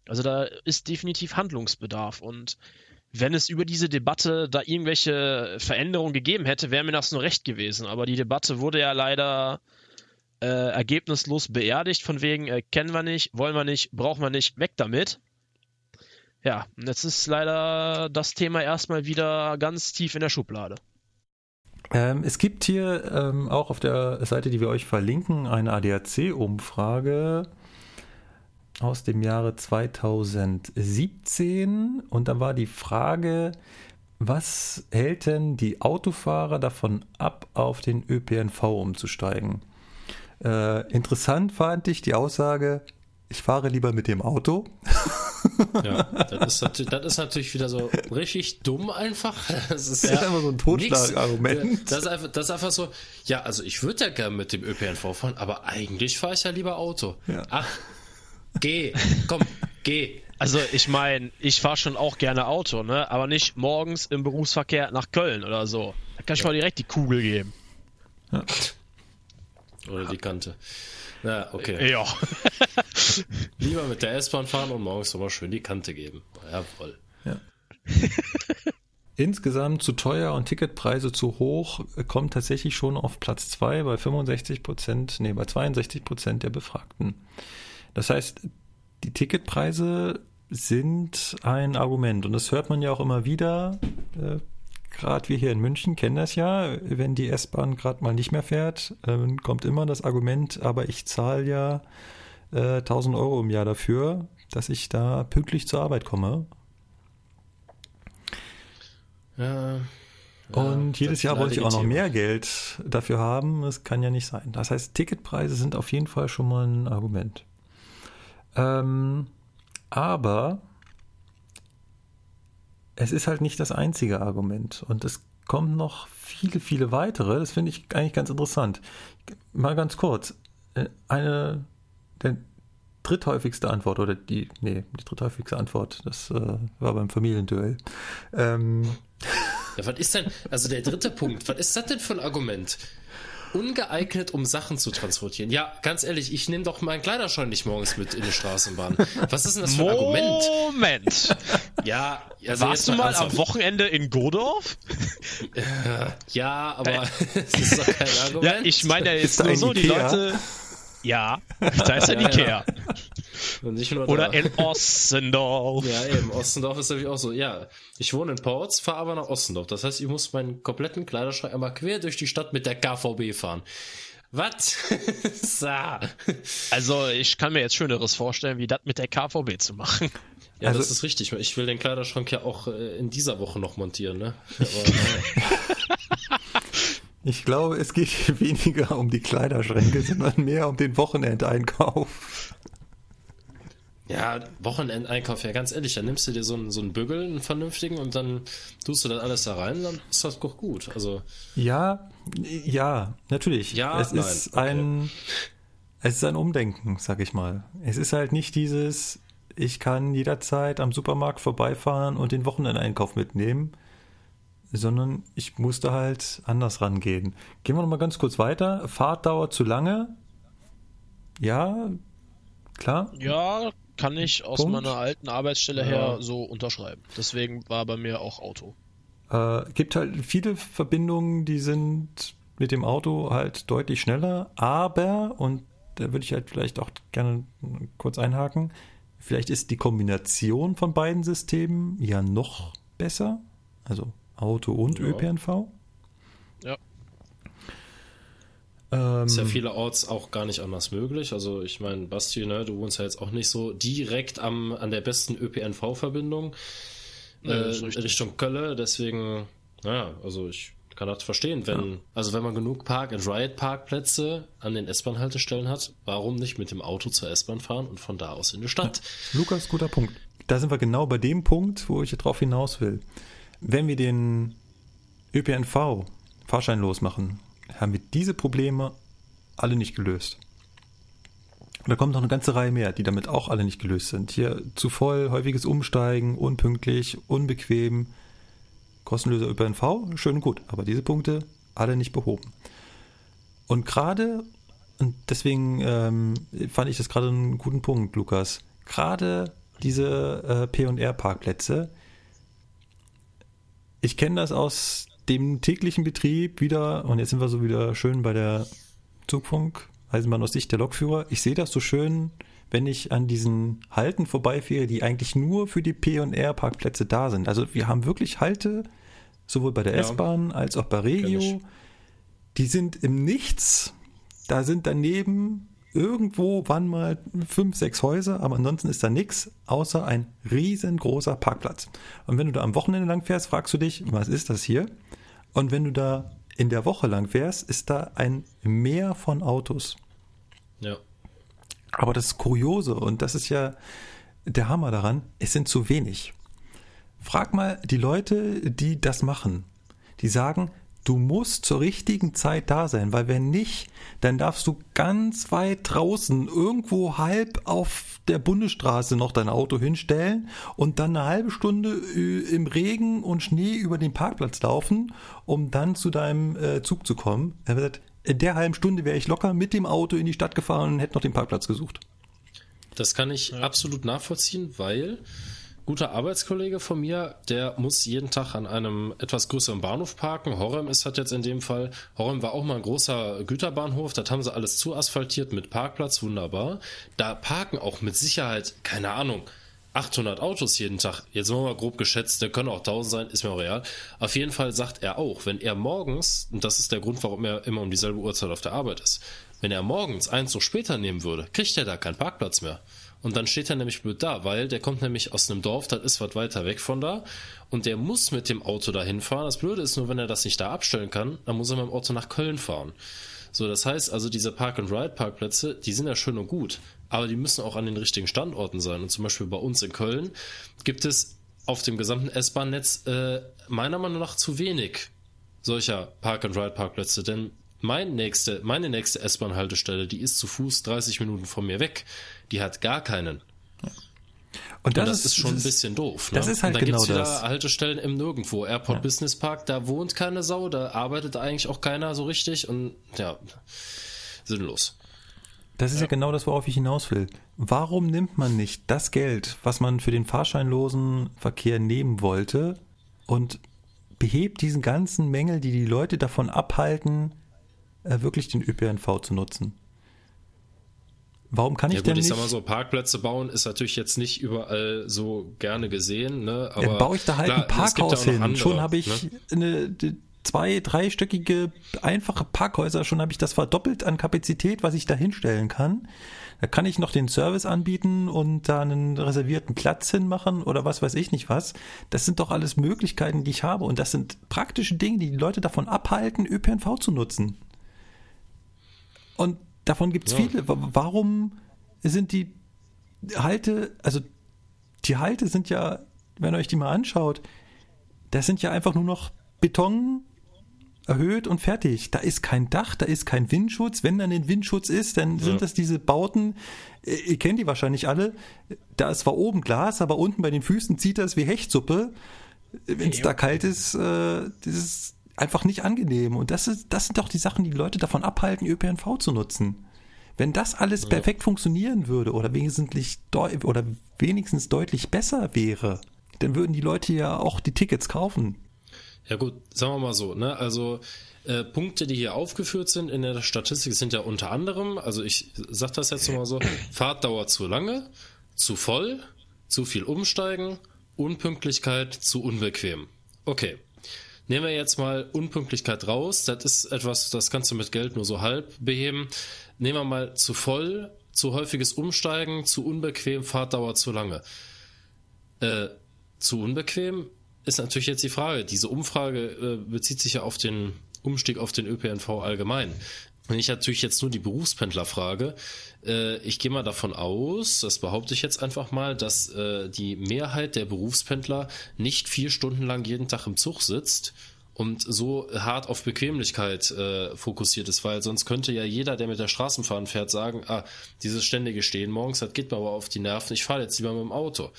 Also da ist definitiv Handlungsbedarf und wenn es über diese Debatte da irgendwelche Veränderungen gegeben hätte, wäre mir das nur recht gewesen. Aber die Debatte wurde ja leider äh, ergebnislos beerdigt, von wegen äh, kennen wir nicht, wollen wir nicht, brauchen wir nicht, weg damit. Ja, und jetzt ist leider das Thema erstmal wieder ganz tief in der Schublade. Ähm, es gibt hier ähm, auch auf der Seite, die wir euch verlinken, eine ADAC-Umfrage aus dem Jahre 2017 und da war die Frage, was hält denn die Autofahrer davon ab, auf den ÖPNV umzusteigen? Äh, interessant fand ich die Aussage, ich fahre lieber mit dem Auto. Ja, das ist, das ist natürlich wieder so richtig dumm einfach. Das ist, ja, einfach so ein Totschlagargument. Das, ist das ist einfach so, ja, also ich würde ja gerne mit dem ÖPNV fahren, aber eigentlich fahre ich ja lieber Auto. Ja. Ach, Geh, komm, geh. Also ich meine, ich fahre schon auch gerne Auto, ne? Aber nicht morgens im Berufsverkehr nach Köln oder so. Da kann ich ja. mal direkt die Kugel geben. Ja. Oder die Kante. Ja, okay. Ja. Lieber mit der S-Bahn fahren und morgens nochmal schön die Kante geben. Jawohl. Ja. Insgesamt zu teuer und Ticketpreise zu hoch kommt tatsächlich schon auf Platz 2 bei 65 Prozent, nee, bei 62 Prozent der Befragten. Das heißt, die Ticketpreise sind ein Argument und das hört man ja auch immer wieder. Äh, gerade wir hier in München kennen das ja, wenn die S-Bahn gerade mal nicht mehr fährt, äh, kommt immer das Argument, aber ich zahle ja äh, 1000 Euro im Jahr dafür, dass ich da pünktlich zur Arbeit komme. Ja, und jedes Jahr wollte ich auch noch mehr Geld dafür haben. Das kann ja nicht sein. Das heißt, Ticketpreise sind auf jeden Fall schon mal ein Argument. Ähm, aber es ist halt nicht das einzige Argument. Und es kommen noch viele, viele weitere. Das finde ich eigentlich ganz interessant. Mal ganz kurz. Äh, eine der dritthäufigste Antwort oder die, nee, die dritthäufigste Antwort, das äh, war beim Familienduell. Ähm. Ja, was ist denn, also der dritte Punkt, was ist das denn für ein Argument? Ungeeignet, um Sachen zu transportieren. Ja, ganz ehrlich, ich nehme doch meinen Kleiderschrank nicht morgens mit in die Straßenbahn. Was ist denn das für ein Argument? Moment. Ja, also Warst du mal am Wochenende in Godorf? Äh, ja, aber äh. das ist doch kein Argument. Ja, ich meine ja jetzt nur so, die Leute. Ja, da ist ein ja, Ikea. Ja. Oder in Ossendorf. Ja, eben. Ossendorf ist natürlich auch so. Ja, ich wohne in Ports, fahre aber nach Ossendorf. Das heißt, ich muss meinen kompletten Kleiderschrank einmal quer durch die Stadt mit der KVB fahren. Was? also, ich kann mir jetzt Schöneres vorstellen, wie das mit der KVB zu machen. Ja, also, das ist richtig. Ich will den Kleiderschrank ja auch äh, in dieser Woche noch montieren, ne? Aber, Ich glaube, es geht weniger um die Kleiderschränke, sondern mehr um den Wochenendeinkauf. Ja, Wochenendeinkauf, ja, ganz ehrlich, dann nimmst du dir so einen, so einen Bügel, einen vernünftigen, und dann tust du das alles da rein, dann ist das doch gut. Also. Ja, ja, natürlich. Ja, es nein. ist ein, okay. es ist ein Umdenken, sag ich mal. Es ist halt nicht dieses, ich kann jederzeit am Supermarkt vorbeifahren und den Wochenendeinkauf mitnehmen, sondern ich musste halt anders rangehen. Gehen wir nochmal ganz kurz weiter. Fahrtdauer zu lange? Ja, klar. Ja, kann ich aus Punkt. meiner alten Arbeitsstelle her so unterschreiben. Deswegen war bei mir auch Auto. Äh, gibt halt viele Verbindungen, die sind mit dem Auto halt deutlich schneller, aber, und da würde ich halt vielleicht auch gerne kurz einhaken, vielleicht ist die Kombination von beiden Systemen ja noch besser. Also Auto und ja. ÖPNV. Ja. Ähm, ist ja vielerorts auch gar nicht anders möglich. Also ich meine, Basti, ne, du wohnst ja jetzt auch nicht so direkt am, an der besten ÖPNV-Verbindung äh, Richtung Kölle. Deswegen, naja, also ich kann das verstehen, wenn, ja. also wenn man genug Park-and-Ride-Parkplätze an den S-Bahn-Haltestellen hat, warum nicht mit dem Auto zur S-Bahn fahren und von da aus in die Stadt? Ja. Lukas, guter Punkt. Da sind wir genau bei dem Punkt, wo ich drauf hinaus will. Wenn wir den ÖPNV fahrscheinlos machen, haben wir diese Probleme alle nicht gelöst. da kommt noch eine ganze Reihe mehr, die damit auch alle nicht gelöst sind. Hier zu voll, häufiges Umsteigen, unpünktlich, unbequem, kostenloser ÖPNV, schön und gut, aber diese Punkte alle nicht behoben. Und gerade, und deswegen ähm, fand ich das gerade einen guten Punkt, Lukas, gerade diese äh, P&R-Parkplätze, ich kenne das aus dem täglichen Betrieb wieder, und jetzt sind wir so wieder schön bei der Zugfunk, Eisenbahn aus Sicht der Lokführer. Ich sehe das so schön, wenn ich an diesen Halten vorbeifahre, die eigentlich nur für die P&R-Parkplätze da sind. Also wir haben wirklich Halte, sowohl bei der ja. S-Bahn als auch bei Regio. Die sind im Nichts. Da sind daneben irgendwo waren mal fünf, sechs Häuser, aber ansonsten ist da nichts außer ein riesengroßer Parkplatz. Und wenn du da am Wochenende lang fährst, fragst du dich, was ist das hier? Und wenn du da in der Woche lang fährst, ist da ein Meer von Autos. Ja. Aber das Kuriose, und das ist ja der Hammer daran, es sind zu wenig. Frag mal die Leute, die das machen. Die sagen, Du musst zur richtigen Zeit da sein, weil wenn nicht, dann darfst du ganz weit draußen irgendwo halb auf der Bundesstraße noch dein Auto hinstellen und dann eine halbe Stunde äh, im Regen und Schnee über den Parkplatz laufen, um dann zu deinem äh, Zug zu kommen. Er hat gesagt, in der halben Stunde wäre ich locker mit dem Auto in die Stadt gefahren und hätte noch den Parkplatz gesucht. Das kann ich ja. absolut nachvollziehen, weil guter Arbeitskollege von mir, der muss jeden Tag an einem etwas größeren Bahnhof parken. Horem ist das jetzt in dem Fall. Horem war auch mal ein großer Güterbahnhof. Das haben sie alles zu asphaltiert mit Parkplatz, wunderbar. Da parken auch mit Sicherheit, keine Ahnung, 800 Autos jeden Tag. Jetzt machen wir grob geschätzt, der können auch 1000 sein, ist mir auch real. Auf jeden Fall sagt er auch, wenn er morgens, und das ist der Grund, warum er immer um dieselbe Uhrzeit auf der Arbeit ist, wenn er morgens eins so später nehmen würde, kriegt er da keinen Parkplatz mehr. Und dann steht er nämlich blöd da, weil der kommt nämlich aus einem Dorf, das ist was weiter weg von da. Und der muss mit dem Auto dahin fahren. Das Blöde ist nur, wenn er das nicht da abstellen kann, dann muss er mit dem Auto nach Köln fahren. So, das heißt also, diese Park-and-Ride-Parkplätze, die sind ja schön und gut, aber die müssen auch an den richtigen Standorten sein. Und zum Beispiel bei uns in Köln gibt es auf dem gesamten S-Bahn-Netz äh, meiner Meinung nach zu wenig solcher Park-and-Ride-Parkplätze, denn mein nächste, meine nächste S-Bahn-Haltestelle, die ist zu Fuß 30 Minuten von mir weg. Die hat gar keinen. Und das, und das ist, ist, schon ein bisschen doof. Ne? Das ist halt und dann genau gibt's wieder Haltestellen im Nirgendwo. Airport ja. Business Park, da wohnt keine Sau, da arbeitet eigentlich auch keiner so richtig und ja, sinnlos. Das ist ja. ja genau das, worauf ich hinaus will. Warum nimmt man nicht das Geld, was man für den fahrscheinlosen Verkehr nehmen wollte und behebt diesen ganzen Mängel, die die Leute davon abhalten, äh, wirklich den ÖPNV zu nutzen? Warum kann ich ja, gut, denn nicht? Ich sag mal so, Parkplätze bauen ist natürlich jetzt nicht überall so gerne gesehen, ne? Aber ja, baue ich da halt klar, ein Parkhaus hin. Andere, schon habe ich ne? eine, zwei, dreistöckige einfache Parkhäuser, schon habe ich das verdoppelt an Kapazität, was ich da hinstellen kann. Da kann ich noch den Service anbieten und da einen reservierten Platz hinmachen oder was weiß ich nicht was. Das sind doch alles Möglichkeiten, die ich habe und das sind praktische Dinge, die die Leute davon abhalten, ÖPNV zu nutzen. Und Davon gibt es ja. viele. Warum sind die Halte, also die Halte sind ja, wenn ihr euch die mal anschaut, das sind ja einfach nur noch Beton erhöht und fertig. Da ist kein Dach, da ist kein Windschutz. Wenn dann ein Windschutz ist, dann sind ja. das diese Bauten, ihr kennt die wahrscheinlich alle, da ist zwar oben Glas, aber unten bei den Füßen zieht das wie Hechtsuppe. Wenn es da kalt ist, äh, das ist einfach nicht angenehm. Und das, ist, das sind doch die Sachen, die Leute davon abhalten, ÖPNV zu nutzen. Wenn das alles ja. perfekt funktionieren würde oder wesentlich oder wenigstens deutlich besser wäre, dann würden die Leute ja auch die Tickets kaufen. Ja gut, sagen wir mal so, ne? Also äh, Punkte, die hier aufgeführt sind in der Statistik, sind ja unter anderem, also ich sag das jetzt mal so, Fahrtdauer zu lange, zu voll, zu viel Umsteigen, Unpünktlichkeit, zu unbequem. Okay, Nehmen wir jetzt mal Unpünktlichkeit raus. Das ist etwas, das kannst du mit Geld nur so halb beheben. Nehmen wir mal zu voll, zu häufiges Umsteigen, zu unbequem, Fahrtdauer zu lange. Äh, zu unbequem ist natürlich jetzt die Frage. Diese Umfrage äh, bezieht sich ja auf den Umstieg auf den ÖPNV allgemein. Wenn ich natürlich jetzt nur die Berufspendler frage, äh, ich gehe mal davon aus, das behaupte ich jetzt einfach mal, dass äh, die Mehrheit der Berufspendler nicht vier Stunden lang jeden Tag im Zug sitzt und so hart auf Bequemlichkeit äh, fokussiert ist, weil sonst könnte ja jeder, der mit der Straßenbahn fährt, sagen, ah, dieses ständige Stehen morgens, das geht mir aber auf die Nerven, ich fahre jetzt lieber mit dem Auto.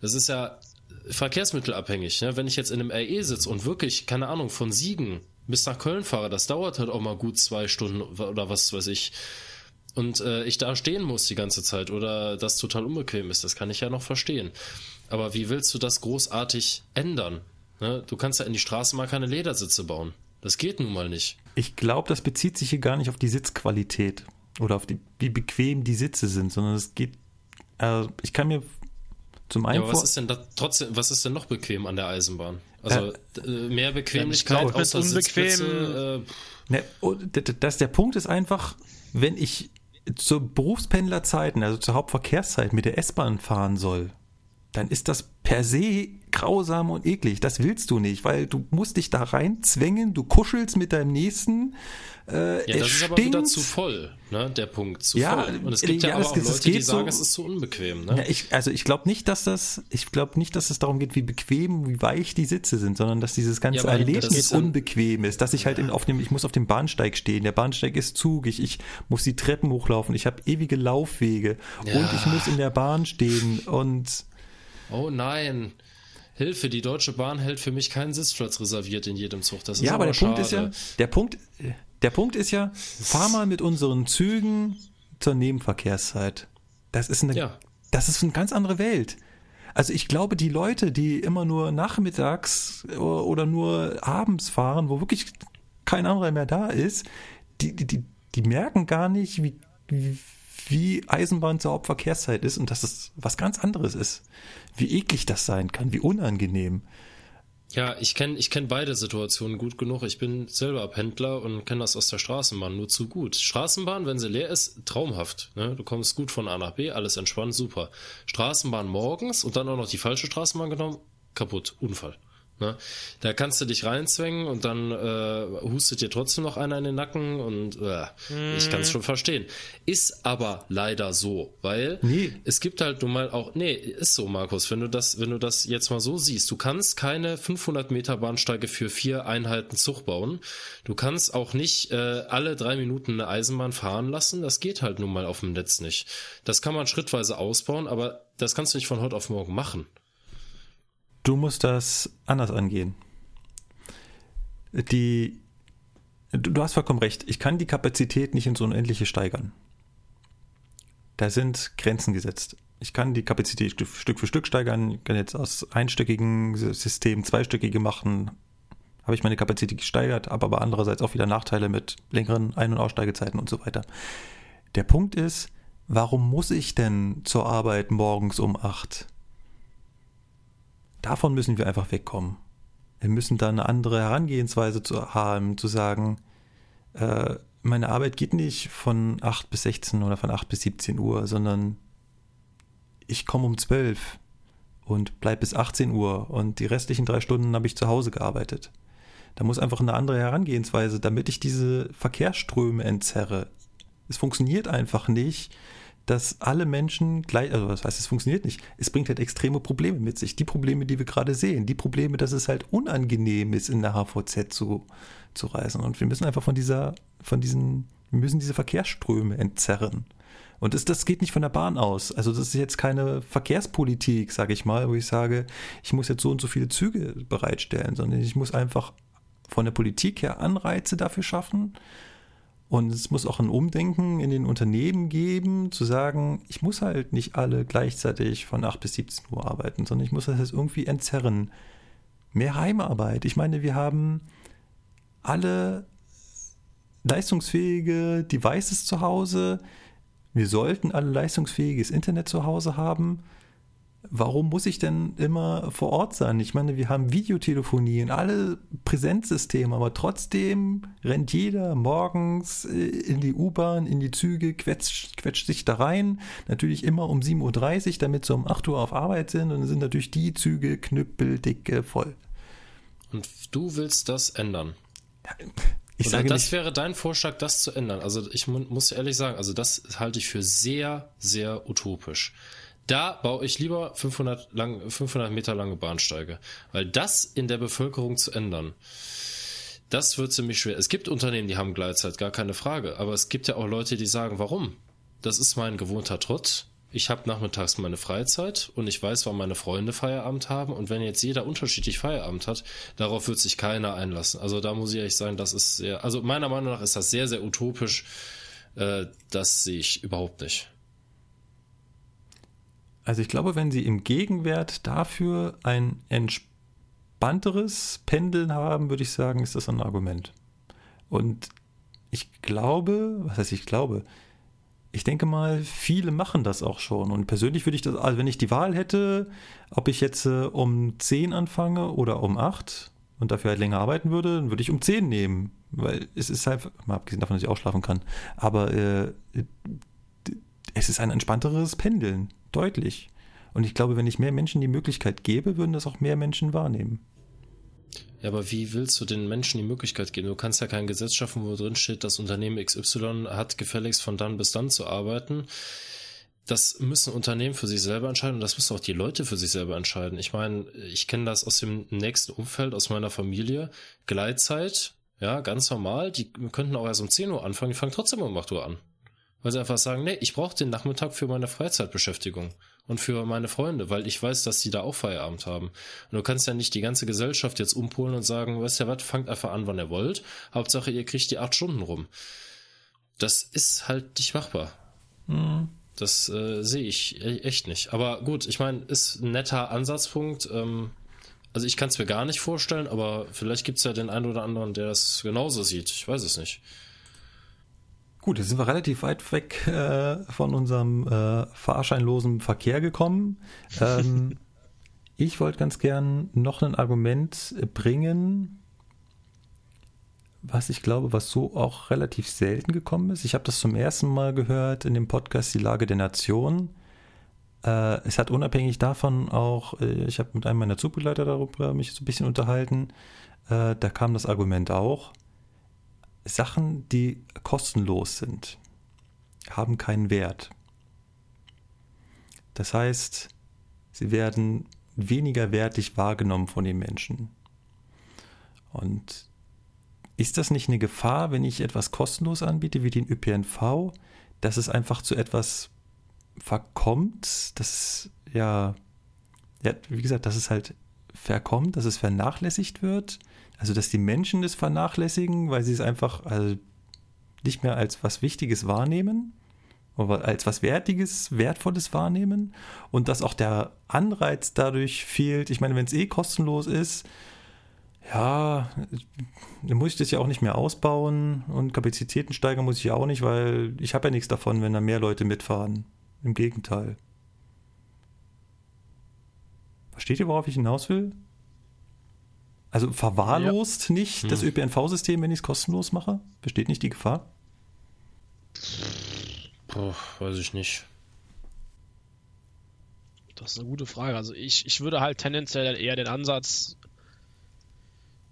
Das ist ja verkehrsmittelabhängig. Ne? Wenn ich jetzt in einem RE sitze und wirklich, keine Ahnung, von Siegen bis nach Köln fahre, das dauert halt auch mal gut zwei Stunden oder was weiß ich und äh, ich da stehen muss die ganze Zeit oder das total unbequem ist, das kann ich ja noch verstehen. Aber wie willst du das großartig ändern? Ne? Du kannst ja in die Straße mal keine Ledersitze bauen. Das geht nun mal nicht. Ich glaube, das bezieht sich hier gar nicht auf die Sitzqualität oder auf die, wie bequem die Sitze sind, sondern es geht, äh, ich kann mir zum einen. Ja, aber was ist denn da trotzdem, was ist denn noch bequem an der Eisenbahn? Also äh, mehr Bequemlichkeit ja, außer unbequem. Sitzplätze, äh, ne, das, der Punkt ist einfach, wenn ich zur Berufspendlerzeit, also zur Hauptverkehrszeit mit der S-Bahn fahren soll, dann ist das per se grausam und eklig. Das willst du nicht, weil du musst dich da reinzwängen, du kuschelst mit deinem Nächsten. Äh, ja, das ist stinkt. aber wieder zu voll, ne, der Punkt, zu ja, voll. Und es gibt ja, ja aber auch Leute, die sagen, so, es ist zu unbequem. Ne? Ja, ich, also ich glaube nicht, dass das, ich glaube nicht, dass es darum geht, wie bequem, wie weich die Sitze sind, sondern dass dieses ganze ja, Erlebnis unbequem ist, dass ich halt in, auf dem, ich muss auf dem Bahnsteig stehen, der Bahnsteig ist zugig, ich muss die Treppen hochlaufen, ich habe ewige Laufwege und ich muss in der Bahn stehen und Oh nein. Hilfe, die Deutsche Bahn hält für mich keinen Sitzplatz reserviert in jedem Zug. Das ist ja, aber, der Punkt ist ja, der Punkt, der Punkt ist ja, fahr mal mit unseren Zügen zur Nebenverkehrszeit. Das ist eine, ja. das ist eine ganz andere Welt. Also ich glaube, die Leute, die immer nur nachmittags oder nur abends fahren, wo wirklich kein anderer mehr da ist, die, die, die merken gar nicht, wie, wie wie Eisenbahn zur Hauptverkehrszeit ist und dass es was ganz anderes ist. Wie eklig das sein kann, wie unangenehm. Ja, ich kenne ich kenn beide Situationen gut genug. Ich bin selber Pendler und kenne das aus der Straßenbahn nur zu gut. Straßenbahn, wenn sie leer ist, traumhaft. Ne? Du kommst gut von A nach B, alles entspannt, super. Straßenbahn morgens und dann auch noch die falsche Straßenbahn genommen, kaputt, Unfall. Ne? Da kannst du dich reinzwängen und dann äh, hustet dir trotzdem noch einer in den Nacken und äh, mm. ich kann es schon verstehen. Ist aber leider so, weil nee. es gibt halt nun mal auch, nee, ist so, Markus, wenn du das, wenn du das jetzt mal so siehst, du kannst keine 500 Meter Bahnsteige für vier Einheiten Zug bauen. Du kannst auch nicht äh, alle drei Minuten eine Eisenbahn fahren lassen. Das geht halt nun mal auf dem Netz nicht. Das kann man schrittweise ausbauen, aber das kannst du nicht von heute auf morgen machen. Du musst das anders angehen. Die, du hast vollkommen recht. Ich kann die Kapazität nicht ins Unendliche steigern. Da sind Grenzen gesetzt. Ich kann die Kapazität Stück für Stück steigern. Ich kann jetzt aus einstöckigen Systemen zweistöckige machen. Habe ich meine Kapazität gesteigert, habe aber andererseits auch wieder Nachteile mit längeren Ein- und Aussteigezeiten und so weiter. Der Punkt ist, warum muss ich denn zur Arbeit morgens um acht? Davon müssen wir einfach wegkommen. Wir müssen da eine andere Herangehensweise zu haben, zu sagen, äh, meine Arbeit geht nicht von 8 bis 16 oder von 8 bis 17 Uhr, sondern ich komme um 12 und bleibe bis 18 Uhr und die restlichen drei Stunden habe ich zu Hause gearbeitet. Da muss einfach eine andere Herangehensweise, damit ich diese Verkehrsströme entzerre. Es funktioniert einfach nicht, dass alle Menschen gleich, also was heißt, es funktioniert nicht. Es bringt halt extreme Probleme mit sich. Die Probleme, die wir gerade sehen. Die Probleme, dass es halt unangenehm ist, in der HVZ zu, zu reisen. Und wir müssen einfach von dieser, von diesen, wir müssen diese Verkehrsströme entzerren. Und das, das geht nicht von der Bahn aus. Also das ist jetzt keine Verkehrspolitik, sage ich mal, wo ich sage, ich muss jetzt so und so viele Züge bereitstellen, sondern ich muss einfach von der Politik her Anreize dafür schaffen, und es muss auch ein Umdenken in den Unternehmen geben, zu sagen, ich muss halt nicht alle gleichzeitig von 8 bis 17 Uhr arbeiten, sondern ich muss das jetzt irgendwie entzerren. Mehr Heimarbeit. Ich meine, wir haben alle leistungsfähige Devices zu Hause. Wir sollten alle leistungsfähiges Internet zu Hause haben warum muss ich denn immer vor Ort sein? Ich meine, wir haben Videotelefonie und alle Präsenzsysteme, aber trotzdem rennt jeder morgens äh, in die U-Bahn, in die Züge, quetscht, quetscht sich da rein. Natürlich immer um 7.30 Uhr, damit sie um 8 Uhr auf Arbeit sind und dann sind natürlich die Züge knüppeldicke voll. Und du willst das ändern? Ich Oder sage das nicht, wäre dein Vorschlag, das zu ändern. Also ich muss ehrlich sagen, also das halte ich für sehr, sehr utopisch. Da baue ich lieber 500, lang, 500 Meter lange Bahnsteige. Weil das in der Bevölkerung zu ändern, das wird ziemlich schwer. Es gibt Unternehmen, die haben Gleitzeit, gar keine Frage. Aber es gibt ja auch Leute, die sagen, warum? Das ist mein gewohnter Trott. Ich habe nachmittags meine Freizeit und ich weiß, wann meine Freunde Feierabend haben. Und wenn jetzt jeder unterschiedlich Feierabend hat, darauf wird sich keiner einlassen. Also da muss ich ehrlich sagen, das ist sehr, also meiner Meinung nach ist das sehr, sehr utopisch. Äh, das sehe ich überhaupt nicht. Also ich glaube, wenn Sie im Gegenwert dafür ein entspannteres Pendeln haben, würde ich sagen, ist das ein Argument. Und ich glaube, was heißt ich glaube, ich denke mal, viele machen das auch schon. Und persönlich würde ich das, also wenn ich die Wahl hätte, ob ich jetzt äh, um 10 anfange oder um 8 und dafür halt länger arbeiten würde, dann würde ich um 10 nehmen. Weil es ist halt, mal abgesehen davon, dass ich ausschlafen kann, aber äh, es ist ein entspannteres Pendeln. Deutlich. Und ich glaube, wenn ich mehr Menschen die Möglichkeit gebe, würden das auch mehr Menschen wahrnehmen. Ja, aber wie willst du den Menschen die Möglichkeit geben? Du kannst ja kein Gesetz schaffen, wo drin steht, das Unternehmen XY hat gefälligst von dann bis dann zu arbeiten. Das müssen Unternehmen für sich selber entscheiden und das müssen auch die Leute für sich selber entscheiden. Ich meine, ich kenne das aus dem nächsten Umfeld, aus meiner Familie. Gleitzeit, ja, ganz normal. Die könnten auch erst um 10 Uhr anfangen, die fangen trotzdem um 8 Uhr an. Weil sie einfach sagen, nee, ich brauche den Nachmittag für meine Freizeitbeschäftigung und für meine Freunde, weil ich weiß, dass die da auch Feierabend haben. Und du kannst ja nicht die ganze Gesellschaft jetzt umpolen und sagen, weißt du was, fangt einfach an, wann ihr wollt. Hauptsache, ihr kriegt die acht Stunden rum. Das ist halt nicht machbar. Mhm. Das äh, sehe ich e-, echt nicht. Aber gut, ich meine, ist ein netter Ansatzpunkt. Ähm, also ich kann es mir gar nicht vorstellen, aber vielleicht gibt es ja den einen oder anderen, der das genauso sieht. Ich weiß es nicht. Gut, jetzt sind wir relativ weit weg äh, von unserem äh, fahrscheinlosen Verkehr gekommen. Ähm, ich wollte ganz gern noch ein Argument bringen, was ich glaube, was so auch relativ selten gekommen ist. Ich habe das zum ersten Mal gehört in dem Podcast Die Lage der Nation. Äh, es hat unabhängig davon auch, äh, ich habe mit einem meiner Zugbegleiter darüber mich so ein bisschen unterhalten, äh, da kam das Argument auch, Sachen, die kostenlos sind, haben keinen Wert. Das heißt, sie werden weniger wertig wahrgenommen von den Menschen. Und ist das nicht eine Gefahr, wenn ich etwas kostenlos anbiete, wie den ÖPNV, dass es einfach zu etwas verkommt, dass ja, ja, wie gesagt, dass es halt verkommt, dass es vernachlässigt wird, also dass die Menschen es vernachlässigen, weil sie es einfach also nicht mehr als was Wichtiges wahrnehmen oder als was Wertiges, Wertvolles wahrnehmen und dass auch der Anreiz dadurch fehlt. Ich meine, wenn es eh kostenlos ist, ja, dann muss ich das ja auch nicht mehr ausbauen und Kapazitäten steigern muss ich ja auch nicht, weil ich habe ja nichts davon, wenn da mehr Leute mitfahren. Im Gegenteil. Versteht ihr, worauf ich hinaus will? Also verwahrlost ja. nicht hm. das ÖPNV-System, wenn ich es kostenlos mache? Besteht nicht die Gefahr? Puh, weiß ich nicht. Das ist eine gute Frage. Also ich, ich würde halt tendenziell eher den Ansatz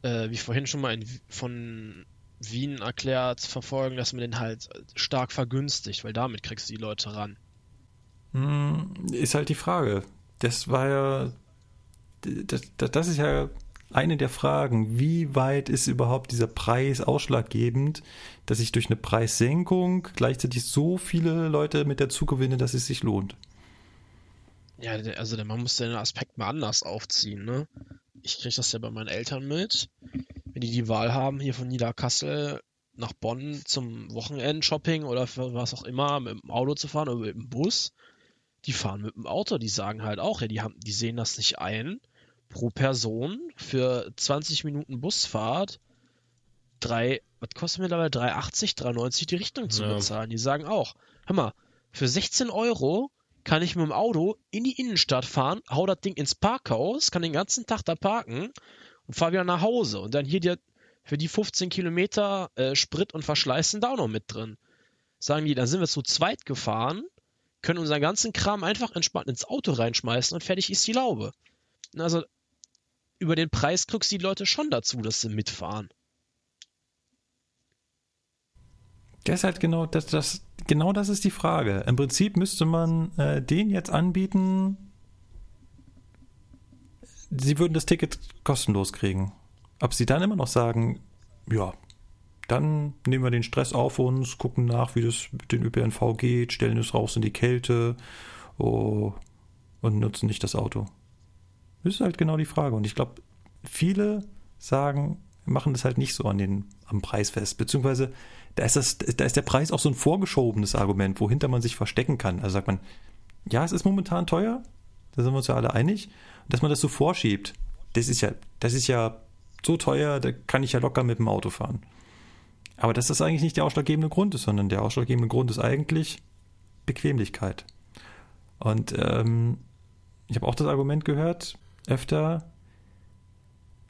äh, wie vorhin schon mal in, von Wien erklärt, verfolgen, dass man den halt stark vergünstigt, weil damit kriegst du die Leute ran. Hm, ist halt die Frage. Das war ja, das, das ist ja eine der Fragen. Wie weit ist überhaupt dieser Preis ausschlaggebend, dass ich durch eine Preissenkung gleichzeitig so viele Leute mit dazu gewinne, dass es sich lohnt? Ja, also man muss den Aspekt mal anders aufziehen, ne? ich kriege das ja bei meinen Eltern mit, wenn die die Wahl haben, hier von Niederkassel nach Bonn zum Wochenend-Shopping oder für was auch immer mit dem Auto zu fahren oder mit dem Bus, die fahren mit dem Auto, die sagen halt auch, ja, die haben, die sehen das nicht ein, pro Person für 20 Minuten Busfahrt drei, was kostet mittlerweile 3,80, 3,90 die Richtung zu ja. bezahlen. Die sagen auch, hör mal, für 16 Euro kann ich mit dem Auto in die Innenstadt fahren, hau das Ding ins Parkhaus, kann den ganzen Tag da parken und fahr wieder nach Hause. Und dann hier die, für die 15 Kilometer äh, Sprit und Verschleiß sind da auch noch mit drin. Sagen die, dann sind wir zu zweit gefahren, können unseren ganzen Kram einfach entspannt ins Auto reinschmeißen und fertig ist die Laube. Also über den Preis kriegst du die Leute schon dazu, dass sie mitfahren. Das ist halt genau das, das, genau das ist die Frage. Im Prinzip müsste man äh, den jetzt anbieten, sie würden das Ticket kostenlos kriegen. Ob sie dann immer noch sagen, ja, dann nehmen wir den Stress auf uns, gucken nach, wie das mit dem ÖPNV geht, stellen es raus in die Kälte oh, und nutzen nicht das Auto. Das ist halt genau die Frage. Und ich glaube, viele sagen, machen das halt nicht so an den, am Preis fest. Beziehungsweise da ist, das, da ist der Preis auch so ein vorgeschobenes Argument, wohinter man sich verstecken kann. Also sagt man, ja, es ist momentan teuer, da sind wir uns ja alle einig, dass man das so vorschiebt. Das ist ja, das ist ja so teuer, da kann ich ja locker mit dem Auto fahren. Aber dass das eigentlich nicht der ausschlaggebende Grund ist, sondern der ausschlaggebende Grund ist eigentlich Bequemlichkeit. Und ähm, ich habe auch das Argument gehört, öfter,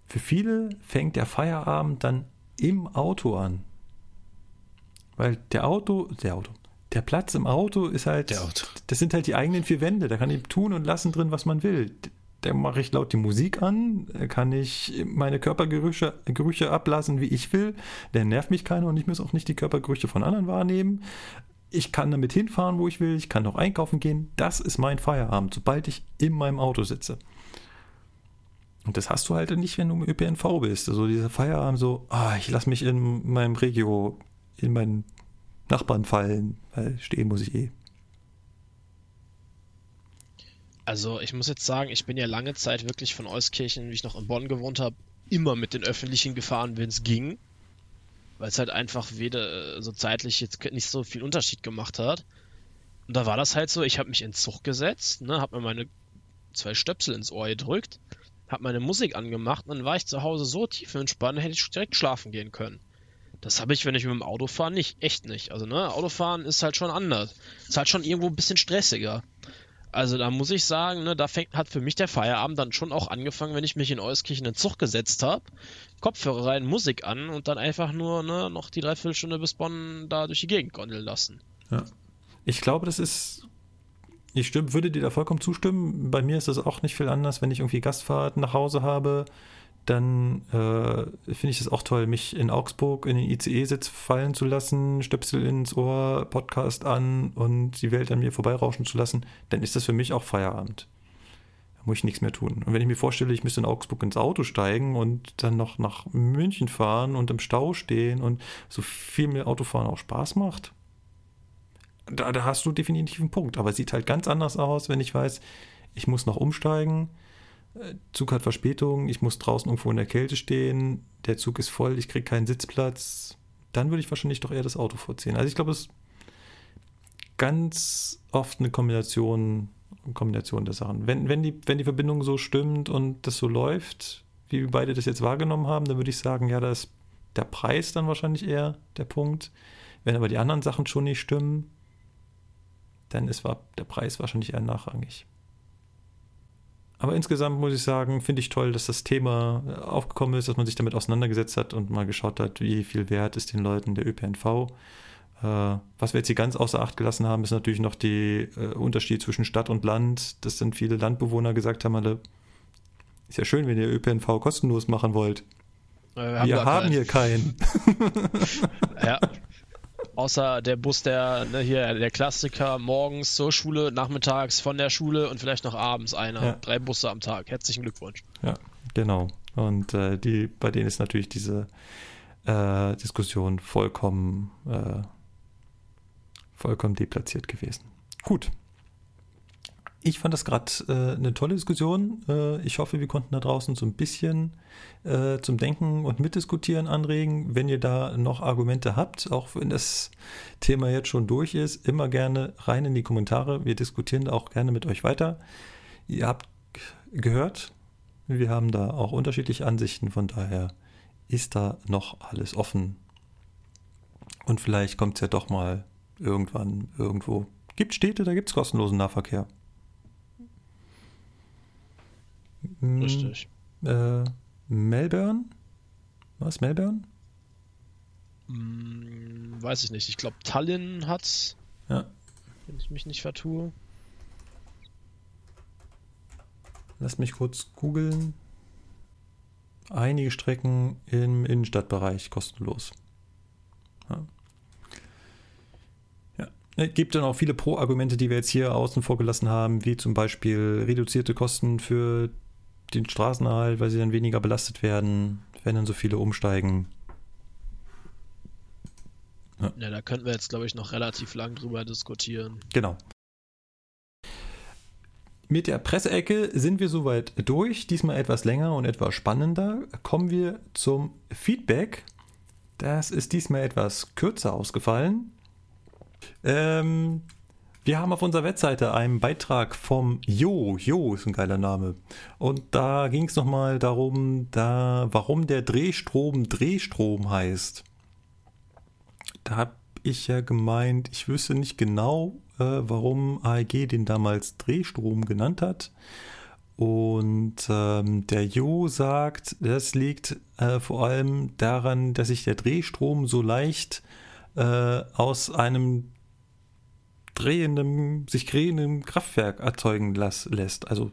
für viele fängt der Feierabend dann im Auto an. Weil der Auto, der Auto, der Platz im Auto ist halt, der Auto. das sind halt die eigenen vier Wände. Da kann ich tun und lassen drin, was man will. Da mache ich laut die Musik an, kann ich meine Körpergerüche Gerüche ablassen, wie ich will. Der nervt mich keiner und ich muss auch nicht die Körpergerüche von anderen wahrnehmen. Ich kann damit hinfahren, wo ich will. Ich kann auch einkaufen gehen. Das ist mein Feierabend, sobald ich in meinem Auto sitze. Und das hast du halt nicht, wenn du im ÖPNV bist. Also dieser Feierabend so, ah, ich lasse mich in meinem Regio in meinen Nachbarn fallen, weil stehen muss ich eh. Also ich muss jetzt sagen, ich bin ja lange Zeit wirklich von Euskirchen, wie ich noch in Bonn gewohnt habe, immer mit den Öffentlichen gefahren, wenn es ging. Weil es halt einfach weder so zeitlich jetzt nicht so viel Unterschied gemacht hat. Und da war das halt so, ich habe mich in Zug gesetzt, ne, habe mir meine zwei Stöpsel ins Ohr gedrückt, habe meine Musik angemacht und dann war ich zu Hause so tief entspannt, hätte ich direkt schlafen gehen können. Das habe ich, wenn ich mit dem Auto fahre, nicht. Echt nicht. Also, ne, Autofahren ist halt schon anders. Ist halt schon irgendwo ein bisschen stressiger. Also, da muss ich sagen, ne, da fängt, hat für mich der Feierabend dann schon auch angefangen, wenn ich mich in Euskirchen in den Zug gesetzt habe, Kopfhörer rein, Musik an und dann einfach nur, ne, noch die Dreiviertelstunde bis Bonn da durch die Gegend gondeln lassen. Ja. Ich glaube, das ist ich stimme, würde dir da vollkommen zustimmen. Bei mir ist das auch nicht viel anders, wenn ich irgendwie Gastfahrt nach Hause habe. Dann äh, finde ich es auch toll, mich in Augsburg in den ICE-Sitz fallen zu lassen, Stöpsel ins Ohr, Podcast an und die Welt an mir vorbeirauschen zu lassen. Dann ist das für mich auch Feierabend. Da muss ich nichts mehr tun. Und wenn ich mir vorstelle, ich müsste in Augsburg ins Auto steigen und dann noch nach München fahren und im Stau stehen und so viel mehr Autofahren auch Spaß macht, da, da hast du definitiv einen Punkt. Aber es sieht halt ganz anders aus, wenn ich weiß, ich muss noch umsteigen, äh, Zug hat Verspätung, ich muss draußen irgendwo in der Kälte stehen, der Zug ist voll, ich kriege keinen Sitzplatz. Dann würde ich wahrscheinlich doch eher das Auto vorziehen. Also ich glaube, es ist ganz oft eine Kombination, Kombination der Sachen. Wenn, wenn, die, wenn die Verbindung so stimmt und das so läuft, wie wir beide das jetzt wahrgenommen haben, dann würde ich sagen, ja, da ist der Preis dann wahrscheinlich eher der Punkt. Wenn aber die anderen Sachen schon nicht stimmen, dann ist der Preis wahrscheinlich eher nachrangig. Aber insgesamt muss ich sagen, finde ich toll, dass das Thema äh, aufgekommen ist, dass man sich damit auseinandergesetzt hat und mal geschaut hat, wie viel wert ist den Leuten der ÖPNV. Äh, was wir jetzt hier ganz außer Acht gelassen haben, ist natürlich noch der äh, Unterschied zwischen Stadt und Land. Das sind viele Landbewohner gesagt haben, alle, ist ja schön, wenn ihr ÖPNV kostenlos machen wollt. Wir haben, wir haben hier keinen. ja, Außer der Bus, der ne, hier, der Klassiker, morgens zur Schule, nachmittags von der Schule und vielleicht noch abends einer. Ja. Drei Busse am Tag. Herzlichen Glückwunsch. Ja, genau. Und äh, die, bei denen ist natürlich diese äh, Diskussion vollkommen, äh, vollkommen deplatziert gewesen. Gut, ich fand das gerade äh, eine tolle Diskussion. Äh, ich hoffe, wir konnten da draußen so ein bisschen äh, zum Denken und Mitdiskutieren anregen. Wenn ihr da noch Argumente habt, auch wenn das Thema jetzt schon durch ist, immer gerne rein in die Kommentare. Wir diskutieren auch gerne mit euch weiter. Ihr habt gehört, wir haben da auch unterschiedliche Ansichten, von daher ist da noch alles offen. Und vielleicht kommt es ja doch mal irgendwann irgendwo. Gibt Städte, da gibt es kostenlosen Nahverkehr. Richtig. Äh, Melbourne? Was, Melbourne? Hm, weiß ich nicht. Ich glaube, Tallinn hat's. Ja. Wenn ich mich nicht vertue. Lass mich kurz googeln. Einige Strecken im Innenstadtbereich kostenlos. Ja. Es gibt dann auch viele Pro-Argumente, die wir jetzt hier außen vor gelassen haben, wie zum Beispiel reduzierte Kosten für den Straßenerhalt, weil sie dann weniger belastet werden, wenn dann so viele umsteigen. Ja, ja da könnten wir jetzt, glaube ich, noch relativ lang drüber diskutieren. Genau. Mit der Presseecke sind wir soweit durch. Diesmal etwas länger und etwas spannender. Kommen wir zum Feedback. Das ist diesmal etwas kürzer ausgefallen. Ähm, wir haben auf unserer Webseite einen Beitrag vom Jo. Jo ist ein geiler Name. Und da ging es nochmal darum, da, warum der Drehstrom Drehstrom heißt. Da habe ich ja gemeint, ich wüsste nicht genau, äh, warum AEG den damals Drehstrom genannt hat. Und ähm, der Jo sagt, das liegt äh, vor allem daran, dass sich der Drehstrom so leicht äh, aus einem drehendem, sich drehendem Kraftwerk erzeugen las, lässt. Also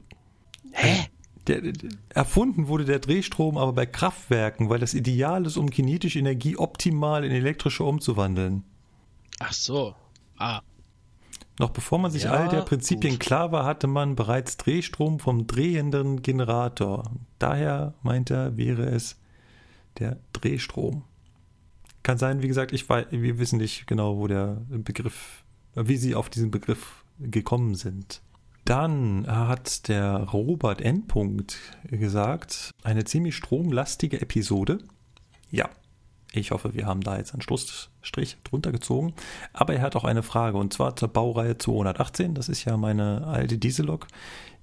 Hä? Der, der, erfunden wurde der Drehstrom aber bei Kraftwerken, weil das ideal ist, um kinetische Energie optimal in elektrische umzuwandeln. Ach so. Ah. Noch bevor man sich ja, all der Prinzipien gut. klar war, hatte man bereits Drehstrom vom drehenden Generator. Daher meint er, wäre es der Drehstrom. Kann sein, wie gesagt, ich weiß, wir wissen nicht genau, wo der Begriff wie sie auf diesen Begriff gekommen sind. Dann hat der Robert N. gesagt, eine ziemlich stromlastige Episode. Ja, ich hoffe, wir haben da jetzt einen Schlussstrich drunter gezogen. Aber er hat auch eine Frage und zwar zur Baureihe 218. Das ist ja meine alte Diesellok,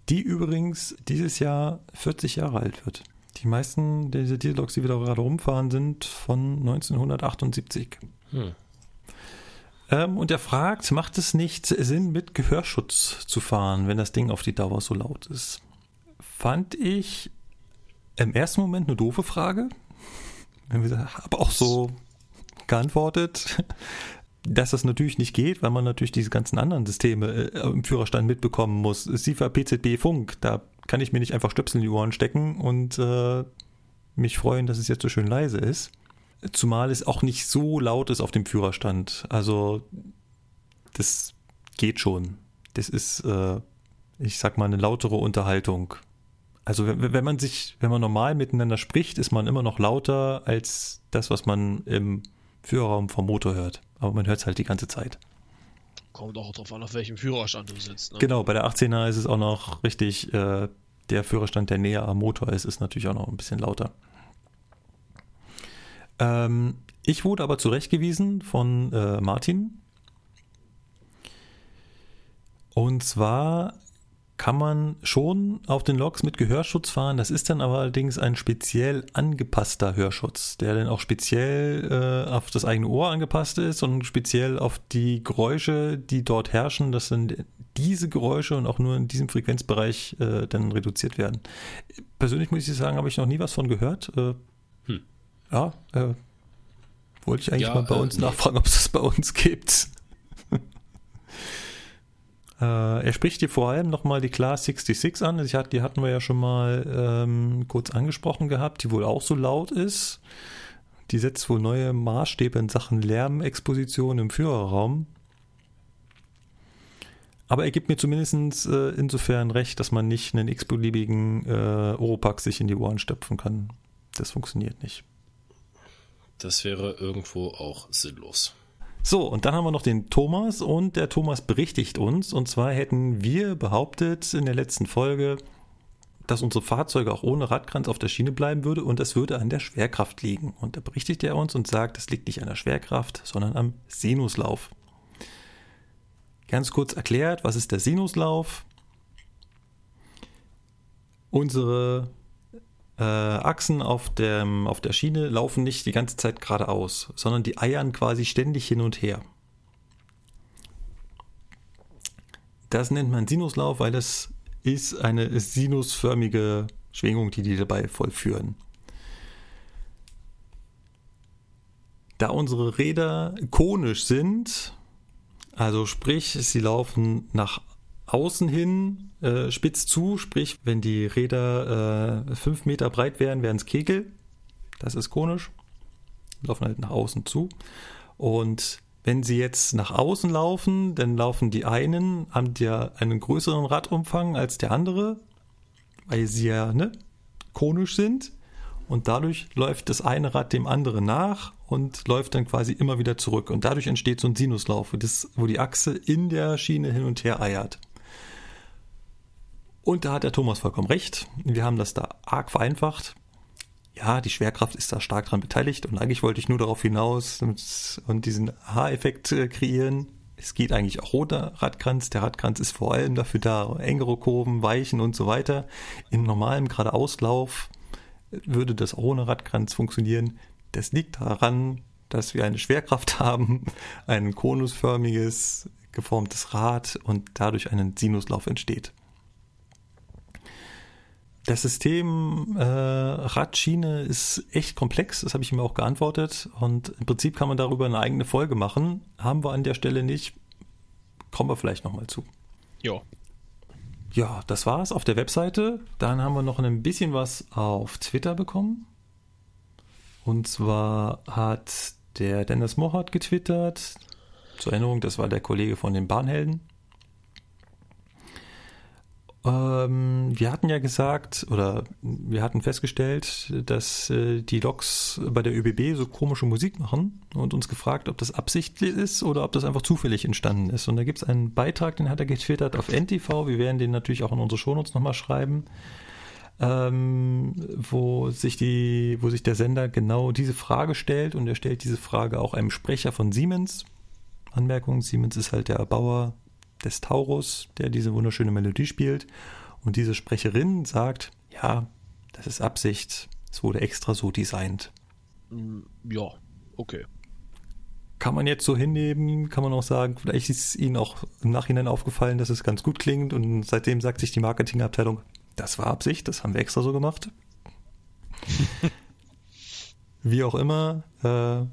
die übrigens dieses Jahr 40 Jahre alt wird. Die meisten dieser Dieselloks, die wir da gerade rumfahren, sind von 1978. Hm. Ähm, und er fragt, macht es nicht Sinn, mit Gehörschutz zu fahren, wenn das Ding auf die Dauer so laut ist? Fand ich im ersten Moment eine doofe Frage. Habe auch so geantwortet. dass das natürlich nicht geht, weil man natürlich diese ganzen anderen Systeme äh, im Führerstand mitbekommen muss. SIFA, PZB, Funk, da kann ich mir nicht einfach Stöpsel in die Ohren stecken und äh, mich freuen, dass es jetzt so schön leise ist. Zumal es auch nicht so laut ist auf dem Führerstand. Also das geht schon. Das ist, äh, ich sag mal, eine lautere Unterhaltung. Also wenn, wenn man sich, wenn man normal miteinander spricht, ist man immer noch lauter als das, was man im Führerraum vom Motor hört. Aber man hört es halt die ganze Zeit. Kommt auch drauf an, auf welchem Führerstand du sitzt. Ne? Genau, bei der 18er ist es auch noch richtig, äh, der Führerstand, der näher am Motor ist, ist natürlich auch noch ein bisschen lauter. Ähm, ich wurde aber zurechtgewiesen von äh, Martin. Und zwar kann man schon auf den Loks mit Gehörschutz fahren. Das ist dann aber allerdings ein speziell angepasster Hörschutz, der dann auch speziell äh, auf das eigene Ohr angepasst ist und speziell auf die Geräusche, die dort herrschen. Das sind diese Geräusche und auch nur in diesem Frequenzbereich äh, dann reduziert werden. Persönlich muss ich sagen, habe ich noch nie was von gehört. Äh. Ja, äh, wollte ich eigentlich ja, mal bei uns nee. nachfragen, ob es das bei uns gibt. Äh, er spricht hier vor allem nochmal die Class 66 an. Die hatten wir ja schon mal ähm, kurz angesprochen gehabt, die wohl auch so laut ist. Die setzt wohl neue Maßstäbe in Sachen Lärmexposition im Führerraum. Aber er gibt mir zumindest äh, insofern recht, dass man nicht einen x-beliebigen äh, Oropax sich in die Ohren stöpfen kann. Das funktioniert nicht. Das wäre irgendwo auch sinnlos. So, und dann haben wir noch den Thomas und der Thomas berichtigt uns. Und zwar hätten wir behauptet in der letzten Folge, dass unsere Fahrzeuge auch ohne Radkranz auf der Schiene bleiben würde und das würde an der Schwerkraft liegen. Und da berichtigt er uns und sagt, es liegt nicht an der Schwerkraft, sondern am Sinuslauf. Ganz kurz erklärt, was ist der Sinuslauf? Unsere äh, Achsen auf, dem, auf der Schiene laufen nicht die ganze Zeit geradeaus, sondern die eiern quasi ständig hin und her. Das nennt man Sinuslauf, weil das ist eine sinusförmige Schwingung, die die dabei vollführen. Da unsere Räder konisch sind, also sprich, sie laufen nach außen hin äh, spitz zu, sprich, wenn die Räder äh, fünf Meter breit wären, wären es Kegel. Das ist konisch. Laufen halt nach außen zu. Und wenn sie jetzt nach außen laufen, dann laufen die einen, haben ja einen größeren Radumfang als der andere, weil sie ja ne, konisch sind. Und dadurch läuft das eine Rad dem anderen nach und läuft dann quasi immer wieder zurück. Und dadurch entsteht so ein Sinuslauf, wo die Achse in der Schiene hin und her eiert. Und da hat der Thomas vollkommen recht. Wir haben das da arg vereinfacht. Ja, die Schwerkraft ist da stark dran beteiligt und eigentlich wollte ich nur darauf hinaus und diesen Haareffekt äh, kreieren. Es geht eigentlich auch ohne Radkranz. Der Radkranz ist vor allem dafür da, engere Kurven, Weichen und so weiter. Im normalen Geradeauslauf würde das ohne Radkranz funktionieren. Das liegt daran, dass wir eine Schwerkraft haben, ein konusförmiges geformtes Rad und dadurch einen Sinuslauf entsteht. Das System äh, Radschiene ist echt komplex, das habe ich ihm auch geantwortet. Und im Prinzip kann man darüber eine eigene Folge machen. Haben wir an der Stelle nicht. Kommen wir vielleicht nochmal zu. Ja. Ja, das war's auf der Webseite. Dann haben wir noch ein bisschen was auf Twitter bekommen. Und zwar hat der Dennis Mochart getwittert. Zur Erinnerung, das war der Kollege von den Bahnhelden. Ähm, wir hatten ja gesagt, oder wir hatten festgestellt, dass äh, die Loks bei der ÖBB so komische Musik machen und uns gefragt, ob das absichtlich ist oder ob das einfach zufällig entstanden ist. Und da gibt es einen Beitrag, den hat er getwittert auf NTV. Wir werden den natürlich auch in unsere Shownotes nochmal schreiben. Ähm, wo sich die, wo sich der Sender genau diese Frage stellt und er stellt diese Frage auch einem Sprecher von Siemens. Anmerkung, Siemens ist halt der Erbauer des Taurus, der diese wunderschöne Melodie spielt. Und diese Sprecherin sagt, ja, das ist Absicht, es wurde extra so designt. Mm, ja, okay. Kann man jetzt so hinnehmen, kann man auch sagen, vielleicht ist Ihnen auch im Nachhinein aufgefallen, dass es ganz gut klingt und seitdem sagt sich die Marketingabteilung, das war Absicht, das haben wir extra so gemacht. Wie auch immer, äh.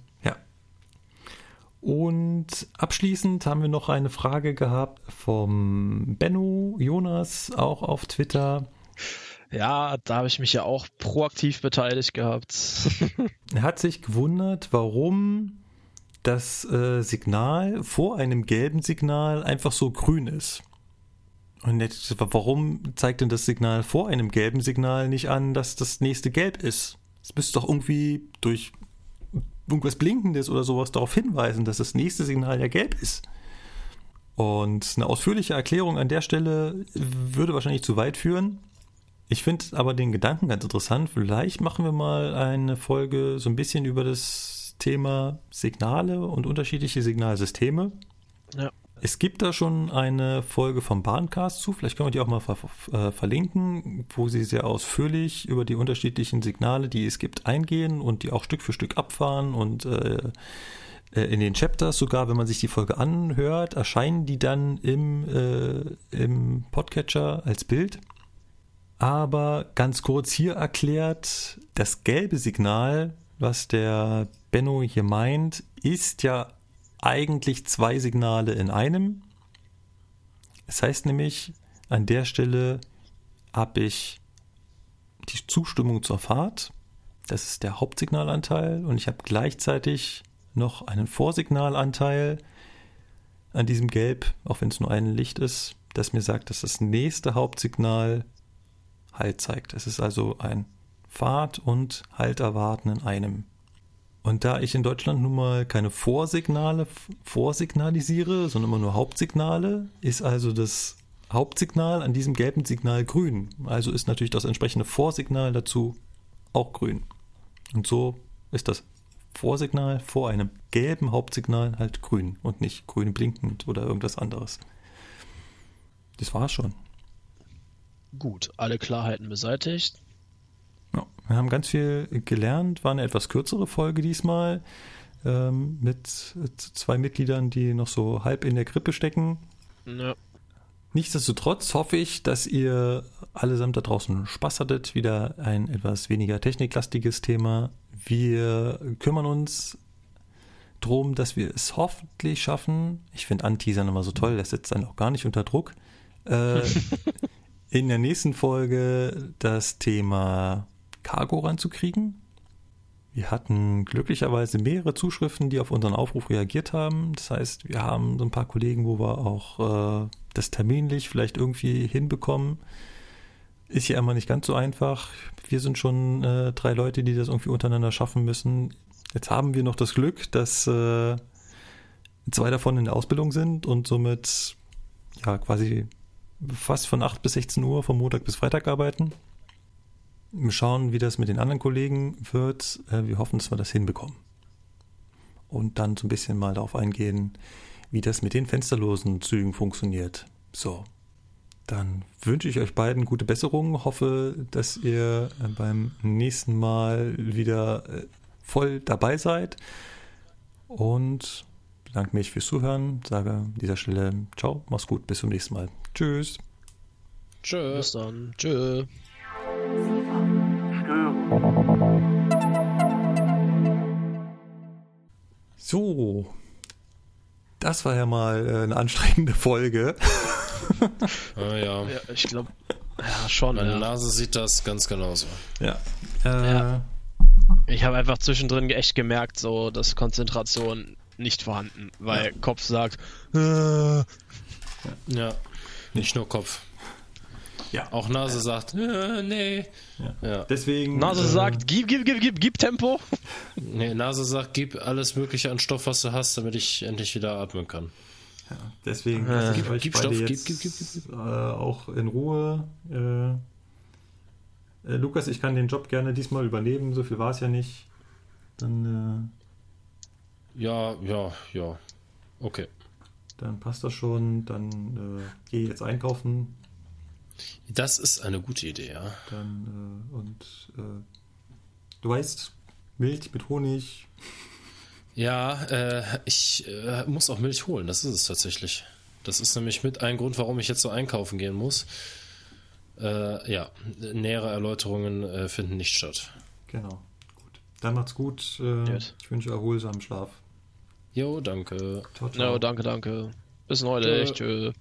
Und abschließend haben wir noch eine Frage gehabt vom Benno Jonas, auch auf Twitter. Ja, da habe ich mich ja auch proaktiv beteiligt gehabt. er hat sich gewundert, warum das äh, Signal vor einem gelben Signal einfach so grün ist. Und jetzt, warum zeigt denn das Signal vor einem gelben Signal nicht an, dass das nächste gelb ist? Es müsste doch irgendwie durch irgendwas Blinkendes oder sowas darauf hinweisen, dass das nächste Signal ja gelb ist. Und eine ausführliche Erklärung an der Stelle würde wahrscheinlich zu weit führen. Ich finde aber den Gedanken ganz interessant. Vielleicht machen wir mal eine Folge so ein bisschen über das Thema Signale und unterschiedliche Signalsysteme. Ja. Es gibt da schon eine Folge vom Bahncast zu, vielleicht können wir die auch mal ver äh, verlinken, wo sie sehr ausführlich über die unterschiedlichen Signale, die es gibt, eingehen und die auch Stück für Stück abfahren und äh, äh, in den Chapters sogar, wenn man sich die Folge anhört, erscheinen die dann im, äh, im Podcatcher als Bild. Aber ganz kurz hier erklärt, das gelbe Signal, was der Benno hier meint, ist ja eigentlich zwei Signale in einem. Es heißt nämlich, an der Stelle habe ich die Zustimmung zur Fahrt. Das ist der Hauptsignalanteil. Und ich habe gleichzeitig noch einen Vorsignalanteil an diesem Gelb, auch wenn es nur ein Licht ist, das mir sagt, dass das nächste Hauptsignal Halt zeigt. Es ist also ein Fahrt und Halt erwarten in einem. Und da ich in Deutschland nun mal keine Vorsignale vorsignalisiere, sondern immer nur Hauptsignale, ist also das Hauptsignal an diesem gelben Signal grün. Also ist natürlich das entsprechende Vorsignal dazu auch grün. Und so ist das Vorsignal vor einem gelben Hauptsignal halt grün und nicht grün blinkend oder irgendwas anderes. Das war's schon. Gut, alle Klarheiten beseitigt. Ja, wir haben ganz viel gelernt, war eine etwas kürzere Folge diesmal ähm, mit zwei Mitgliedern, die noch so halb in der Krippe stecken. Ja. Nichtsdestotrotz hoffe ich, dass ihr allesamt da draußen Spaß hattet. Wieder ein etwas weniger techniklastiges Thema. Wir kümmern uns darum, dass wir es hoffentlich schaffen. Ich finde Anteasern immer so toll, das setzt einen auch gar nicht unter Druck. Äh, in der nächsten Folge das Thema Cargo ranzukriegen. Wir hatten glücklicherweise mehrere Zuschriften, die auf unseren Aufruf reagiert haben. Das heißt, wir haben so ein paar Kollegen, wo wir auch äh, das terminlich vielleicht irgendwie hinbekommen. Ist ja immer nicht ganz so einfach. Wir sind schon äh, drei Leute, die das irgendwie untereinander schaffen müssen. Jetzt haben wir noch das Glück, dass äh, zwei davon in der Ausbildung sind und somit ja quasi fast von 8 bis 16 Uhr vom Montag bis Freitag arbeiten schauen, wie das mit den anderen Kollegen wird. Äh, wir hoffen, dass wir das hinbekommen. Und dann so ein bisschen mal darauf eingehen, wie das mit den fensterlosen Zügen funktioniert. So, dann wünsche ich euch beiden gute Besserung. Hoffe, dass ihr äh, beim nächsten Mal wieder äh, voll dabei seid. Und bedanke mich fürs Zuhören. Sage an dieser Stelle Ciao, mach's gut, bis zum nächsten Mal. Tschüss. Tschüss. Bis dann. Tschüss. So, das war ja mal äh, eine anstrengende Folge. ah, ja. ja. Ich glaube, ja, schon. Meine ja. Nase sieht das ganz genauso. Ja. Äh, ja. Ich habe einfach zwischendrin echt gemerkt, so, dass Konzentration nicht vorhanden, weil Kopf sagt, äh, ja, nicht nur Kopf. Ja. Auch Nase sagt, äh, nee. Ja. ja. Deswegen. Nase äh, sagt, gib, gib, gib, gib, gib Tempo. Nee, Nase sagt, gib alles Mögliche an Stoff, was du hast, damit ich endlich wieder atmen kann. Ja, deswegen äh, gib, euch gib Stoff, jetzt, gib, gib, gib, gib. Äh, auch in Ruhe. Äh, äh, Lukas, ich kann den Job gerne diesmal übernehmen, so viel war es ja nicht. Dann. Äh, ja, ja, ja. Okay. Dann passt das schon. Dann geh jetzt einkaufen das ist eine gute Idee, ja. Dann, äh, und äh, du weißt, Milch mit Honig. Ja, äh, ich äh, muss auch Milch holen, das ist es tatsächlich. Das ist nämlich mit ein Grund, warum ich jetzt so einkaufen gehen muss. Äh, ja, nähere Erläuterungen äh, finden nicht statt. Genau, gut. Dann macht's gut. ich wünsche erholsamen Schlaf. Jo, danke. Ciao, ciao. Jo, danke, danke. Bis neulich. Tschö.